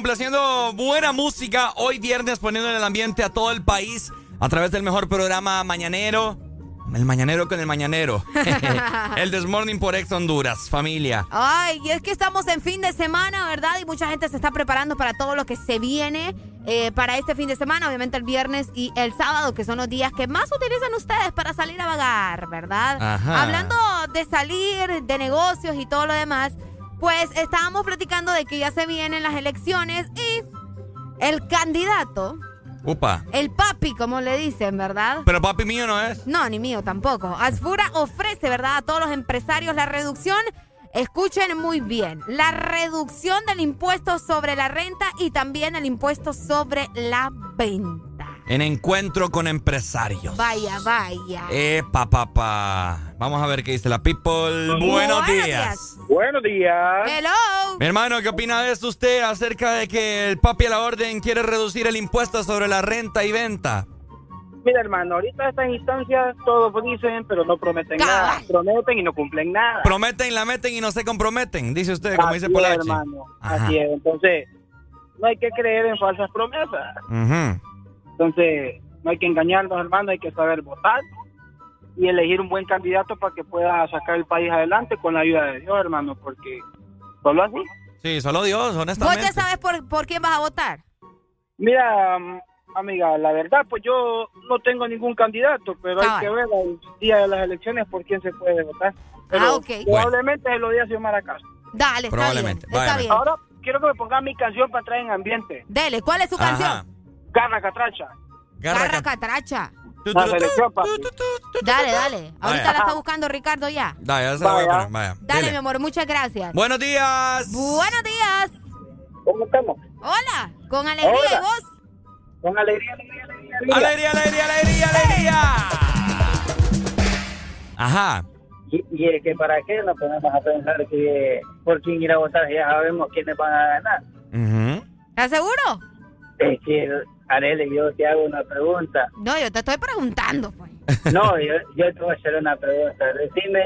Complaciendo buena música. Hoy viernes poniendo en el ambiente a todo el país a través del mejor programa mañanero. El mañanero con el mañanero. el Desmorning por Ex Honduras, familia. Ay, y es que estamos en fin de semana, ¿verdad? Y mucha gente se está preparando para todo lo que se viene eh, para este fin de semana, obviamente el viernes y el sábado, que son los días que más utilizan ustedes para salir a vagar, ¿verdad? Ajá. Hablando de salir, de negocios y todo lo demás, pues estábamos platicando de que ya se vienen las elecciones y el candidato, Upa. el papi, como le dicen, ¿verdad? Pero papi mío no es. No, ni mío tampoco. Asfura ofrece, ¿verdad?, a todos los empresarios la reducción. Escuchen muy bien, la reducción del impuesto sobre la renta y también el impuesto sobre la venta. En encuentro con empresarios. Vaya, vaya. Epa, papá. Vamos a ver qué dice la people. Buenos, Buenos días. días. Buenos días. Hello. Mi hermano, ¿qué opina de esto usted acerca de que el papi a la orden quiere reducir el impuesto sobre la renta y venta? Mira, hermano, ahorita estas instancias todos dicen, pero no prometen Cabal. nada. Prometen y no cumplen nada. Prometen, la meten y no se comprometen, dice usted, como Así dice es, Polachi. hermano. Ajá. Así es. Entonces, no hay que creer en falsas promesas. Ujú. Entonces, no hay que engañarnos, hermano, hay que saber votar y elegir un buen candidato para que pueda sacar el país adelante con la ayuda de Dios, hermano, porque solo así. Sí, solo Dios, ¿Vos honestamente. ya sabes por, por quién vas a votar? Mira, amiga, la verdad, pues yo no tengo ningún candidato, pero Cabal. hay que ver el día de las elecciones por quién se puede votar. Pero Ah, ok. probablemente se lo diga a Xiomara Castro. Dale, está Probablemente. bien. Está Vaya. bien. Ahora quiero que me pongan mi canción para entrar en ambiente. Dele, ¿cuál es su Ajá. canción? Garra Catracha. Garra, Garra ca- Catracha. tu, tu, tu. Dale, dale. Ahorita Vaya. la está buscando Ricardo ya. Da, ya se la voy a poner, vaya. Dale, mi amor, muchas gracias. Buenos días. Buenos días. ¿Cómo estamos? Hola, con alegría Hola. y vos. Con alegría, alegría, alegría. alegría. Alegría, alegría, alegría, alegría. Ajá. Y, y es que para qué nos ponemos a pensar que por quién ir a votar, ya sabemos quiénes van a ganar. ¿Estás seguro? Es que, Arele, yo te hago una pregunta. No, yo te estoy preguntando, pues. No, yo, yo te voy a hacer una pregunta. Decime,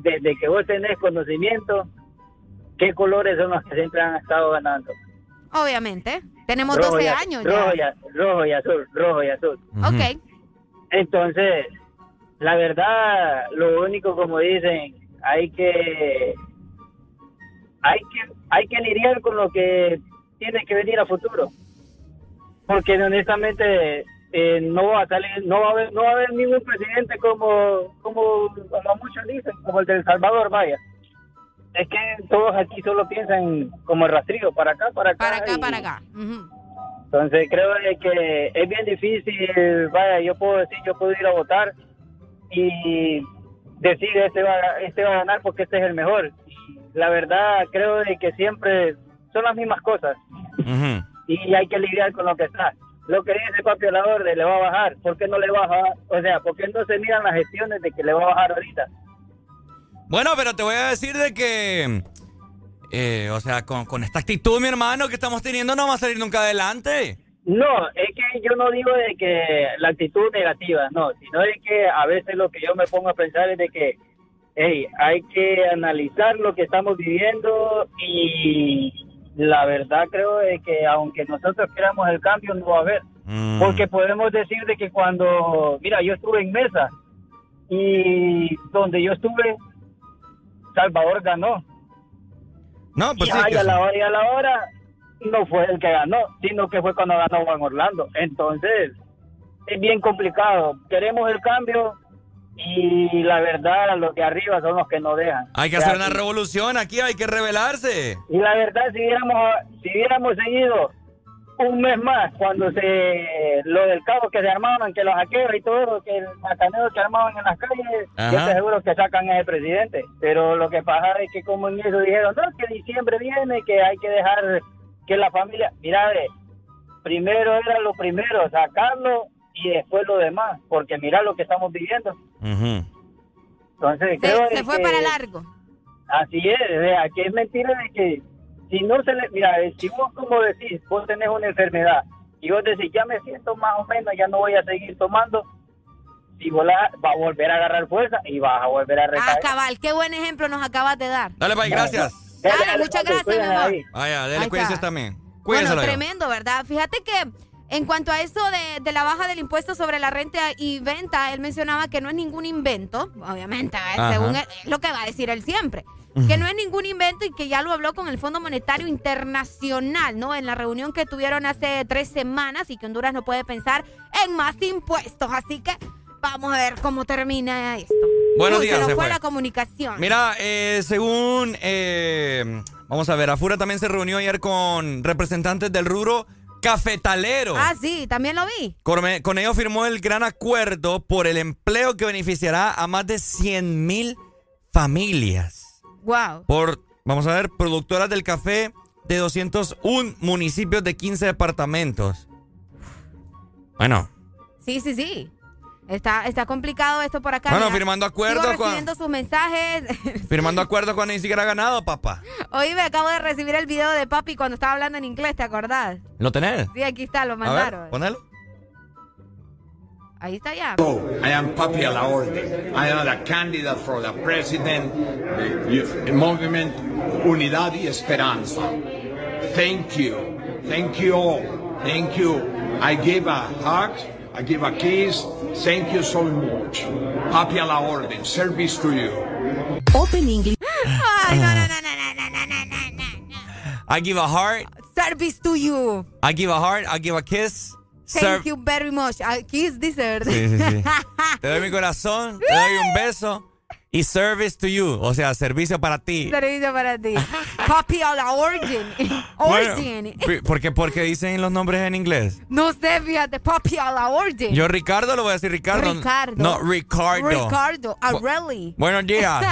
desde que vos tenés conocimiento, ¿qué colores son los que siempre han estado ganando? Obviamente. Tenemos Rojo 12 y a- años rojo ya. y a- rojo y azul, rojo y azul. Ok. Entonces, la verdad, lo único como dicen, hay que hay que hay que lidiar con lo que tiene que venir a futuro. Porque honestamente eh, no va a salir, no va a haber, no va a haber ningún presidente como como, como muchos dicen, como el de El Salvador, vaya. Es que todos aquí solo piensan como el rastrillo, para acá, para acá. Para acá, y- para acá. Ujú. entonces creo de que es bien difícil, vaya, yo puedo decir, yo puedo ir a votar y decir este va, este va a ganar porque este es el mejor. La verdad creo de que siempre son las mismas cosas Ujú. Y hay que lidiar con lo que está. Lo que dice Papi a la orden le va a bajar, ¿por qué no le baja? O sea, ¿por qué no se miran las gestiones de que le va a bajar ahorita? Bueno, pero te voy a decir de que. eh, o sea, con, con esta actitud, mi hermano, que estamos teniendo, no va a salir nunca adelante. No, es que yo no digo de que la actitud negativa, no, sino de que a veces lo que yo me pongo a pensar es de que, hey, hay que analizar lo que estamos viviendo y la verdad creo de que aunque nosotros queramos el cambio no va a haber, Mm. porque podemos decir de que cuando, mira, yo estuve en mesa y donde yo estuve, Salvador ganó. No, pues y, sí. ay, que a sí. la hora y a la hora no fue el que ganó, sino que fue cuando ganó Juan Orlando. Entonces, es bien complicado. Queremos el cambio y la verdad, los de arriba son los que nos dejan. Hay que O sea, hacer una revolución aquí, hay que rebelarse. Y la verdad, si hubiéramos, si hubiéramos seguido un mes más, cuando se lo del cabo que se armaban, que los hackeos y todo, que el macaneo que armaban en las calles, yo Ajá. estoy seguro que sacan a ese presidente. Pero lo que pasa es que como en eso dijeron, no, que diciembre viene, que hay que dejar que la familia, mira, primero era lo primero, sacarlo y después lo demás, porque mira lo que estamos viviendo. Entonces, Se, se fue que- para largo. Así es, o sea, que es mentira de que si no se le, mira, si vos como decís, vos tenés una enfermedad y vos decís, ya me siento más o menos, ya no voy a seguir tomando, si vos la, va a volver a agarrar fuerza y vas a volver a Ah, recaer. cabal, qué buen ejemplo nos acabas de dar. Dale, bye, gracias. Dale, muchas gracias, mi amor. Vaya, dele, cuídense también. Bueno, Cuídenselo yo. tremendo, ¿verdad? Fíjate que en cuanto a eso de, de la baja del impuesto sobre la renta y venta, él mencionaba que no es ningún invento, obviamente. Ajá. según él, es lo que va a decir él siempre, que no es ningún invento y que ya lo habló con el Fondo Monetario Internacional, ¿no? En la reunión que tuvieron hace tres semanas y que Honduras no puede pensar en más impuestos. Así que vamos a ver cómo termina esto. Buenos Uy, días, se nos se fue fue. la comunicación. Mira, eh, según. eh, vamos a ver, Afura también se reunió ayer con representantes del rubro cafetalero. Ah, sí, también lo vi. Con, con ello firmó el gran acuerdo por el empleo que beneficiará a más de 100 mil familias. Wow. Por, vamos a ver, productoras del café de 201 municipios de 15 departamentos. Bueno. Sí, sí, sí. Está, está complicado esto por acá. Bueno, mira. firmando acuerdos Sigo con- recibiendo sus mensajes. Firmando acuerdos cuando ni siquiera ha ganado, papá. Hoy me acabo de recibir el video de papi cuando estaba hablando en inglés, ¿te acordás? ¿Lo tenés? Sí, aquí está, lo A mandaron. ver, ponelo. Ahí está ya. I am Papi a la Orden. I am the candidate for the president, the movement Unidad y Esperanza. Thank you. Thank you all. Thank you. I give a hug. I give a kiss. Thank you so much. Papi a la Orden. Service to you. Open English. Ay, no, no, no, no, no, no, no, no, no. I give a heart. Service to you. I give a heart. I give a kiss. Thank Serve- you very much. Ah, Kiss dessert. Sí, sí, sí. Te doy mi corazón, te doy un beso y service to you, o sea, servicio para ti. Servicio para ti. Papi a la orden. Bueno, Orden. pi- ¿por qué, por qué dicen los nombres en inglés? No sé, fíjate. Papi a la orden. Yo Ricardo lo voy a decir Ricardo. Ricardo. No, Ricardo. Ricardo. Areli. Buenos días.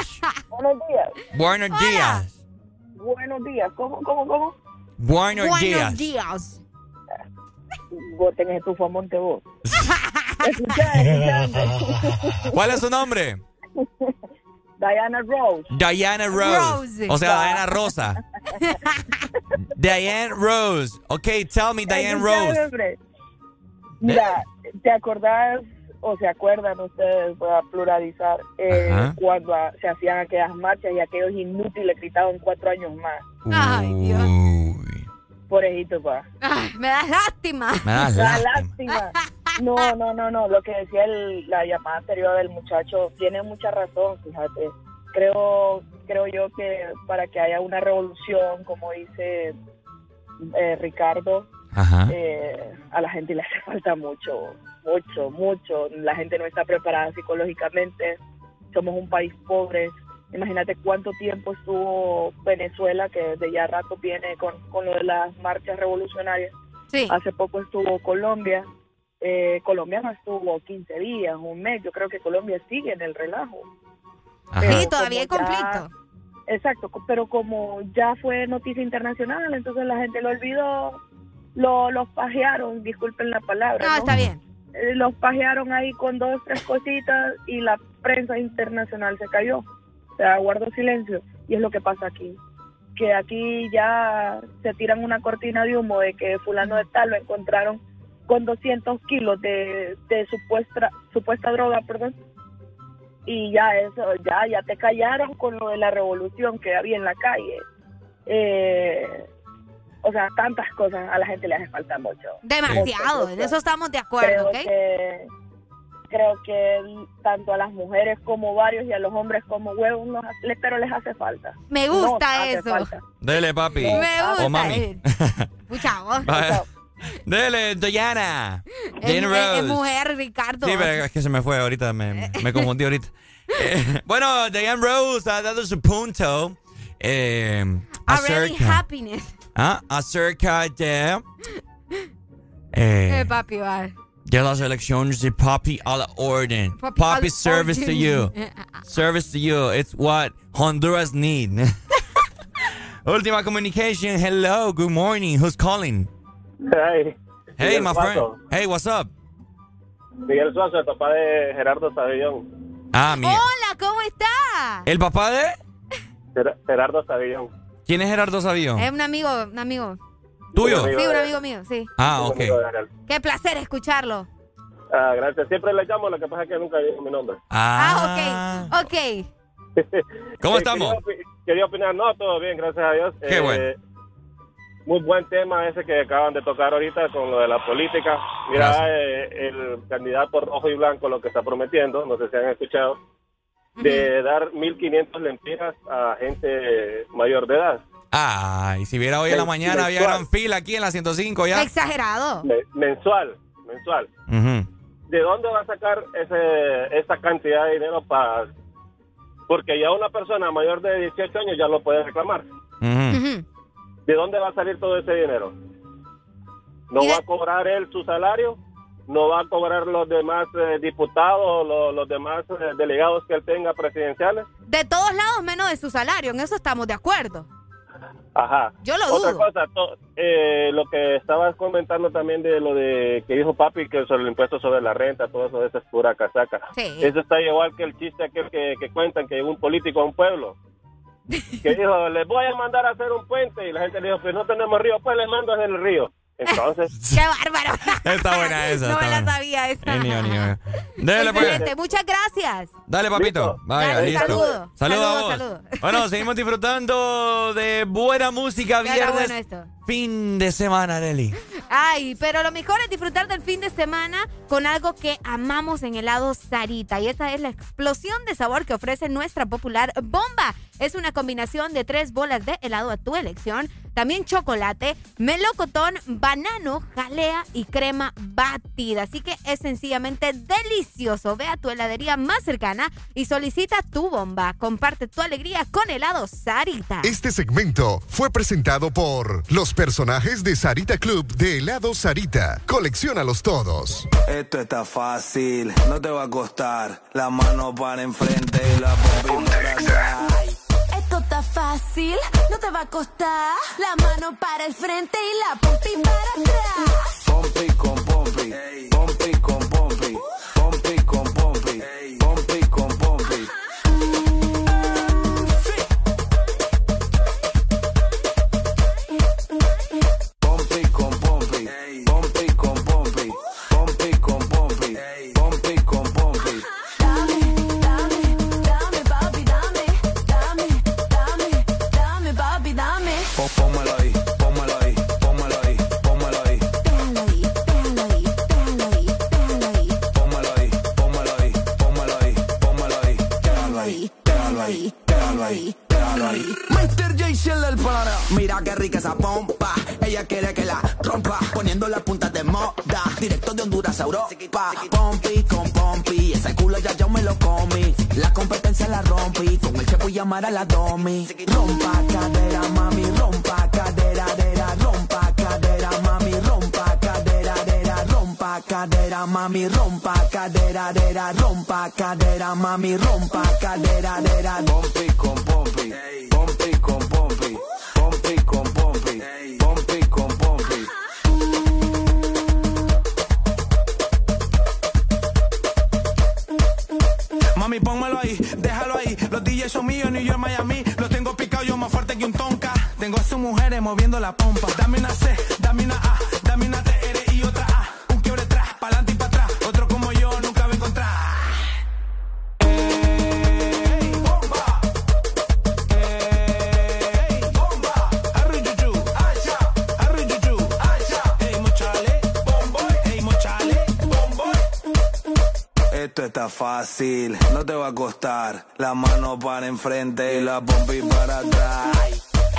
Buenos días. Buenos días. Buenos días. ¿Cómo, cómo, cómo? Buenos, Buenos días. días. Vos tenés tu famonte vos. Escuchá, escuchá. ¿Cuál es su nombre? Diana Rose. Diana Rose. Rose. O sea. Diana Rosa. Diane Rose. Okay, tell me, Diane Escuchá, Rose. Mira, ¿te acordás o se acuerdan ustedes, voy a pluralizar, eh, cuando ah, se hacían aquellas marchas y aquellos inútiles gritaban cuatro años más? Ay, Dios. Pobrecito, pa. Ay, me das lástima. Me das Da lástima. lástima. No, no, no, no. Lo que decía el- la llamada anterior del muchacho tiene mucha razón, fíjate. Creo, creo yo que para que haya una revolución, como dice eh, Ricardo, Ajá. eh, a la gente le hace falta mucho, mucho, mucho. La gente no está preparada psicológicamente. Somos un país pobre. Imagínate cuánto tiempo estuvo Venezuela, que desde ya rato viene con, con lo de las marchas revolucionarias. Hace poco estuvo Colombia. Eh, Colombia no estuvo 15 días, un mes. Yo creo que Colombia sigue en el relajo. Sí, todavía hay ya- conflicto. Exacto, pero como ya fue noticia internacional, entonces la gente lo olvidó, lo, los pajearon, disculpen la palabra. No, está bien. Eh, Los pajearon ahí con dos, tres cositas y la prensa internacional se cayó. O sea, guardó silencio. Y es lo que pasa aquí. Que aquí ya se tiran una cortina de humo de que fulano de tal lo encontraron con 200 kilos de, de supuesta, supuesta droga, perdón. Y ya eso, ya, ya te callaron con lo de la revolución que había en la calle. Eh, o sea, tantas cosas a la gente le hace falta mucho. Demasiado. En eso estamos de acuerdo, creo ¿ok? Que, creo que tanto a las mujeres como varios y a los hombres como huevos, hace- pero les hace falta. Me gusta eso. falta. Dele, papi. Me gusta. O mami. Pucha, vos. Dele, Diana. Es, Rose. es mujer, Ricardo. Sí, pero es que se me fue ahorita, me, me confundí ahorita. Eh, bueno, Diane Rose ha dado su punto eh, Already acerca, happiness. ah, acerca de, Eh, eh, papi, va. de las elecciones de Papi a la orden. Papi Papi service to orden. you. Service to you. It's what Honduras need. Última communication. Hello, good morning. Who's calling? Hey. Hey, Miguel my friend. Hey, what's up? Miguel Suazo, el papá de Gerardo Savillón. Ah, mi. Hola, ¿cómo está? ¿El papá de? Ger- Gerardo Savillón. ¿Quién es Gerardo Sabión? Es un amigo, un amigo. ¿Tuyo? Sí, un amigo mío, sí. Ah, ok. Qué placer escucharlo. Ah, gracias. Siempre le llamo, lo que pasa es que nunca dijo mi nombre. Ah, ok. Ok. ¿Cómo Eh, estamos? Quería, opi- quería opinar, no, todo bien, gracias a Dios. Qué bueno. Muy buen tema ese que acaban de tocar ahorita con lo de la política. Mira, eh, el candidato rojo y blanco lo que está prometiendo, no sé si han escuchado, de dar 1.500 lempiras a gente mayor de edad. Ah, y si viera hoy en la mañana, había mensual. gran fila aquí en la 105 ya. Exagerado. Me- mensual, mensual. Ujú. ¿De dónde va a sacar ese, esa cantidad de dinero para...? Porque ya una persona mayor de 18 años ya lo puede reclamar. Ujú. ¿De dónde va a salir todo ese dinero? ¿No va a cobrar él su salario? ¿No va a cobrar los demás eh, diputados, los, los demás eh, delegados que él tenga presidenciales? De todos lados, menos de su salario. En eso estamos de acuerdo. Ajá. Yo lo Otra dudo. cosa, to- eh, lo que estabas comentando también de lo de que dijo papi, que sobre el impuesto sobre la renta, todo eso, eso es pura casaca. Sí. Eso está igual que el chiste aquel que, que cuentan que un político a un pueblo. Que dijo, les voy a mandar a hacer un puente. Y la gente le dijo, pues no tenemos río, pues les mando a el río. Entonces, ¡Qué bárbaro! Está buena esa. no me la sabía esa. Genio, genio. Dale, pues. Excelente, muchas gracias. Dale, papito. Vaya, Dale, listo. saludo. Saludos a Saludo, vos. saludo. Bueno, seguimos disfrutando de buena música viernes. bueno esto. Fin de semana, Nelly. Ay, pero lo mejor es disfrutar del fin de semana con algo que amamos en helado Sarita. Y esa es la explosión de sabor que ofrece nuestra popular bomba. Es una combinación de tres bolas de helado a tu elección. También chocolate, melocotón, banano, jalea y crema batida. Así que es sencillamente delicioso. Ve a tu heladería más cercana y solicita tu bomba. Comparte tu alegría con helado Sarita. Este segmento fue presentado por los personajes de Sarita Club de helado Sarita. Colecciónalos todos. Esto está fácil, no te va a costar. La mano para enfrente y la pompi para atrás. Fácil, no te va a costar. La mano para el frente y la pompi para atrás. Pompi con pompi, pompi con pompi, pompi a la domi. Rompa cadera, mami. Rompa cadera, dera. Rompa cadera, mami. Rompa cadera, dera. Rompa cadera, mami. Rompa cadera, dera. Rompa cadera, mami. Rompa cadera, dera. Pompi con pompi, pompi con pompi, pompi con pompi, son míos, New York, Miami. Los tengo picados yo más fuerte que un tonka. Tengo a sus mujeres moviendo la pompa. Dame una C, dame una A, fácil, no te va a costar. La mano para enfrente y la pompi para atrás.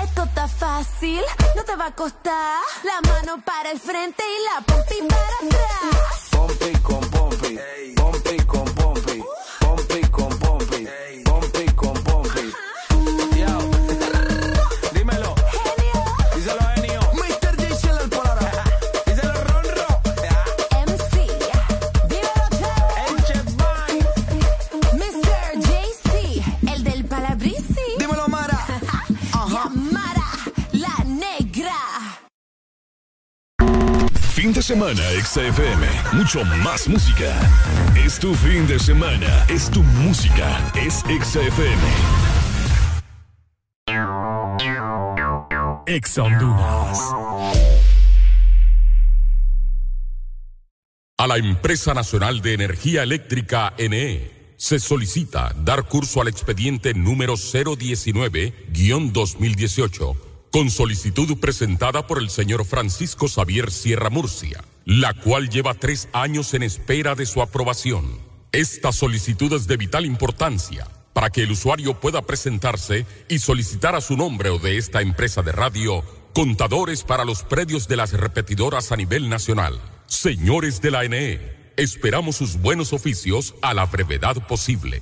Esto está fácil, no te va a costar. La mano para el frente y la pompi para atrás. Pompi con pompi, pompi con pompi, pompi con pompi, Fin de semana, XFM. Mucho más música. Es tu fin de semana. Es tu música. Es XFM. Ex. A la Empresa Nacional de Energía Eléctrica NE se solicita dar curso al expediente número 019-2018 con solicitud presentada por el señor Francisco Xavier Sierra Murcia, la cual lleva tres años en espera de su aprobación. Esta solicitud es de vital importancia para que el usuario pueda presentarse y solicitar a su nombre o de esta empresa de radio contadores para los predios de las repetidoras a nivel nacional. Señores de la NE, esperamos sus buenos oficios a la brevedad posible.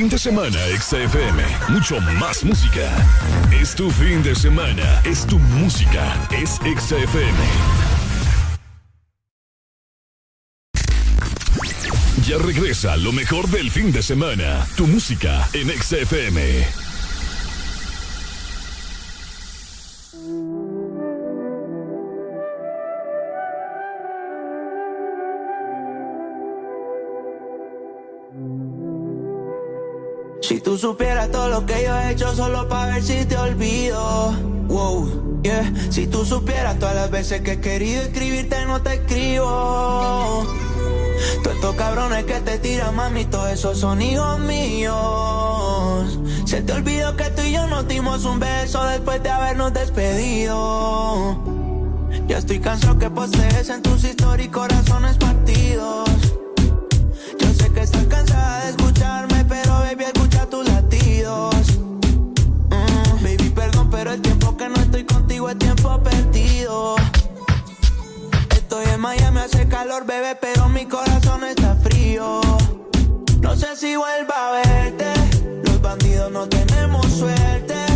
Fin de semana, XFM. Mucho más música. Es tu fin de semana. Es tu música. Es XFM. Ya regresa lo mejor del fin de semana. Tu música en XFM. Si tú supieras todo lo que yo he hecho solo para ver si te olvido. Wow, yeah. Si tú supieras todas las veces que he querido escribirte, no te escribo. Todos estos cabrones que te tiran, mami, todos esos son hijos míos. Se te olvidó que tú y yo nos dimos un beso después de habernos despedido. Ya estoy cansado que postees en tus historias corazones partidos. Yo sé que estás cansada de escucharme, pero baby, Mm, baby, perdón, pero el tiempo que no estoy contigo es tiempo perdido. Estoy en Miami, hace calor, bebé, pero mi corazón está frío. No sé si vuelva a verte. Los bandidos no tenemos suerte.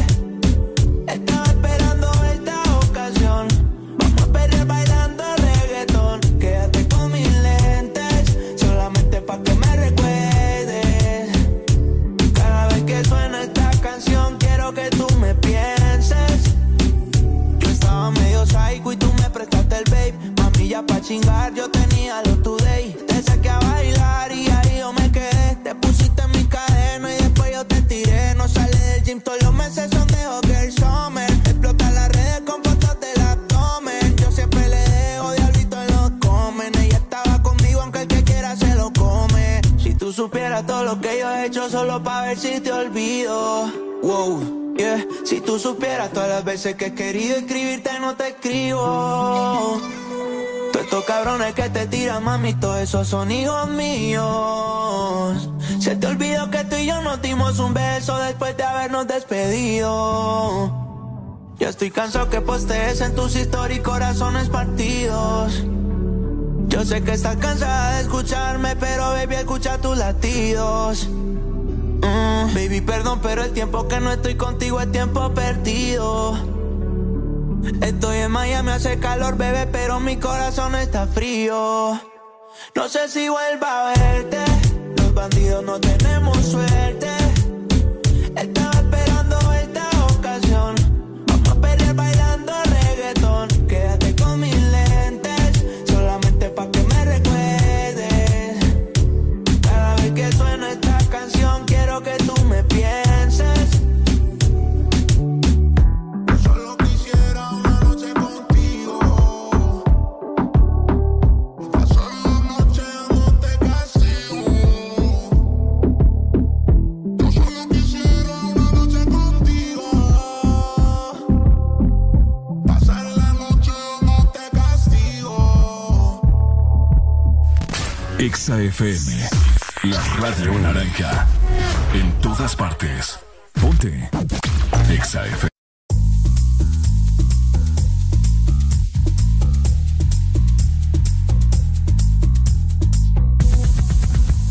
Ya pa' chingar, yo tenía lo today. Te saqué a bailar y ahí yo me quedé. Te pusiste en mi cadena y después yo te tiré. No sale del gym, todos los meses son de Hogger Summer. Explota las redes con fotos del abdomen. Yo siempre le dejo diablito en los comen. Ella estaba conmigo, aunque el que quiera se lo come. Si tú supieras todo lo que yo he hecho solo para ver si te olvido. Wow, yeah. Si tú supieras todas las veces que he querido escribirte, no te escribo. Estos cabrones que te tiran, mami, todos esos son hijos míos. Se te olvidó que tú y yo nos dimos un beso después de habernos despedido. Ya estoy cansado que postees en tus historias y corazones partidos. Yo sé que estás cansada de escucharme, pero baby, escucha tus latidos. Mm, baby, perdón, pero el tiempo que no estoy contigo es tiempo perdido. Estoy en Miami, hace calor, bebé, pero mi corazón está frío. No sé si vuelva a verte. Los bandidos no tenemos suerte. Exa FM. La radio naranja. En todas partes. Ponte. Exa FM.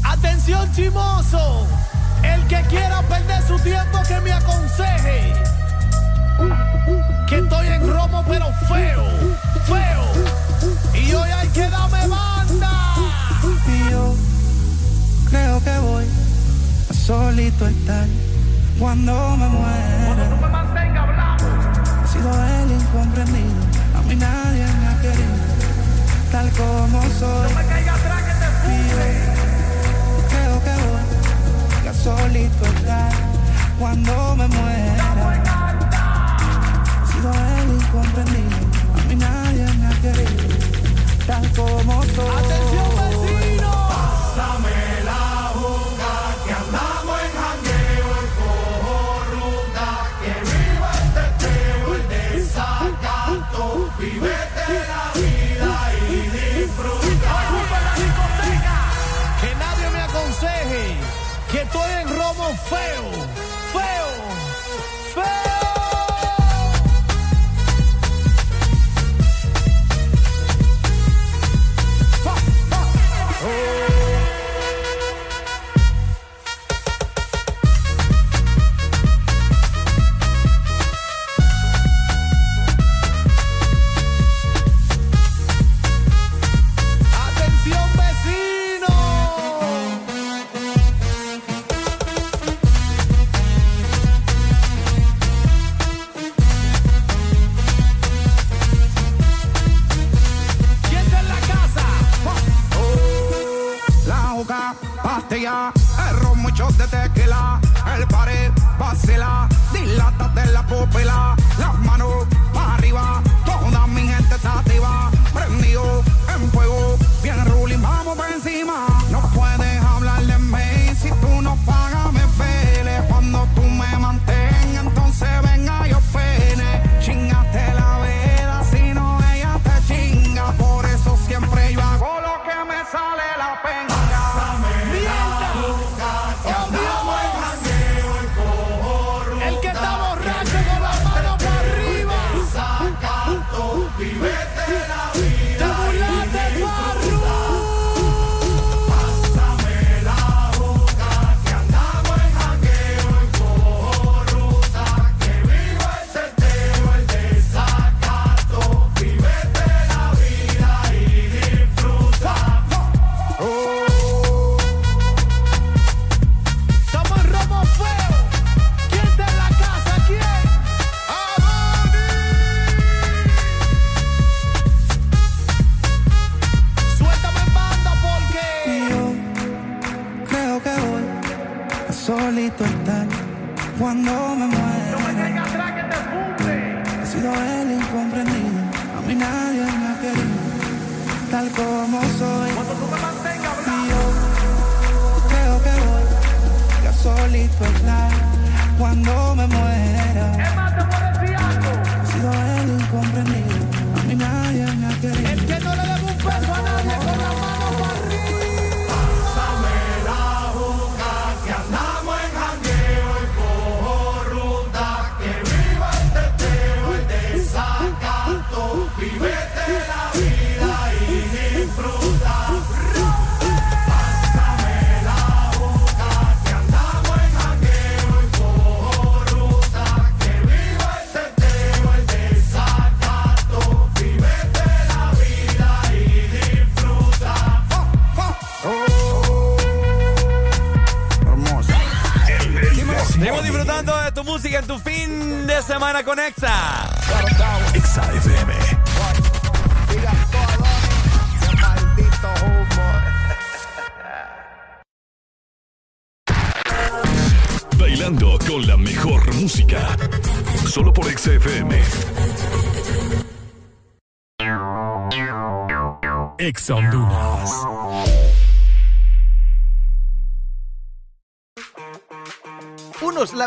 Atención chimoso. El que quiera perder su tiempo que me aconseje. Que estoy en romo pero feo, feo. Y hoy hay que darme banda y yo creo que voy a solito estar cuando me muera. Cuando no He sido el incomprendido, a mí nadie me ha querido, tal como soy. No me caiga atrás que te fuje. Yo creo que voy a solito estar cuando me muera. He sido el incomprendido, a mí nadie me ha querido, tal como soy. Atención.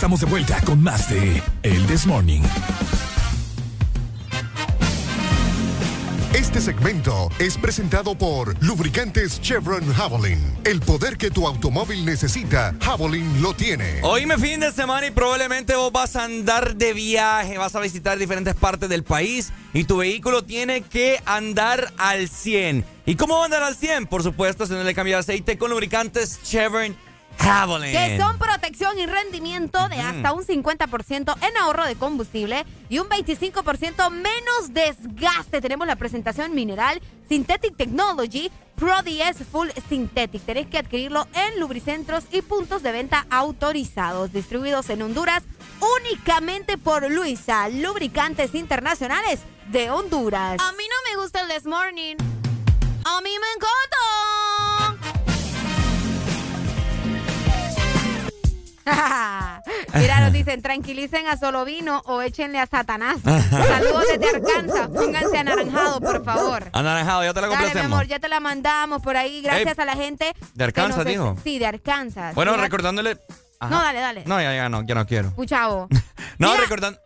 estamos de vuelta con más de El This Morning. Este segmento es presentado por Lubricantes Chevron Javelin. El poder que tu automóvil necesita, Javelin lo tiene. Hoy me fin de semana y probablemente vos vas a andar de viaje, vas a visitar diferentes partes del país y tu vehículo tiene que andar al 100. ¿Y cómo va a andar al 100? Por supuesto, haciéndole cambio de aceite con lubricantes Chevron Javelin. Que son protección y rendimiento de hasta un 50% en ahorro de combustible y un 25% menos desgaste. Tenemos la presentación mineral Synthetic Technology Pro 10 Full Synthetic. Tenés que adquirirlo en lubricentros y puntos de venta autorizados, distribuidos en Honduras únicamente por Luisa, Lubricantes Internacionales de Honduras. A mí no me gusta el This Morning. A mí me encanta. Mira, nos dicen, tranquilicen a Solovino o échenle a Satanás. Saludos desde Arkansas. Pónganse anaranjado, por favor. Anaranjado, ya te la Dale, mi complacemos. amor, ya te la mandamos por ahí. Gracias Ey, a la gente. ¿de Arkansas, dijo? Sí, de Arkansas. Bueno, Mira- recordándole. Ajá. No, dale, dale. No, ya, ya no, ya no quiero. Puchavo. No, recordando.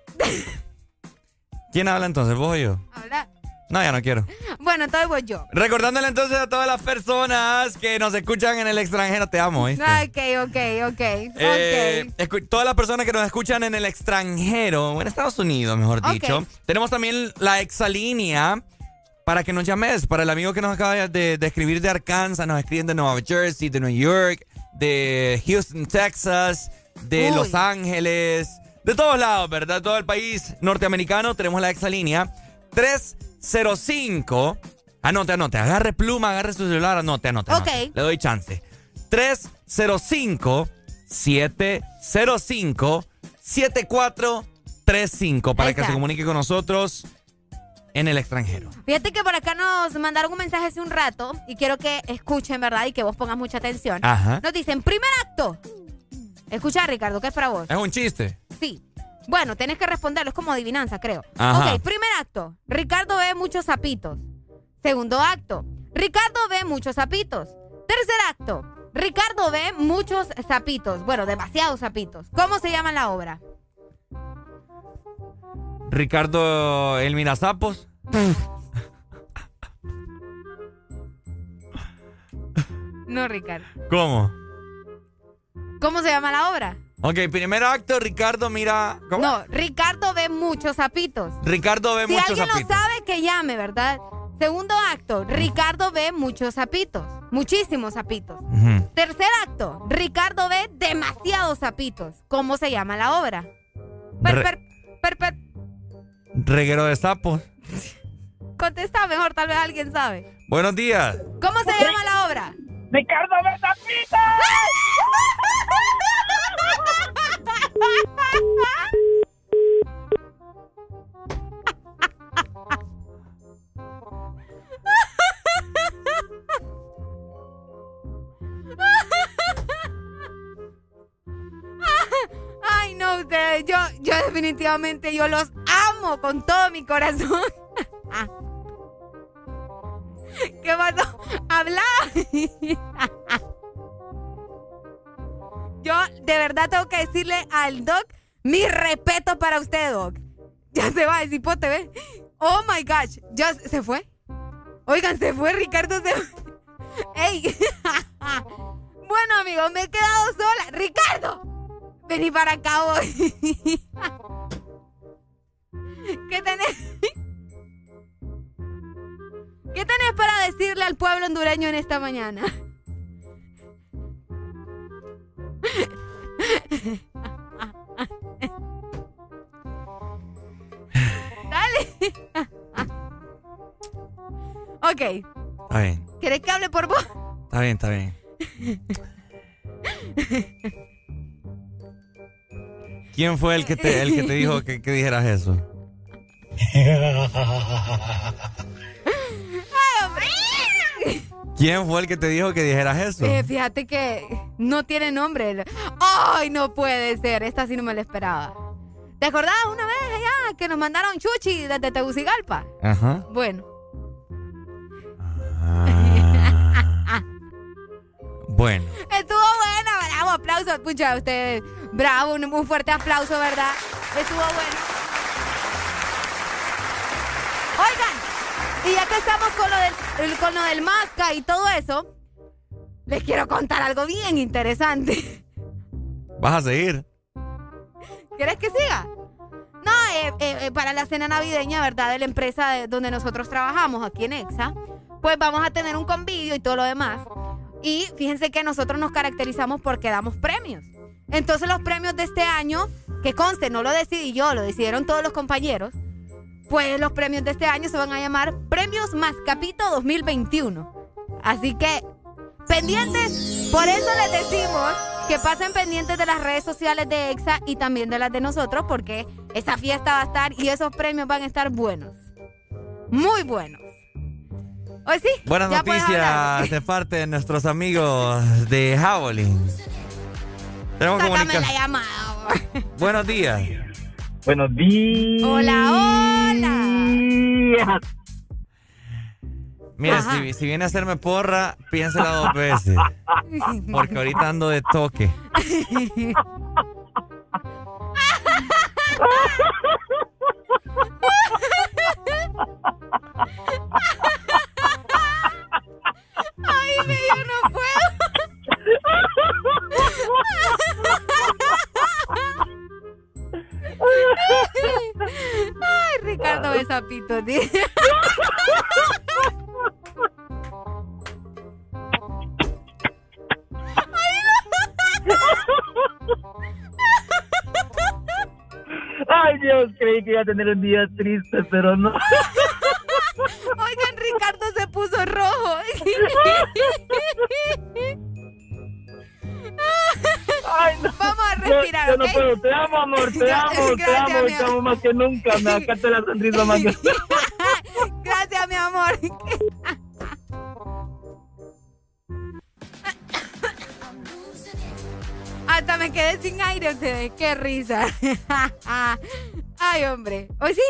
¿Quién habla entonces? ¿Vos o yo? Habla. No, ya no quiero. Bueno, entonces voy yo. Recordándole entonces a todas las personas que nos escuchan en el extranjero, te amo, ¿viste? Ok, ok, ok. Eh, escu- todas las personas que nos escuchan en el extranjero, en Estados Unidos, mejor dicho. Tenemos también la exalínea para que nos llames. Para el amigo que nos acaba de, de escribir de Arkansas, nos escriben de Nueva Jersey, de New York, de Houston, Texas, de Uy. Los Ángeles, de todos lados, ¿verdad? Todo el país norteamericano tenemos la exalínea 305. Anote, anote, agarre pluma, agarre su celular, anote, anote. Ok. anote. Le doy chance. 305 705 7435 para que se comunique con nosotros en el extranjero. Fíjate que por acá nos mandaron un mensaje hace un rato y quiero que escuchen, ¿verdad? Y que vos pongas mucha atención. Ajá. Nos dicen, primer acto. Escucha, Ricardo, que es para vos. Es un chiste. Sí. Bueno, tenés que responderlo, es como adivinanza, creo. Ajá. Ok, primer acto. Ricardo ve muchos sapitos. Segundo acto. Ricardo ve muchos sapitos. Tercer acto. Ricardo ve muchos sapitos. Bueno, demasiados sapitos. ¿Cómo se llama la obra? Ricardo El Mirazapos. No, Ricardo. ¿Cómo? ¿Cómo se llama la obra? Ok, primer acto, Ricardo mira. ¿Cómo? No, Ricardo ve muchos sapitos. Ricardo ve si muchos alguien zapitos. lo sabe, que llame, ¿verdad? Segundo acto, Ricardo ve muchos sapitos. Muchísimos sapitos. Ujú. Tercer acto, Ricardo ve demasiados sapitos. ¿Cómo se llama la obra? Per, Re- per, per, per. Reguero de sapos. Contesta mejor, tal vez alguien sabe. Buenos días. ¿Cómo se llama la obra? ¡Ricardo ve sapitos! Ay, no, ustedes, yo, yo definitivamente, yo los amo con todo mi corazón. ¿Qué pasó? Habla. Yo de verdad tengo que decirle al Doc mi respeto para usted, Doc. Ya se va, el cipote, ¿ve? Oh my gosh, ya se fue. Oigan, se fue, Ricardo se fue. ¡Ey! bueno, amigos, me he quedado sola. ¡Ricardo! Vení para acá hoy. ¿Qué tenés? ¿Qué tenés para decirle al pueblo hondureño en esta mañana? Dale. ok. Está bien, ¿Querés que hable por vos? está bien, está bien. ¿Quién fue el que te, el que te dijo que, que dijeras eso? ¿Quién fue el que te dijo que dijeras eso? Eh, fíjate que no tiene nombre. Ay, no puede ser. Esta sí no me la esperaba. ¿Te acordás una vez allá que nos mandaron chuchi desde Tegucigalpa? Ajá. Bueno. Bueno. Estuvo buena, bravo, aplausos. Pucha, ustedes Bravo, un, un fuerte aplauso, ¿verdad? Estuvo bueno. Oigan, y ya que estamos con lo del, con lo del masca y todo eso, les quiero contar algo bien interesante. ¿Vas a seguir? ¿Quieres que siga? No, eh, eh, eh, para la cena navideña, ¿verdad? De la empresa de- donde nosotros trabajamos, aquí en EXA, pues vamos a tener un convivio y todo lo demás. Y fíjense que nosotros nos caracterizamos porque damos premios. Entonces los premios de este año, que conste, no lo decidí yo, lo decidieron todos los compañeros, pues los premios de este año se van a llamar Premios Mascapito 2021. Así que, pendientes, por eso les decimos que pasen pendientes de las redes sociales de EXA y también de las de nosotros, porque esa fiesta va a estar y esos premios van a estar buenos. Muy buenos. Hoy sí. Buenas ya noticias de parte de nuestros amigos de Javelin. Tenemos la llamada. Buenos días. Buenos días. Hola, hola. Mira, si, si viene a hacerme porra, piénsela dos veces. Porque ahorita ando de toque. Ay, me yo no puedo. Ay, Ricardo Besapito, tío. Ay, Dios, creí que iba a tener un día triste, pero no. Oigan, Ricardo se puso rojo. Ay, no. Vamos a Yo- respirar. Te amo, amor. Te amo, te amo. Te amo más que nunca. Me sacaste la sonrisa más que Gracias, mi amor. Hasta me quedé sin aire ustedes. Qué risa. Ay, hombre. Hoy sí.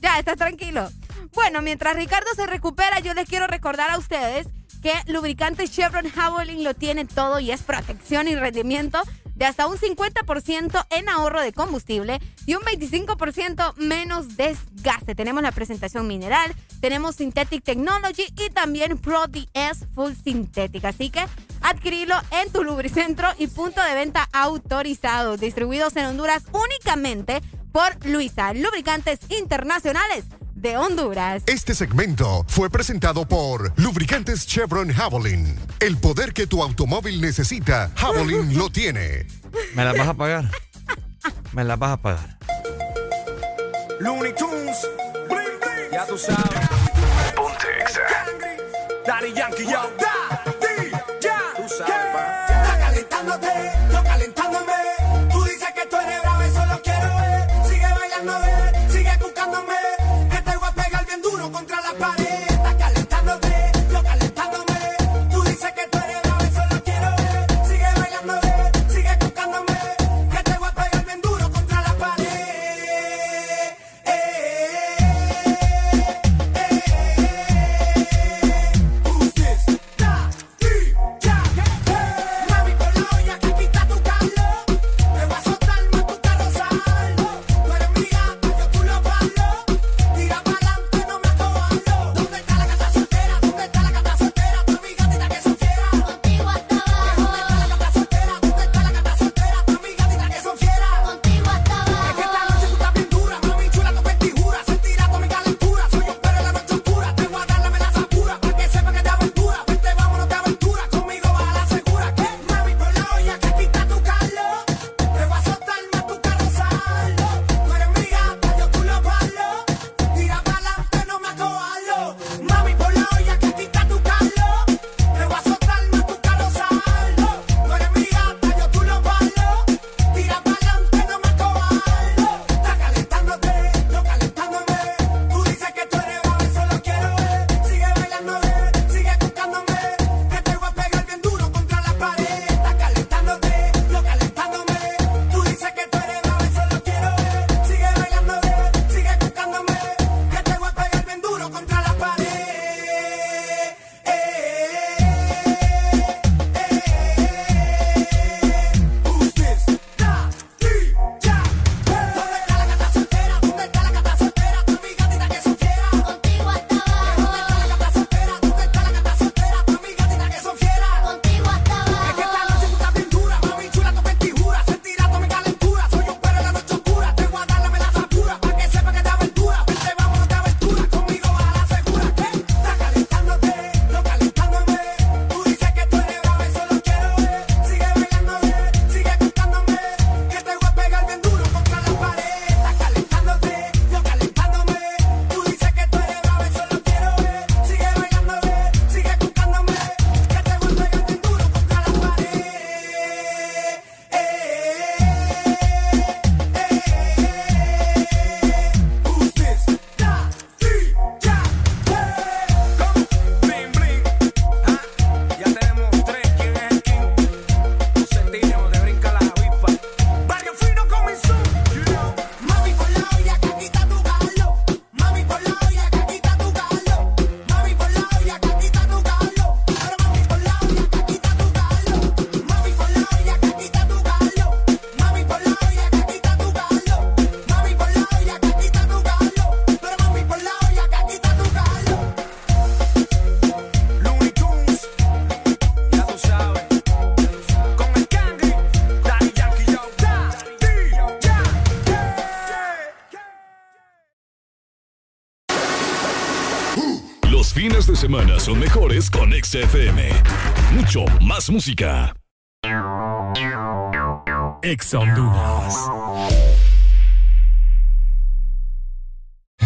Ya, estás tranquilo. Bueno, mientras Ricardo se recupera, yo les quiero recordar a ustedes que lubricante Chevron Javelin lo tiene todo y es protección y rendimiento de hasta un 50% en ahorro de combustible y un 25% menos desgaste. Tenemos la presentación mineral, tenemos Synthetic Technology y también Pro DS Full Synthetic. Así que adquirilo en tu lubricentro y punto de venta autorizados, distribuidos en Honduras únicamente por Luisa, Lubricantes Internacionales de Honduras. Este segmento fue presentado por Lubricantes Chevron Javelin. El poder que tu automóvil necesita, Javelin lo tiene. ¿Me las vas a pagar? Me las vas a pagar. Looney Tunes, bling bling. Ya tú sabes. Ponte. Daddy Yankee, yo. Fines de semana son mejores con XFM. Mucho más música. Ex Honduras.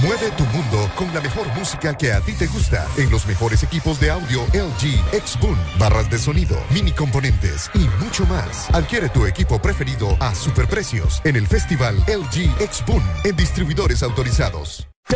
Mueve tu mundo con la mejor música que a ti te gusta en los mejores equipos de audio LG, X-Boom, barras de sonido, mini componentes y mucho más. Adquiere tu equipo preferido a superprecios en el festival LG X-Boom en distribuidores autorizados.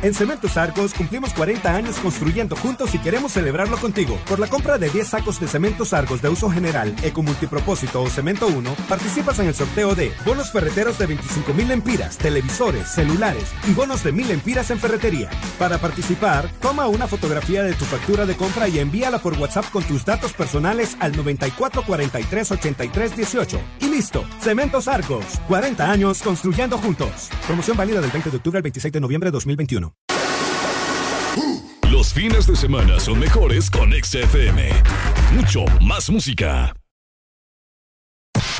En Cementos Argos cumplimos 40 años construyendo juntos y queremos celebrarlo contigo. Por la compra de 10 sacos de Cementos Argos de uso general, eco multipropósito o Cemento 1, participas en el sorteo de bonos ferreteros de 25 mil empiras, televisores, celulares y bonos de 1000 empiras en ferretería. Para participar, toma una fotografía de tu factura de compra y envíala por WhatsApp con tus datos personales al 94 43 83 18. Y listo, Cementos Argos, 40 años construyendo juntos. Promoción válida del 20 de octubre al 26 de noviembre de 2021. Los fines de semana son mejores con XFM. Mucho más música.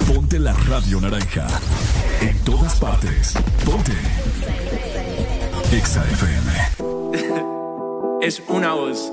Ponte la radio naranja. En todas partes. Ponte. XFM. es una voz.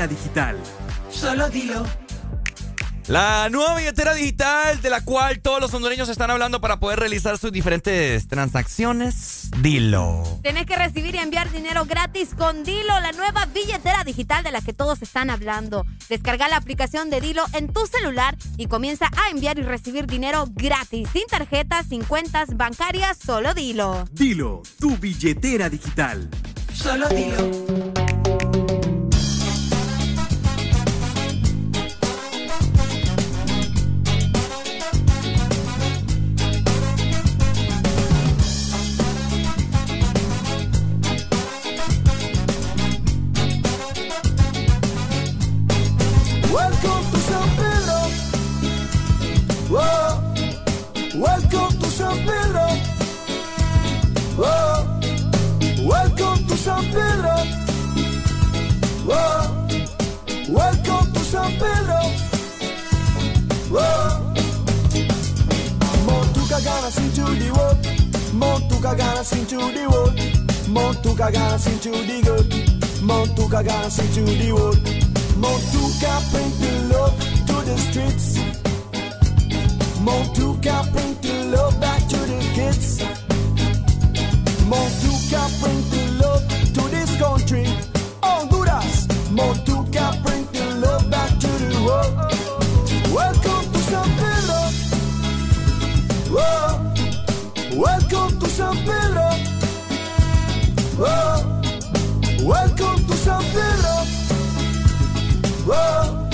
billetera digital. Solo dilo. La nueva billetera digital de la cual todos los hondureños están hablando para poder realizar sus diferentes transacciones. Dilo. Tenés que recibir y enviar dinero gratis con Dilo, la nueva billetera digital de la que todos están hablando. Descarga la aplicación de Dilo en tu celular y comienza a enviar y recibir dinero gratis, sin tarjetas, sin cuentas bancarias, solo Dilo. Dilo, tu billetera digital. Solo dilo. Montuca ganas into the world. Montuca ganas into the world. Montuca ganas into the good. Montuca ganas into the world. Montuca bring the love to the streets. Montuca bring the love back to the kids. Montuca bring the love to this country. Honduras. Montuca Welcome to San Pedro. Oh, Whoa. Welcome to San Pedro. Oh, Whoa.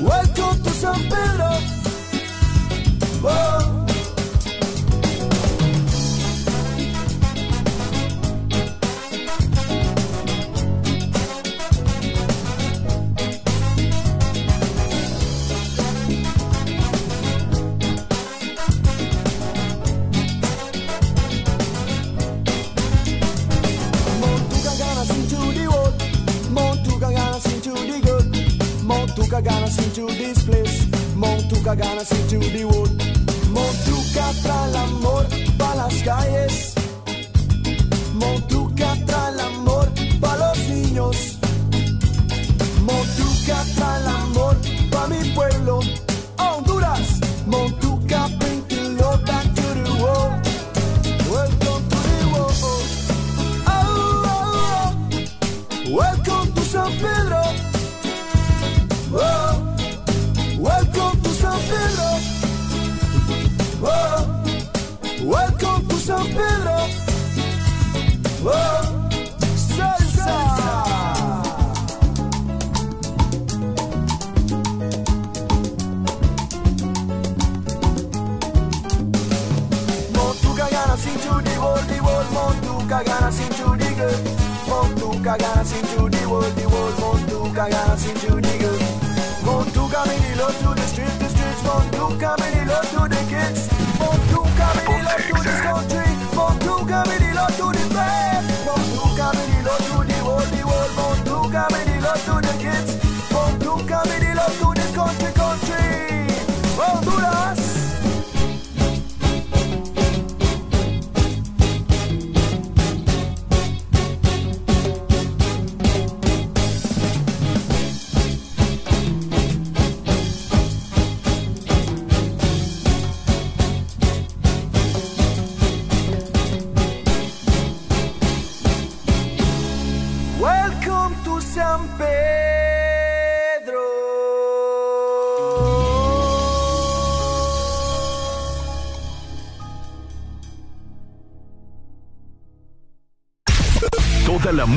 Welcome to San Pedro. Whoa.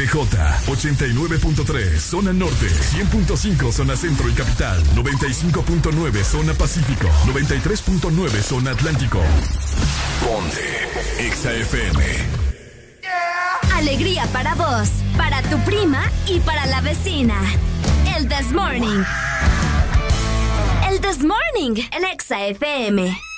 HBJ 89.3 zona norte, 100.5 zona centro y capital, 95.9 zona pacífico, 93.9 zona atlántico. Ponte XAFM. Yeah. Alegría para vos, para tu prima y para la vecina. El This Morning. El This Morning, el XAFM.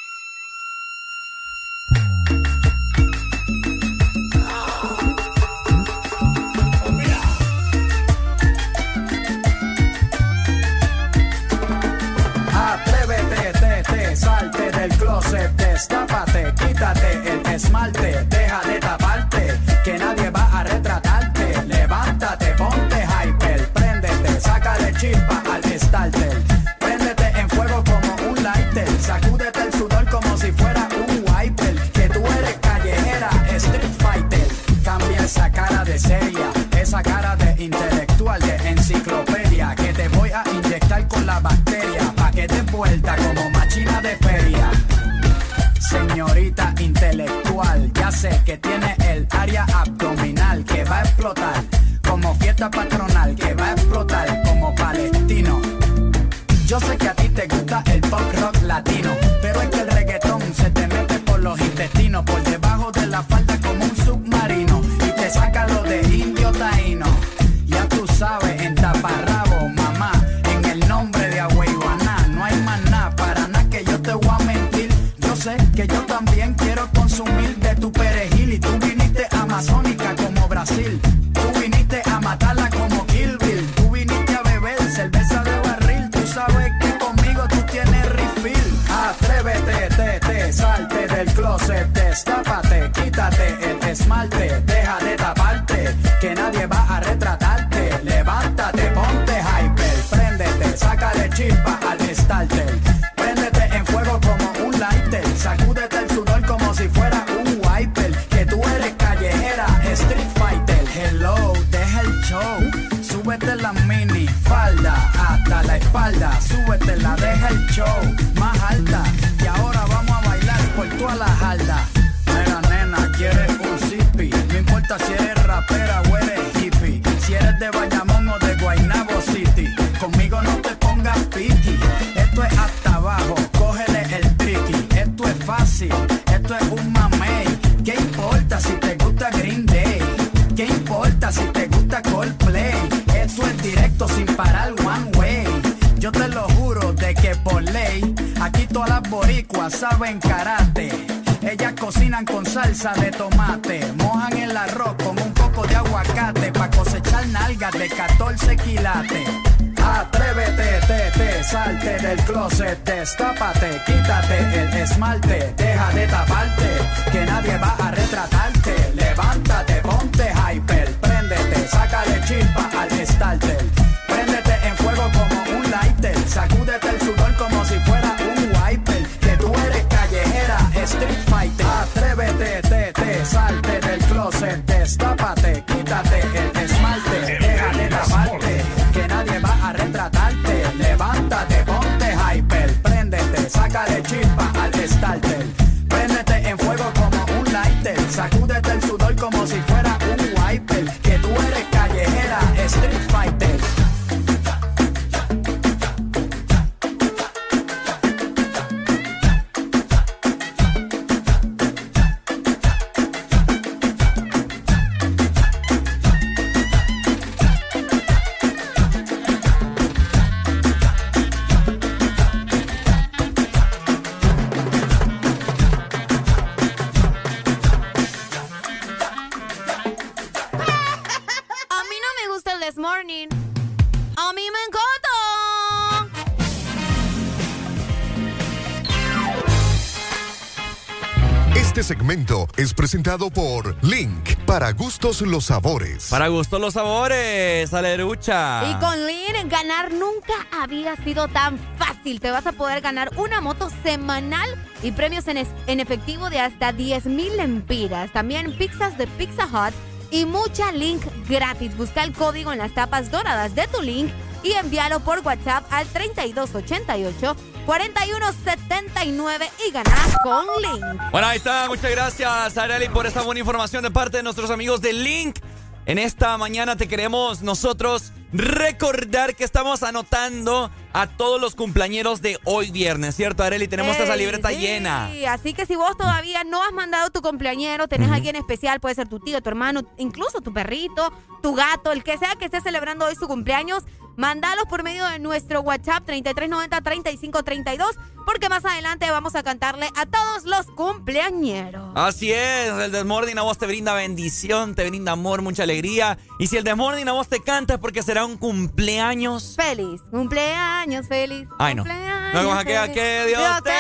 Presentado por Link, para gustos los sabores. Para gustos los sabores, alelucha. Y con Lean, ganar nunca había sido tan fácil. Te vas a poder ganar una moto semanal y premios en, es- en efectivo de hasta 10 mil lempiras. También pizzas de Pizza Hut y mucha Link gratis. Busca el código en las tapas doradas de tu Link y envíalo por WhatsApp al 3288 4179 y ganas con Link. Bueno, ahí está. Muchas gracias, Arely, por esta buena información de parte de nuestros amigos de Link. En esta mañana te queremos nosotros recordar que estamos anotando a todos los cumpleañeros de hoy viernes, ¿cierto, Arely? Tenemos esa libreta sí, llena. Así que si vos todavía no has mandado tu cumpleañero, tenés a alguien especial, puede ser tu tío, tu hermano, incluso tu perrito, tu gato, el que sea que esté celebrando hoy su cumpleaños, mandalos por medio de nuestro WhatsApp 3390-3532, porque más adelante vamos a cantarle a todos los cumpleañeros. Así es, el Desmorning a vos te brinda bendición, te brinda amor, mucha alegría. Y si el Desmorning a vos te canta es porque será un cumpleaños. Feliz, cumpleaños feliz. Ay, no. cumpleaños No, como aquella feliz. que Dios, te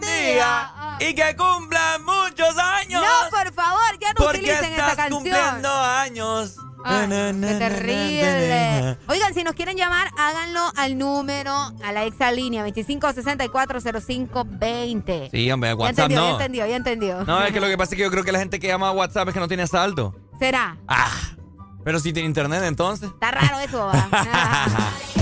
bendiga y que cumplan muchos años. No, por favor, ya no utilicen estás esa canción. cumpliendo años. Na, qué terrible. Oigan, si nos quieren llamar, háganlo al número, a la exalínea 25640520. Sí, hombre, Ya WhatsApp entendió, no. ya entendió, ya entendió. No, es que lo que pasa es que yo creo que la gente que llama a WhatsApp es que no tiene saldo. ¿Será? Pero si tiene internet, entonces. Está raro eso, va.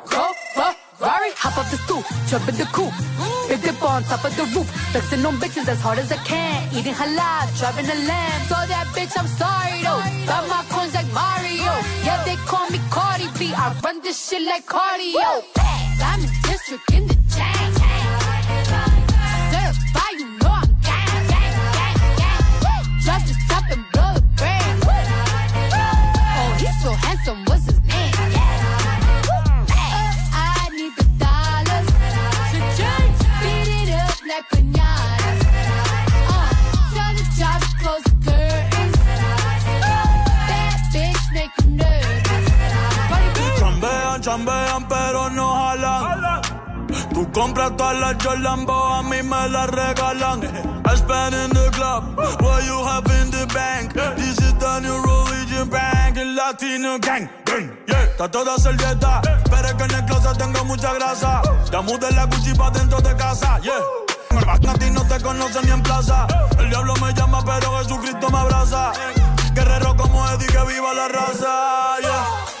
Ferrari, hop up the stoop, jump in the coupe. Big dip on top of the roof, flexing on bitches as hard as I can. Eating halal, driving a lamb. So that bitch, I'm sorry though. Got my coins like Mario. Yeah, they call me Cardi B. I run this shit like cardio. Diamond district in the chain. Certified, you know I'm gang, gang, gang, gang. Drop the top and blow the brand. Oh, he's so handsome, what's chambean pero no jalan. Tú compras todas las Jordan, a mí me las regalan. I spend in the club, what you have in the bank. This is the new religion bank, el latino gang. Yeah, está toda servieta, pero es que en el closet tengo mucha grasa. Ya mudé la Gucci pa' dentro de casa, yeah. A ti no te conocen ni en plaza. El diablo me llama, pero Jesucristo me abraza. Guerrero como Eddie, que viva la raza. Yeah.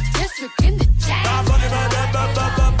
District in the chat.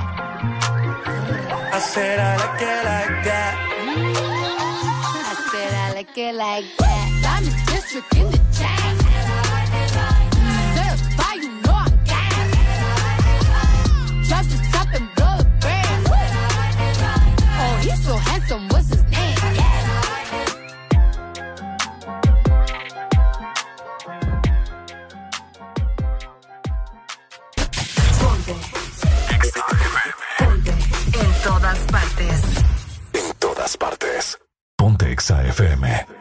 I said I like it like that. I said I like it like that. Diamond District in the chat. Certified, you know I'm the top. Oh, he's so handsome, what's his name? Partes. Ponte Exa FM.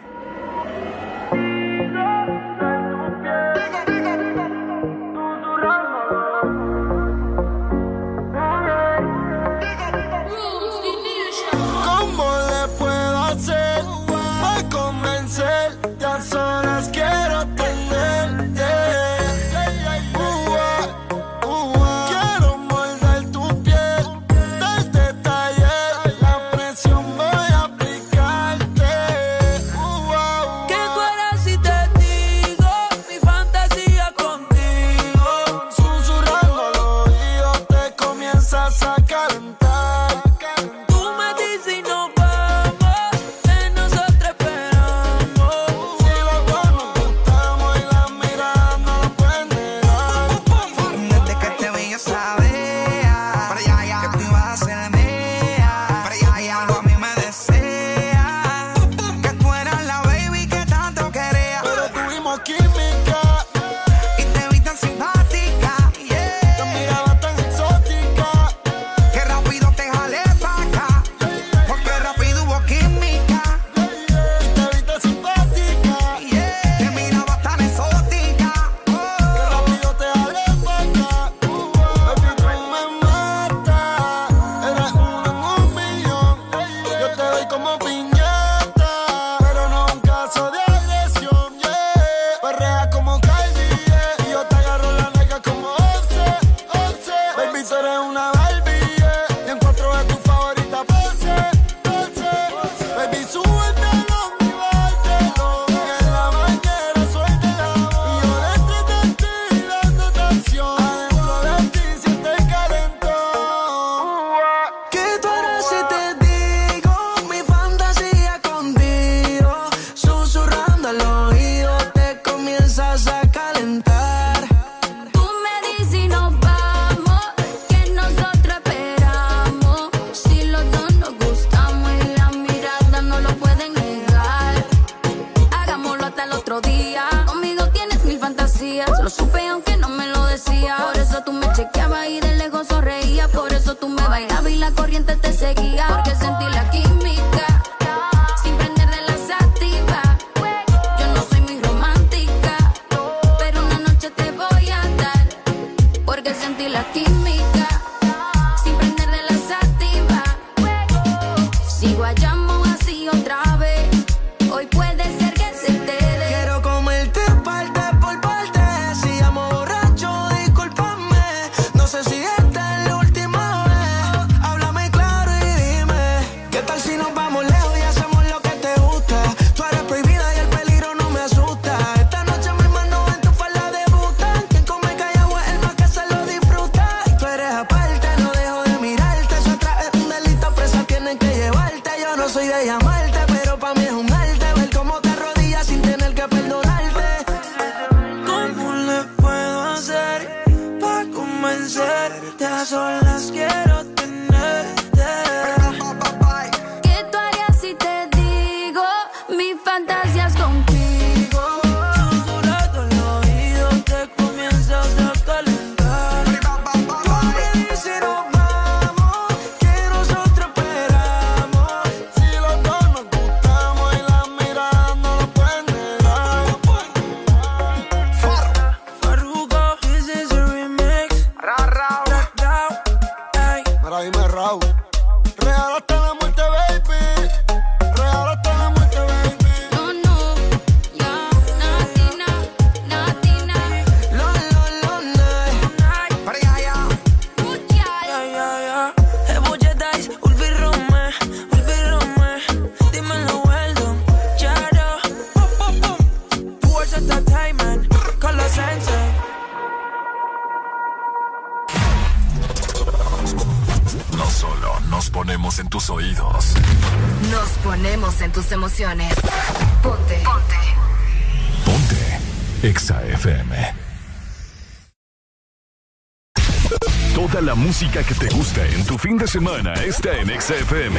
Semana está en Exa FM.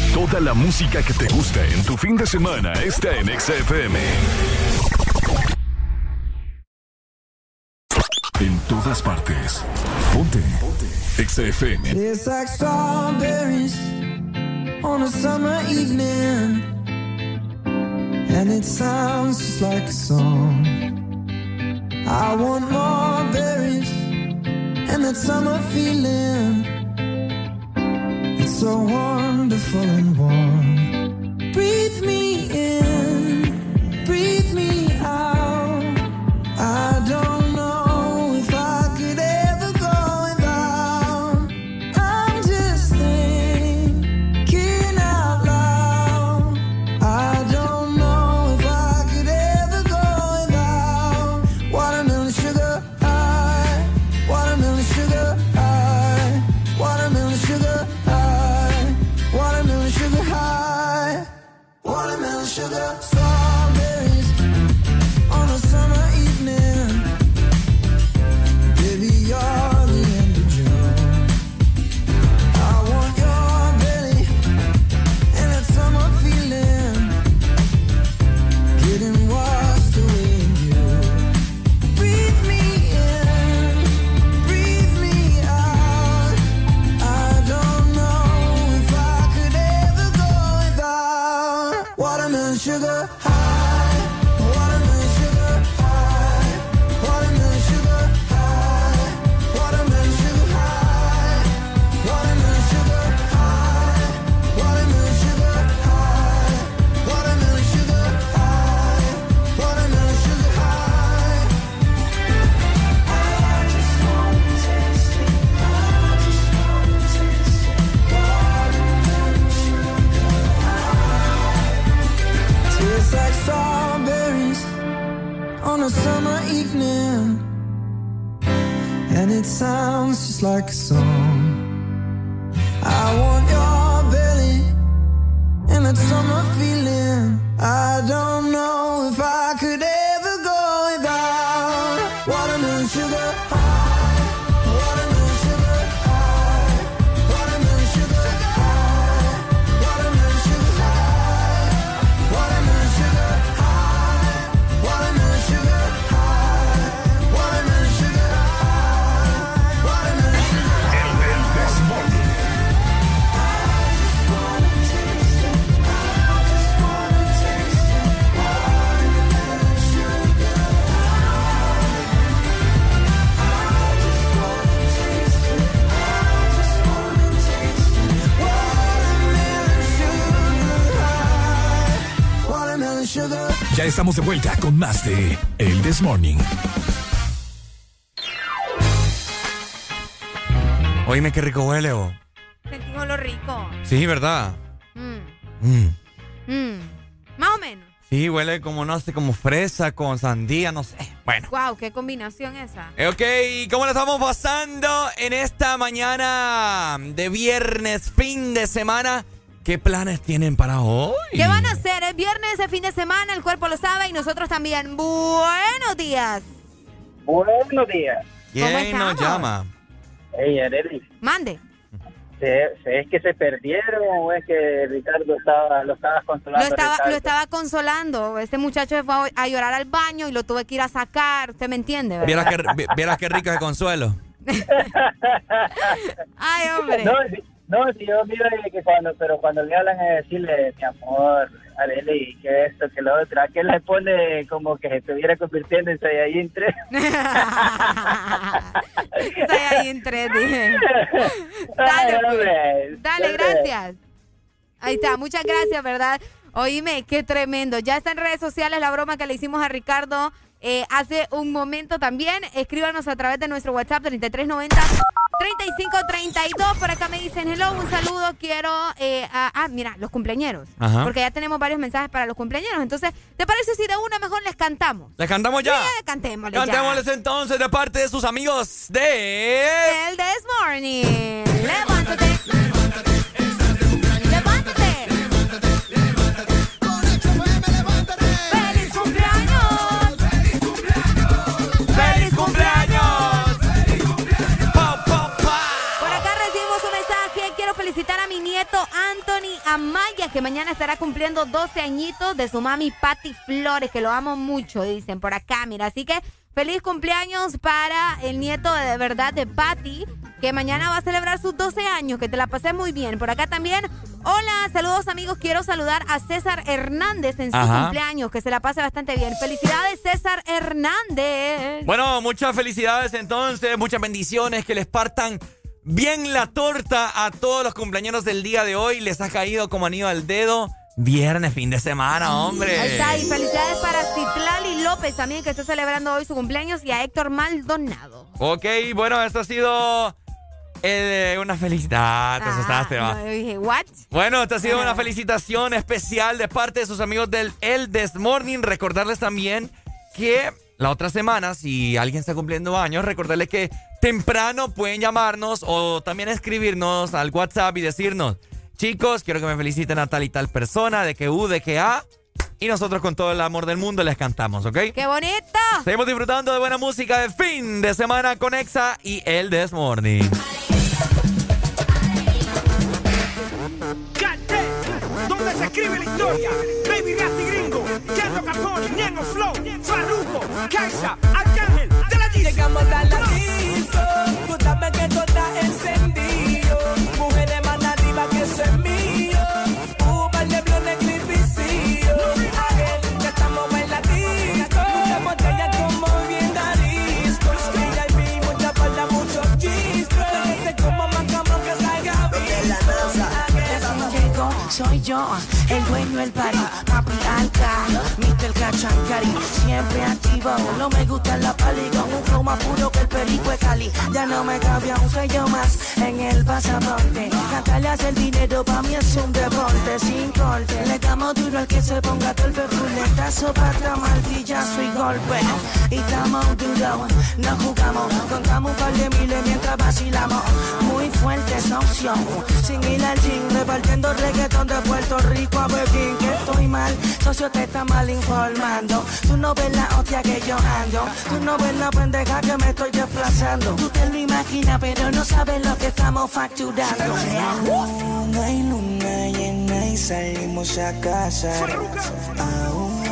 Toda la música que te gusta en tu fin de semana está en Exa FM. En todas partes. Ponte. Exa FM. It's like strawberries on a summer evening. And it sounds just like a song. I want more berries and that summer feeling. So wonderful and warm. Breathe it sounds just like a song. Ya estamos de vuelta con más de El This Morning. Oíme qué rico huele, oh. Sentimos lo rico. Sí, ¿verdad? Mm, Mm. mm. Más o menos. Sí, huele como, no sé, como fresa con sandía, no sé. Bueno. Wow, qué combinación esa. Eh, Ok, ¿cómo la estamos pasando en esta mañana de viernes, fin de semana? ¿Qué planes tienen para hoy? ¿Qué van a hacer? Es viernes, es fin de semana, el cuerpo lo sabe y nosotros también. Buenos días. Buenos días. ¿Quién nos llama? Hey, Arely, Mande. ¿se- se- ¿es que se perdieron o es que Ricardo estaba, lo estaba Lo controlando? estaba, Ricardo? lo estaba consolando. Este muchacho se fue a- a llorar al baño y lo tuve que ir a sacar. ¿Usted me entiende? verdad? Vieras qué, vi- vieras qué rico de consuelo. Ay, hombre. No, no, si yo miro que cuando, pero cuando le hablan a decirle, mi amor, Arely, que esto, que lo otro, a que le pone como que se estuviera convirtiendo en Saiyajin 3. Estoy ahí en tres, dije. Dale, Ay, pues. hombre. Dale, gracias. Ahí está, muchas gracias, ¿verdad? Oíme, qué tremendo. Ya está en redes sociales la broma que le hicimos a Ricardo eh, hace un momento también. Escríbanos a través de nuestro WhatsApp 3390 3532. Por acá me dicen, hello, un saludo, quiero... eh, a- ah, mira, los cumpleañeros. Ajá. Porque ya tenemos varios mensajes para los cumpleaños. Entonces, ¿te parece si de una mejor les cantamos? ¿Les cantamos ya? Sí, cantémosles ya. Cantémosles entonces de parte de sus amigos de... El This Morning. Levántate. Mi nieto Anthony Amaya, que mañana estará cumpliendo 12 añitos de su mami Patty Flores, que lo amo mucho, dicen por acá. Mira, así que feliz cumpleaños para el nieto de, verdad de Patty, que mañana va a celebrar sus 12 años. Que te la pasé muy bien. Por acá también. Hola, saludos amigos. Quiero saludar a César Hernández en su Ajá. cumpleaños, que se la pase bastante bien. Felicidades, César Hernández. Bueno, muchas felicidades entonces, muchas bendiciones, que les partan bien la torta a todos los cumpleaños del día de hoy. Les ha caído como anillo al dedo. Viernes, fin de semana, hombre. Ahí está, y felicidades para Citlali López también, que está celebrando hoy su cumpleaños, y a Héctor Maldonado. Ok, bueno, esto ha sido eh, una felicidad. Te asustaste, va. Ah, No, yo dije, ¿what? Bueno, esta ha sido una felicitación especial de parte de sus amigos del El This Morning. Recordarles también que la otra semana, si alguien está cumpliendo años, recordarles que temprano pueden llamarnos o también escribirnos al WhatsApp y decirnos, chicos, quiero que me feliciten a tal y tal persona, de que U, de que A. Y nosotros con todo el amor del mundo les cantamos, ¿ok? ¡Qué bonito! Seguimos disfrutando de buena música de fin de semana con Exa y El This Morning. Cate, donde se escribe la historia. Baby Rasty Gringo, Capone, Ñengo Flow, Farruko, Kaisa, Arcángel, de la. Llegamos a la que todo está encendido. Más que eso es mío. Uber de blonde clipicillo. Aquel que estamos como bien disco. Mucha falda, mucho como que salga Llegó, soy yo, el dueño del party, papi alca, Mr. Cachancari, siempre no me gusta la pali con un flow más puro que el perico de Cali, ya no me cabía un sello más en el pasaporte, Natalia hace el dinero, pa' mí es un deporte sin corte. Le damos duro al que se ponga todo el perfuletazo, pata, martillazo y golpe. Y estamos duro, no jugamos, contamos un par de miles mientras vacilamos. Muy fuerte esa opción, sin ir al gym, repartiendo reggaetón de Puerto Rico a Berlín. Que estoy mal, socio te está mal informando. Tú no ves la hostia que yo ando, tú no ves la pendeja que me estoy desplazando. Tú te lo imaginas, pero no sabes lo que estamos facturando. Luna y luna llena y salimos a casa. Aún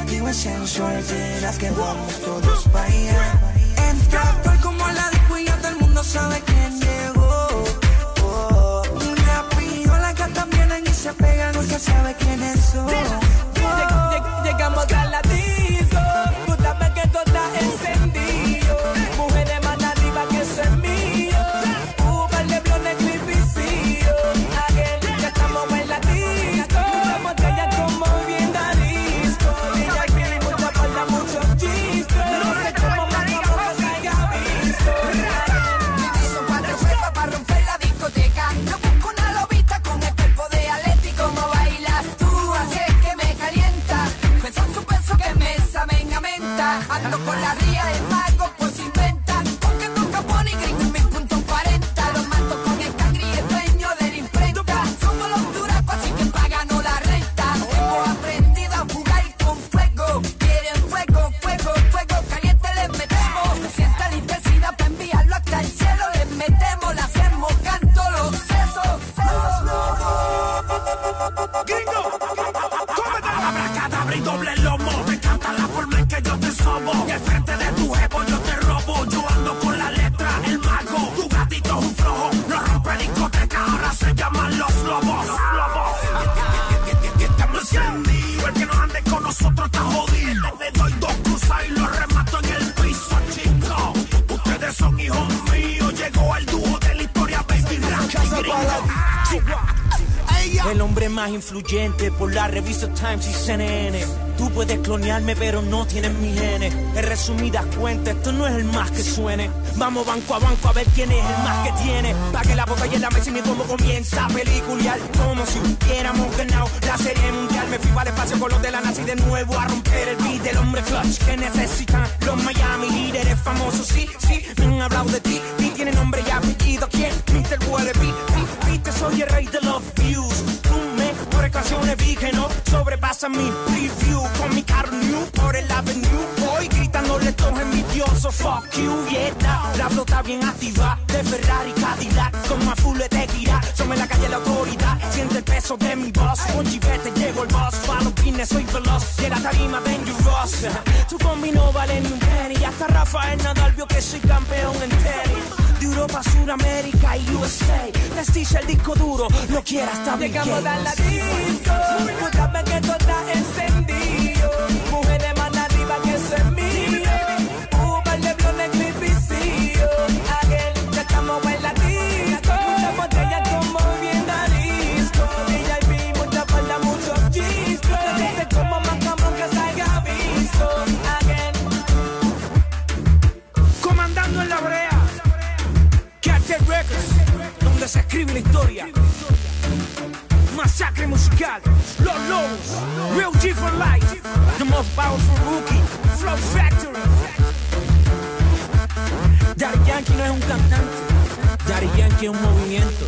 activa sensual, verás que vamos todos para allá. Entra, estoy como la disco y ya todo el mundo sabe quién llegó. Oh, una piola que también vienen y se pegan porque sabe. Lleg- lleg- Llegamos a la más influyente por la revista Times y CNN. Tú puedes clonearme, pero no tienes mi genes. En resumidas cuentas, esto no es el más que suene. Vamos banco a banco a ver quién es el más que tiene. Pa' que la botella en la mesa y comienza a peliculear. Como si hubiéramos ganado la serie mundial. Me fui para el espacio con los de la y de nuevo a romper el beat del hombre clutch que necesitan los Miami líderes famosos. Sí, sí, me han hablado de ti. Y tiene nombre y apellido. ¿Quién? Mr. Wallaby. Viste, soy el rey de los views. Tú canciones vi que mi preview con mi carro new por el avenue. Voy gritándole todos envidiosos. Fuck you, yeah. now. La flota bien activa de Ferrari Cadillac con más full de gira. Somos la calle la autoridad. Siente el peso de mi voz. Con chivete llevo el boss. Pa' los pines soy veloz. En la tarima dangerous. Tu combi no vale ni un penny. Hasta Rafael Nadal vio que soy campeón en tenis. De Europa, Suramérica y USA. Prestige el disco duro. No quiera hasta Bill Llegamos a la disco, que todo está encendido. Mujeres más arriba que eso Se escribe la historia. Masacre musical, Los Lobos, Real G for Life, The Most Powerful Rookie, Flow Factory. Daddy Yankee no es un cantante, Daddy Yankee es un movimiento.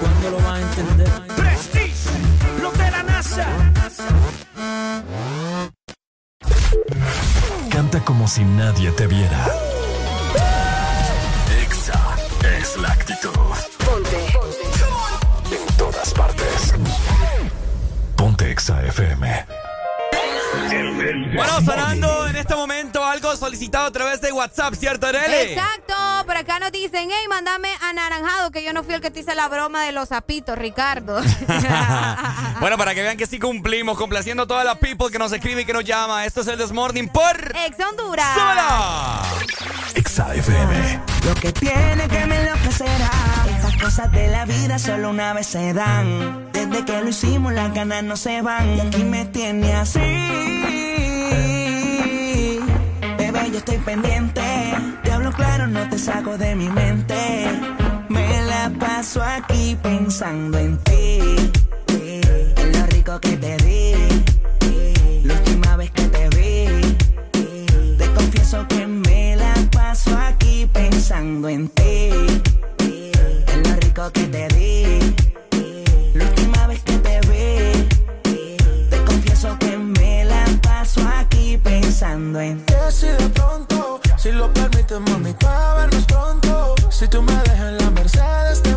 ¿Cuándo lo vas a entender? Prestige, los de la NASA. Canta como si nadie te viera. Exa es la actitud. Exa FM. Bueno, sonando en este momento algo solicitado a través de WhatsApp, ¿cierto, Arely? Exacto, por acá nos dicen, hey, mándame anaranjado, que yo no fui el que te hice la broma de los zapitos, Ricardo. Bueno, para que vean que sí cumplimos, complaciendo a todas las people que nos escribe y que nos llama. Esto es el Desmorning por Ex Honduras. Sola. Exa FM. Lo que tiene que me enloquecerá. Estas cosas de la vida solo una vez se dan. Desde que lo hicimos, las ganas no se van. Y aquí me tiene así. Bebé, yo estoy pendiente. Te hablo claro, no te saco de mi mente. Me la paso aquí pensando en ti. En lo rico que te di. La última vez que te vi. Te confieso que me la paso aquí pensando en ti. En lo rico que te di. Que si de pronto, si lo permites, mami, para vernos pronto. Si tú me dejas en la Mercedes, te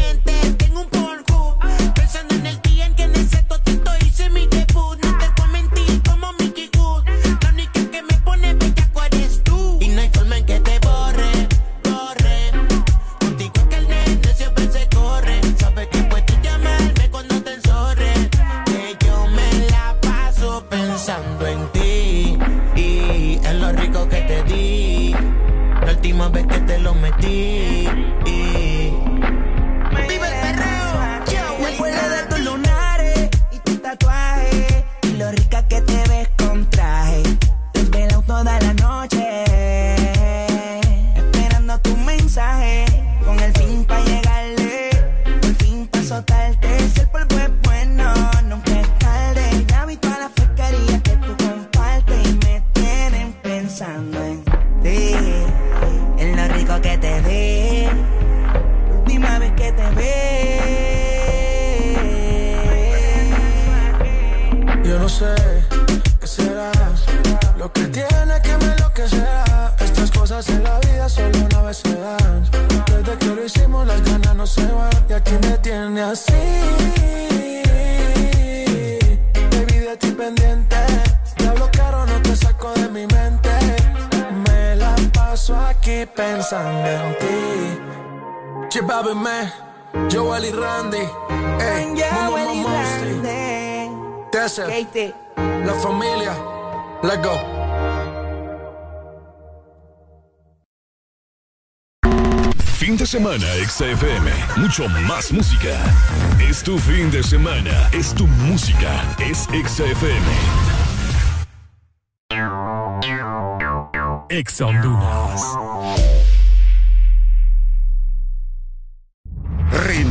que Chibabe me, Joel y Randy, ey, y Momo Tesser, la familia, let's go. Fin de semana, XFM. Mucho más música. Es tu fin de semana. Es tu música. Es XFM. Ex Honduras.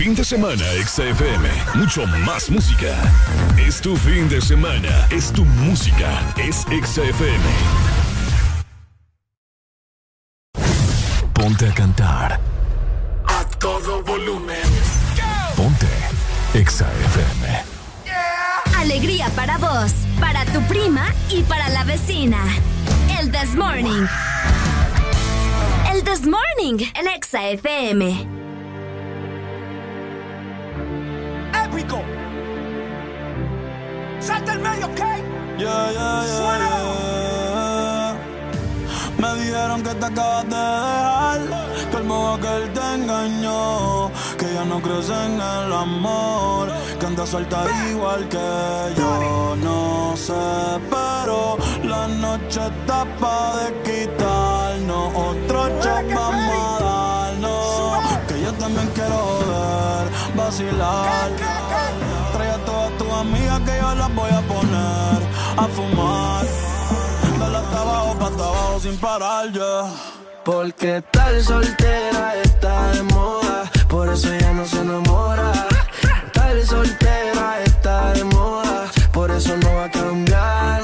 Fin de semana, XFM. Mucho más música. Es tu fin de semana. Es tu música. Es XFM. Ponte a cantar. A todo volumen Ponte. Exa FM. Alegría para vos, para tu prima y para la vecina. El This Morning. El This Morning, el Exa Épico. Salta el medio, ¿ok? Yeah, yeah, yeah, yeah. Me dijeron que te acabas de dejar, que el modo que él te engañó, que ya no crees en el amor, que anda suelta igual que yo. No sé, pero la noche está pa' de quitarnos, otro shot vamos a darnos, que yo también quiero joder, vacilar. Amigas que yo las voy a poner a fumar. Dale hasta abajo, pa' hasta abajo sin parar ya. Porque tal soltera está de moda, por eso ya no se enamora. Tal soltera está de moda, por eso no va a cambiar.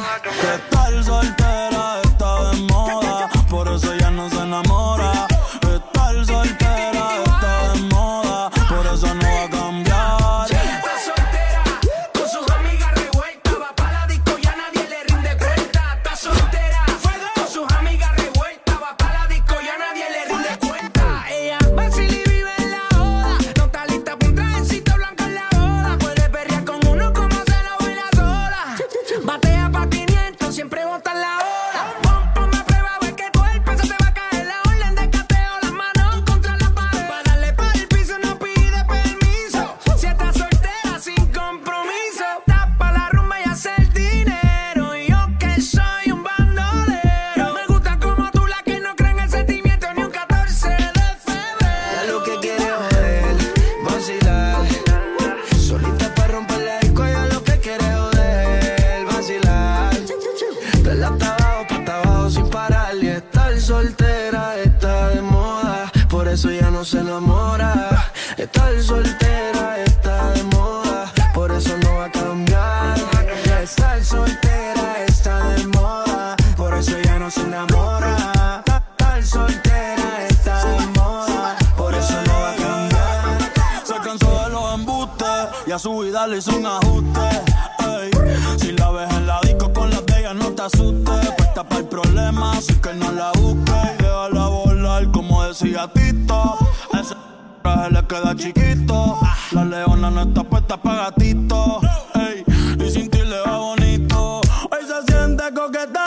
Eso ya no se enamora. Estar soltera está de moda, por eso no va a cambiar. Estar soltera está de moda, por eso ya no se enamora. Estar soltera está de moda, por eso no va a cambiar. Se cansó de los embustes y a su vida le hizo un ajuste. Ey, si la ves en la disco con las de ella, no te asustes. Puesta para el problema, así que no la volar, como decía Tito. Ese traje le queda chiquito. La leona no está puesta para gatito. Ey, y sin ti le va bonito. Hoy se siente coqueta,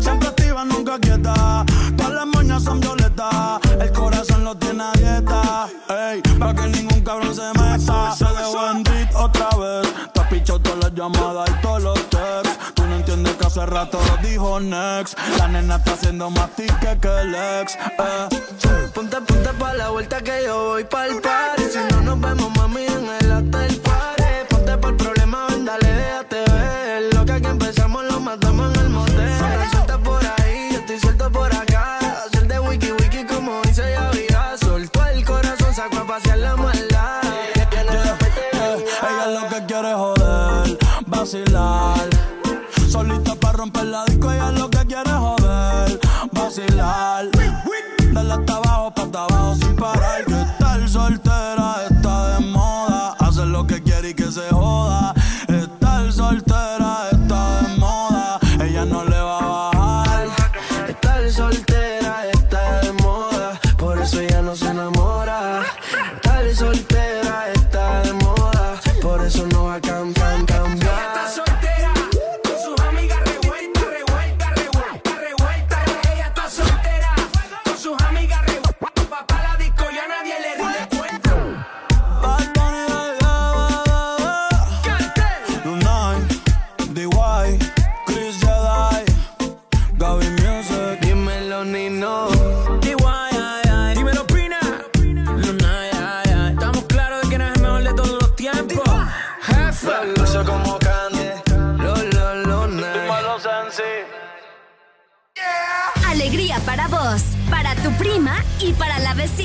siempre activa, nunca quieta. Todas las moñas son violetas, el corazón lo tiene a dieta. Ey, para que ningún cabrón se meta. Se dejó en otra vez. Te pichado todas las llamadas y todos rato dijo Next. La nena está haciendo más ticket que el ex. Eh. Ponte, ponte pa' la vuelta que yo voy pa'l party. Si no nos vemos, mami, en el hotel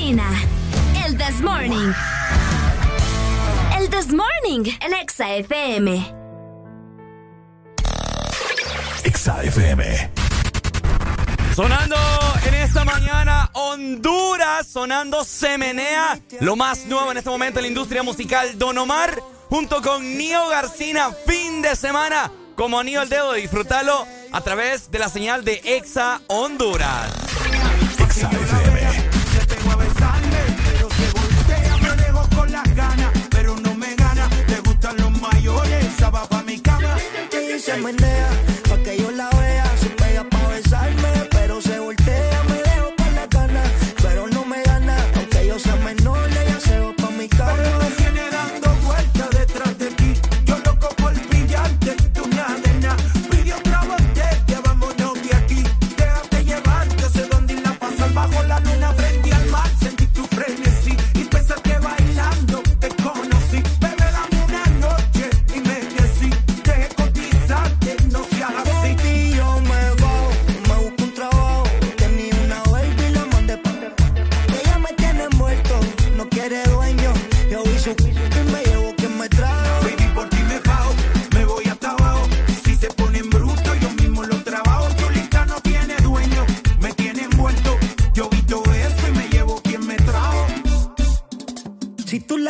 El This Morning. El This Morning en Exa FM. Exa FM. Sonando en esta mañana, Honduras, sonando se menea. Lo más nuevo en este momento en la industria musical, Don Omar, junto con Nio Garcina, fin de semana. Como anillo al dedo, disfrútalo a través de la señal de Exa Honduras. when they're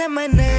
se menea.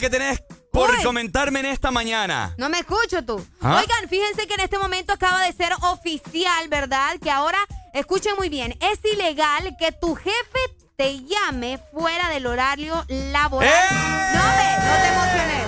Que tenés por comentarme en esta mañana. No me escucho tú. ¿Ah? Oigan, fíjense que en este momento acaba de ser oficial, ¿verdad? Que ahora, escuchen muy bien, es ilegal que tu jefe te llame fuera del horario laboral. ¡Eh! No, ve, no te emociones.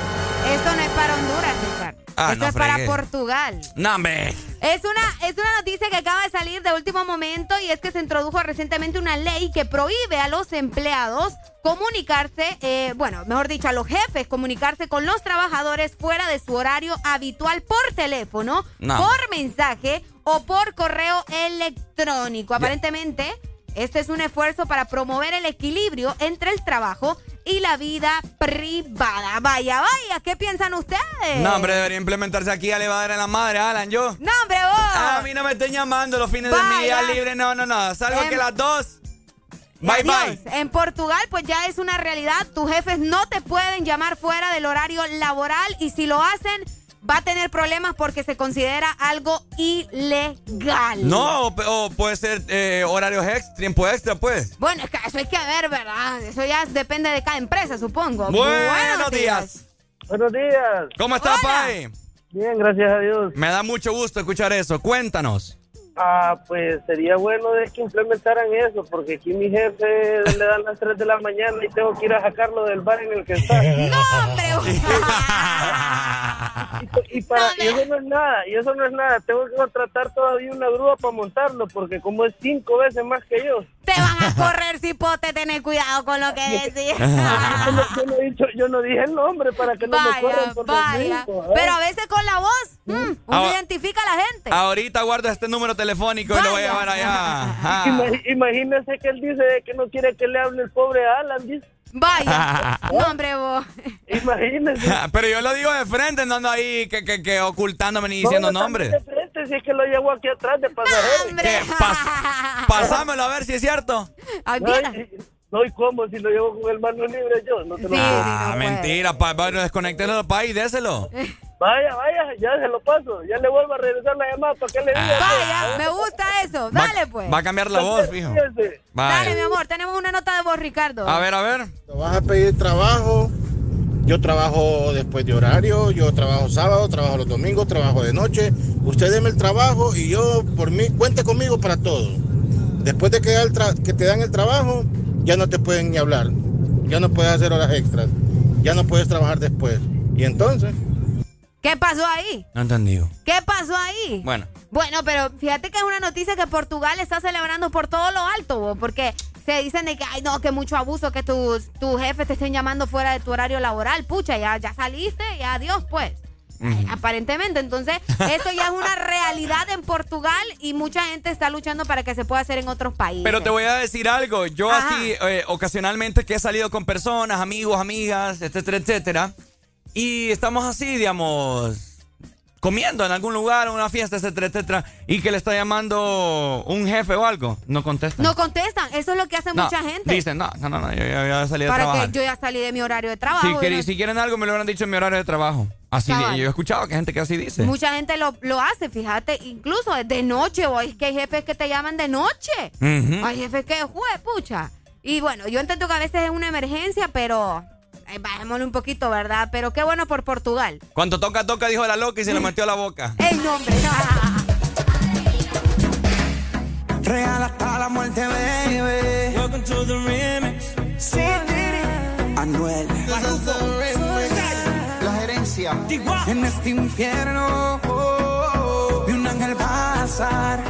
Esto no es para Honduras, Ricardo. Ah, Esto no es para. Portugal. No, hombre. Es una, es una noticia que acaba de salir de último momento y es que se introdujo recientemente una ley que prohíbe a los empleados comunicarse, eh, bueno, mejor dicho, a los jefes comunicarse con los trabajadores fuera de su horario habitual por teléfono, No. por mensaje o por correo electrónico. Aparentemente, este es un esfuerzo para promover el equilibrio entre el trabajo y la vida privada. Vaya, vaya, ¿qué piensan ustedes? No, hombre, debería implementarse aquí. A dar en la madre, Alan, yo. No, hombre, vos. A mí no me estén llamando los fines de mi día libre. No, no, no. Salgo Em, que las dos. Bye, bye. En Portugal, pues ya es una realidad. Tus jefes no te pueden llamar fuera del horario laboral y si lo hacen, va a tener problemas porque se considera algo ilegal. No, o, o puede ser eh, horarios extra, tiempo extra, pues. Bueno, es que eso hay que ver, ¿verdad? Eso ya depende de cada empresa, supongo. Buenos días. Buenos días. ¿Cómo está, Pai? Bien, gracias a Dios. Me da mucho gusto escuchar eso. Cuéntanos. Ah, pues sería bueno de que implementaran eso, porque aquí mi jefe le dan las 3 de la mañana y tengo que ir a sacarlo del bar en el que está. ¡No, hombre! y, y para, y eso no es nada, y eso no es nada. Tengo que contratar todavía una grúa para montarlo, porque como es cinco veces más que yo. Te van a correr, cipote, tener cuidado con lo que decís. yo, no, yo no he dicho, yo no dije el nombre para que no me Vaya, corran por vaya. los Pero a veces con la voz, mm, uno Ah, identifica a la gente. Ahorita guardo este número telefónico y lo voy a llevar allá. Ah. Ima- Imagínese que él dice que no quiere que le hable el pobre Alan, dice. Vaya, no, hombre, vos. Imagínese. Pero yo lo digo de frente, no ando ahí que, que, que ocultándome ni diciendo No, nombres. de frente, si es que lo llevo aquí atrás de pasajero. Pas- pasámelo a ver si es cierto. No, y- no, ¿y cómo? Si lo llevo con el mano libre yo, no te lo Ah, mentira, pa, bueno, desconéctelo pa y déselo. Vaya, vaya, ya se lo paso. Ya le vuelvo a regresar la llamada para que le diga. Vaya, me gusta eso. Dale, pues. Va a cambiar la voz, fijo. Dale, mi amor, tenemos una nota de voz, Ricardo. A ver, a ver. Vas a pedir trabajo. Yo trabajo después de horario, yo trabajo sábado, trabajo los domingos, trabajo de noche. Usted deme el trabajo y yo, por mí, cuente conmigo para todo. Después de que, da el tra- que te dan el trabajo, ya no te pueden ni hablar. Ya no puedes hacer horas extras. Ya no puedes trabajar después. Y entonces, ¿Qué pasó ahí? No entendido. ¿Qué pasó ahí? Bueno, Bueno, pero fíjate que es una noticia que Portugal está celebrando por todo lo alto, bo, porque se dicen de que, ay, no, que mucho abuso, que tus tu jefes te estén llamando fuera de tu horario laboral. Pucha, ya, ya saliste, ya adiós, pues. Aparentemente, entonces, esto ya es una realidad en Portugal y mucha gente está luchando para que se pueda hacer en otros países. Pero te voy a decir algo. Yo Ajá. así, eh, ocasionalmente que he salido con personas, amigos, amigas, etcétera, etcétera. Y estamos así, digamos, comiendo en algún lugar, en una fiesta, etcétera, etcétera. Y que le está llamando un jefe o algo. No contesta. No contestan, eso es lo que hace No, mucha gente. Dicen, no, no, no, no, yo ya, ya salí de para trabajar. que yo ya salí de mi horario de trabajo. Si, no- quieren algo, me lo hubieran dicho en mi horario de trabajo. Así, Cabal. yo he escuchado que hay gente que así dice. Mucha gente lo, lo hace, fíjate, incluso de noche, o es que hay jefes que te llaman de noche. Hay jefes que, jue, pucha. Y bueno, yo entiendo que a veces es una emergencia, pero bajémosle un poquito, ¿verdad? Pero qué bueno por Portugal. Cuando toca, toca, dijo la loca y se le metió a la boca. El nombre. Real hasta la muerte, baby. Welcome to the remix. Sí, Anuel. La gerencia. En este infierno oh, vi un ángel pasar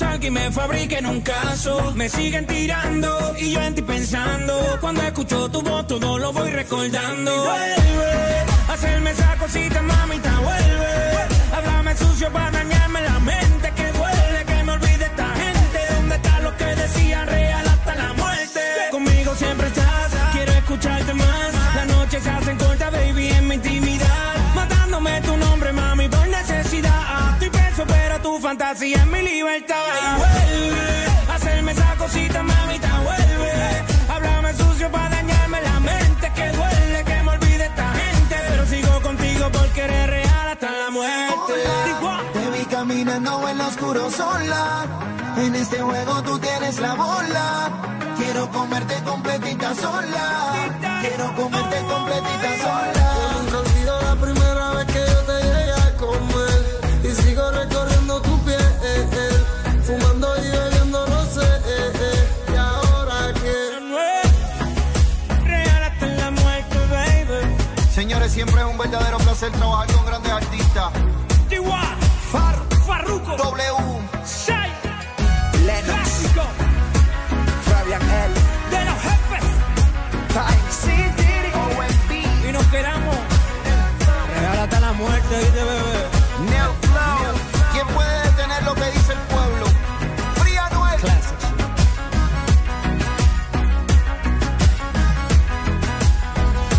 y me fabriquen un caso. Me siguen tirando y yo en ti pensando. Cuando escucho tu voz, todo lo voy recordando. Vuelve hacerme esa cosita, mamita, vuelve. Háblame sucio para dañarme la mente. Que duele que me olvide esta gente. ¿Dónde está lo que decían real hasta la muerte? Conmigo siempre estás, quiero escucharte más. Las noches se hacen cortas, baby, en mi intimidad. Matándome tu nombre, mami, por necesidad. Estoy preso, pero tu fantasía es mi libertad. Caminando en lo oscuro sola. En este juego tú tienes la bola. Quiero comerte completita sola. Quiero comerte completita sola. Nunca olvido la primera vez que yo te llegué a comer. Y sigo recorriendo tu piel. Fumando y bebiendo, no sé. Y ahora que. Regálate la muerte, baby. Señores, siempre es un verdadero placer trabajar con grandes artistas. W.